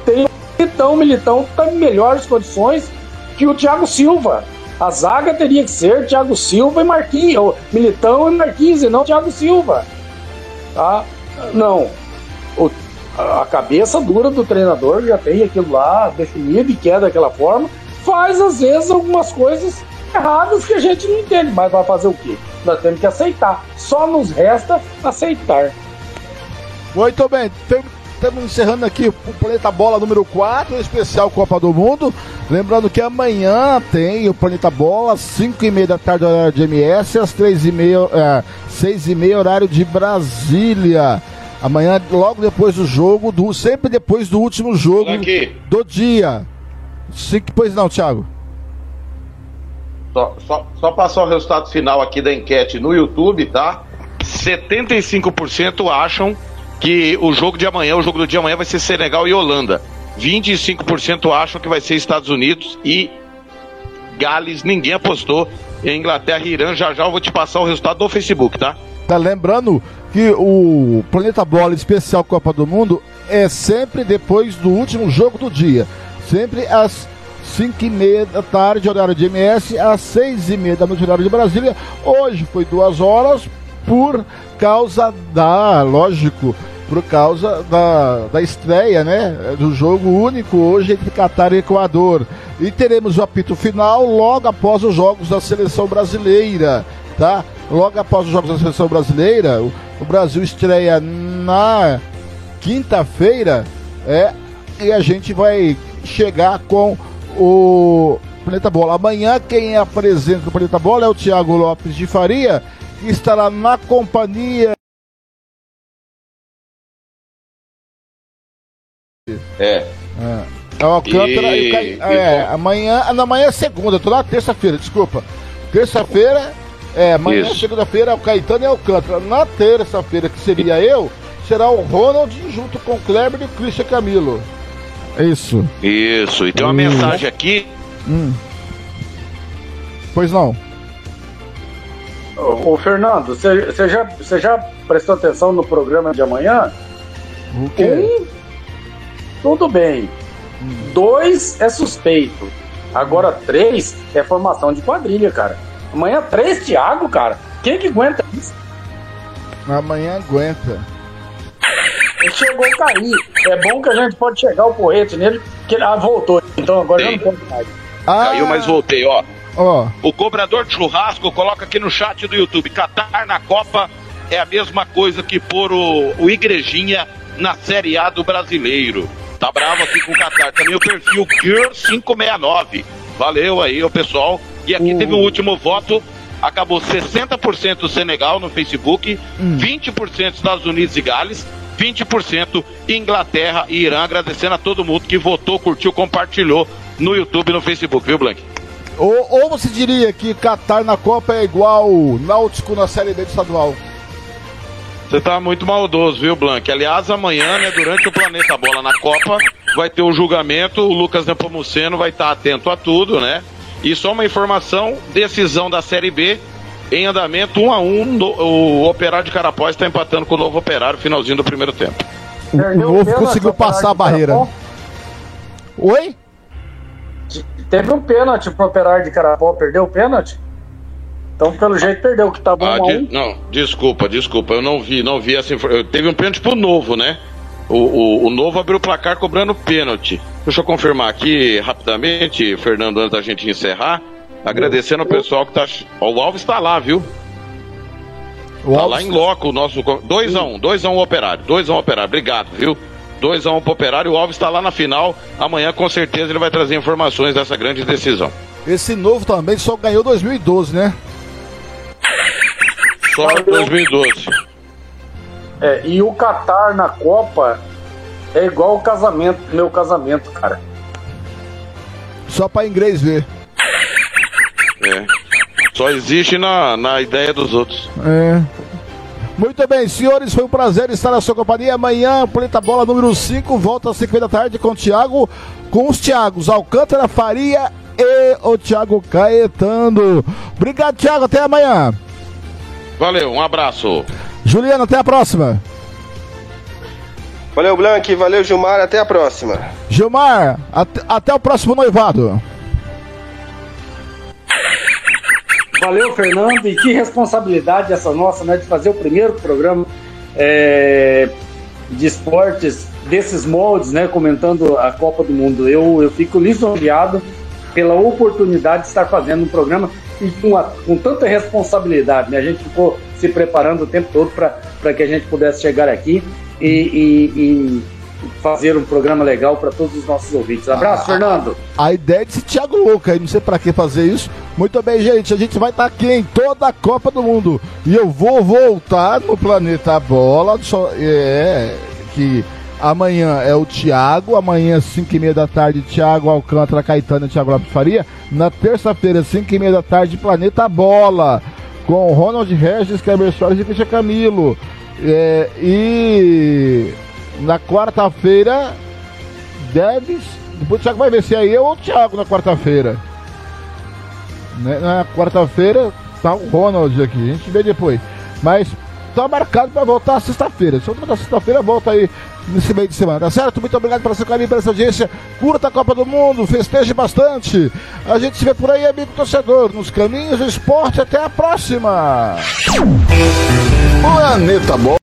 [SPEAKER 8] Tem Militão, Militão está em melhores condições que o Thiago Silva. A zaga teria que ser Thiago Silva e Marquinhos, Militão e Marquinhos, e não Thiago Silva. Tá? Não. O a cabeça dura do treinador já tem aquilo lá definido e quer daquela forma, faz às vezes algumas coisas erradas que a gente não entende, mas vai fazer o quê? Nós temos que aceitar. Só nos resta aceitar.
[SPEAKER 6] Muito bem, estamos encerrando aqui o Planeta Bola número 4, especial Copa do Mundo. Lembrando que amanhã tem o Planeta Bola, 5 e meia da tarde, horário de MS, às 3 e meia, é, 6 e meia, horário de Brasília. Amanhã, logo depois do jogo, do, sempre depois do último jogo
[SPEAKER 4] Aqui.
[SPEAKER 6] do dia. Sim, pois não, Thiago.
[SPEAKER 4] Só, só, só passar o resultado final aqui da enquete no YouTube, tá? 75% acham que o jogo de amanhã, o jogo do dia amanhã vai ser Senegal e Holanda. 25% acham que vai ser Estados Unidos e Gales. Ninguém apostou em Inglaterra e Irã. Já já eu vou te passar o resultado do Facebook, tá?
[SPEAKER 6] Tá lembrando que o Planeta Bola Especial Copa do Mundo é sempre depois do último jogo do dia. Sempre às 5 e meia da tarde, horário de MS, às 6 e meia da noite, horário de Brasília. Hoje foi duas horas por causa da, lógico, por causa da, da estreia, né, do jogo único hoje entre Catar e Equador. E teremos o apito final logo após os jogos da seleção brasileira, tá? Logo após os jogos da seleção brasileira, o, o Brasil estreia na quinta-feira, é, e a gente vai chegar com o Planeta Bola. Amanhã quem apresenta o Planeta Bola é o Thiago Lopes de Faria, que estará na companhia
[SPEAKER 4] É.
[SPEAKER 6] É. É Alcântara e,
[SPEAKER 4] E-
[SPEAKER 6] Ca-
[SPEAKER 4] e-
[SPEAKER 6] é, amanhã, não, amanhã é segunda, tô na terça-feira, desculpa. Terça-feira, é, amanhã
[SPEAKER 4] Isso.
[SPEAKER 6] segunda-feira é o Caetano e o Alcântara. Na terça-feira, que seria eu, será o Ronald junto com o Kleber e o Christian Camilo. É isso.
[SPEAKER 4] Isso, e tem uma
[SPEAKER 6] Hum.
[SPEAKER 4] mensagem aqui.
[SPEAKER 6] Hum. Pois não.
[SPEAKER 8] Ô, ô, Fernando, você já, você já prestou atenção no programa de amanhã?
[SPEAKER 6] O quê?
[SPEAKER 8] Um, tudo bem. Dois é suspeito. Agora três é formação de quadrilha, cara. Amanhã três Thiago, cara. Quem que aguenta isso?
[SPEAKER 6] Amanhã aguenta.
[SPEAKER 8] Ele chegou a cair. É bom que a gente pode chegar o porrete nele, que ele ah, voltou. Então agora já não pode mais.
[SPEAKER 4] Caiu, mas voltei, ó.
[SPEAKER 6] Ó.
[SPEAKER 4] O cobrador de churrasco coloca aqui no chat do YouTube. Catar na Copa é a mesma coisa que pôr o, o Igrejinha na Série A do Brasileiro. Tá bravo aqui com o Qatar. Também o perfil Girl569. Valeu aí, o pessoal. E aqui teve o último voto. Acabou 60% Senegal no Facebook, 20% Estados Unidos e Gales, 20% Inglaterra e Irã. Agradecendo a todo mundo que votou, curtiu, compartilhou no YouTube e no Facebook, viu, Blank?
[SPEAKER 6] Ou, ou você diria que Qatar na Copa é igual Náutico na Série B do estadual?
[SPEAKER 4] Você tá muito maldoso, viu, Blank? Aliás, amanhã, né, durante o Planeta Bola na Copa, vai ter o julgamento, o Lucas Nepomuceno vai estar atento a tudo, né? E só uma informação, decisão da Série B, em andamento, um a um, no- o Operário de Carapós está empatando com o Novo Operário, finalzinho do primeiro tempo.
[SPEAKER 6] O novo conseguiu passar a barreira. Oi?
[SPEAKER 8] Teve um pênalti pro Operário de Carapó, perdeu o pênalti? Então, pelo jeito, perdeu, que tá bom
[SPEAKER 4] Ah,
[SPEAKER 8] um a
[SPEAKER 4] de-
[SPEAKER 8] um.
[SPEAKER 4] não, desculpa, desculpa, eu não vi, não vi essa informação. Teve um pênalti pro Novo, né? O, o, o Novo abriu o placar cobrando pênalti. Deixa eu confirmar aqui rapidamente, Fernando, antes da gente encerrar. Agradecendo ao pessoal que tá. O Alves tá lá, viu?
[SPEAKER 6] O
[SPEAKER 4] tá
[SPEAKER 6] Alves-
[SPEAKER 4] lá em loco o nosso. 2x1, 2x1 operário, 2x1 operário, obrigado, viu? 2x1 pro operário, o Alves tá lá na final. Amanhã com certeza ele vai trazer informações dessa grande decisão.
[SPEAKER 6] Esse novo também só ganhou 2012, né?
[SPEAKER 4] Só 2012.
[SPEAKER 8] É, e o Qatar na Copa é igual o casamento, meu casamento, cara.
[SPEAKER 6] Só pra inglês ver.
[SPEAKER 4] É. Só existe na, na ideia dos outros.
[SPEAKER 6] É. Muito bem, senhores, foi um prazer estar na sua companhia. Amanhã, Planeta Bola número 5, volta às 5 da tarde com o Thiago, com os Thiagos Alcântara, Faria e o Thiago Caetano. Obrigado, Thiago, até amanhã.
[SPEAKER 4] Valeu, um abraço.
[SPEAKER 6] Juliano, até a próxima.
[SPEAKER 7] Valeu, Blank. Valeu, Gilmar. Até a próxima.
[SPEAKER 6] Gilmar, até, até o próximo noivado.
[SPEAKER 8] Valeu, Fernando, e que responsabilidade essa nossa, né, de fazer o primeiro programa é, de esportes desses moldes, né, comentando a Copa do Mundo. Eu, eu fico lisonjeado pela oportunidade de estar fazendo um programa e com, a- com tanta responsabilidade, né? A gente ficou se preparando o tempo todo para que a gente pudesse chegar aqui e, e- e fazer um programa legal para todos os nossos ouvintes. Abraço, Fernando.
[SPEAKER 6] A ideia é desse Thiago Louco aí, não sei pra que fazer isso. Muito bem, gente, a gente vai estar aqui em toda a Copa do Mundo. E eu vou voltar no Planeta Bola. Só, é, que amanhã é o Thiago, amanhã, 5 e meia da tarde, Thiago Alcântara, Caetano e Thiago Lopes Faria. Na terça-feira, 5 e meia da tarde, Planeta Bola. Com Ronald Regis, Kleber Soares e Cristian Camilo. É, e na quarta-feira, deve. Depois o Thiago vai ver se é eu ou o Thiago na quarta-feira. Né, Na quarta-feira tá o Ronald aqui, a gente vê depois. Mas tá marcado pra voltar sexta-feira. Se eu voltar sexta-feira, volta aí nesse meio de semana, tá certo? Muito obrigado pelo seu carinho, pela sua audiência. Curta a Copa do Mundo, festeje bastante. A gente se vê por aí, amigo torcedor, nos caminhos do esporte. Até a próxima!
[SPEAKER 9] Planeta Bola.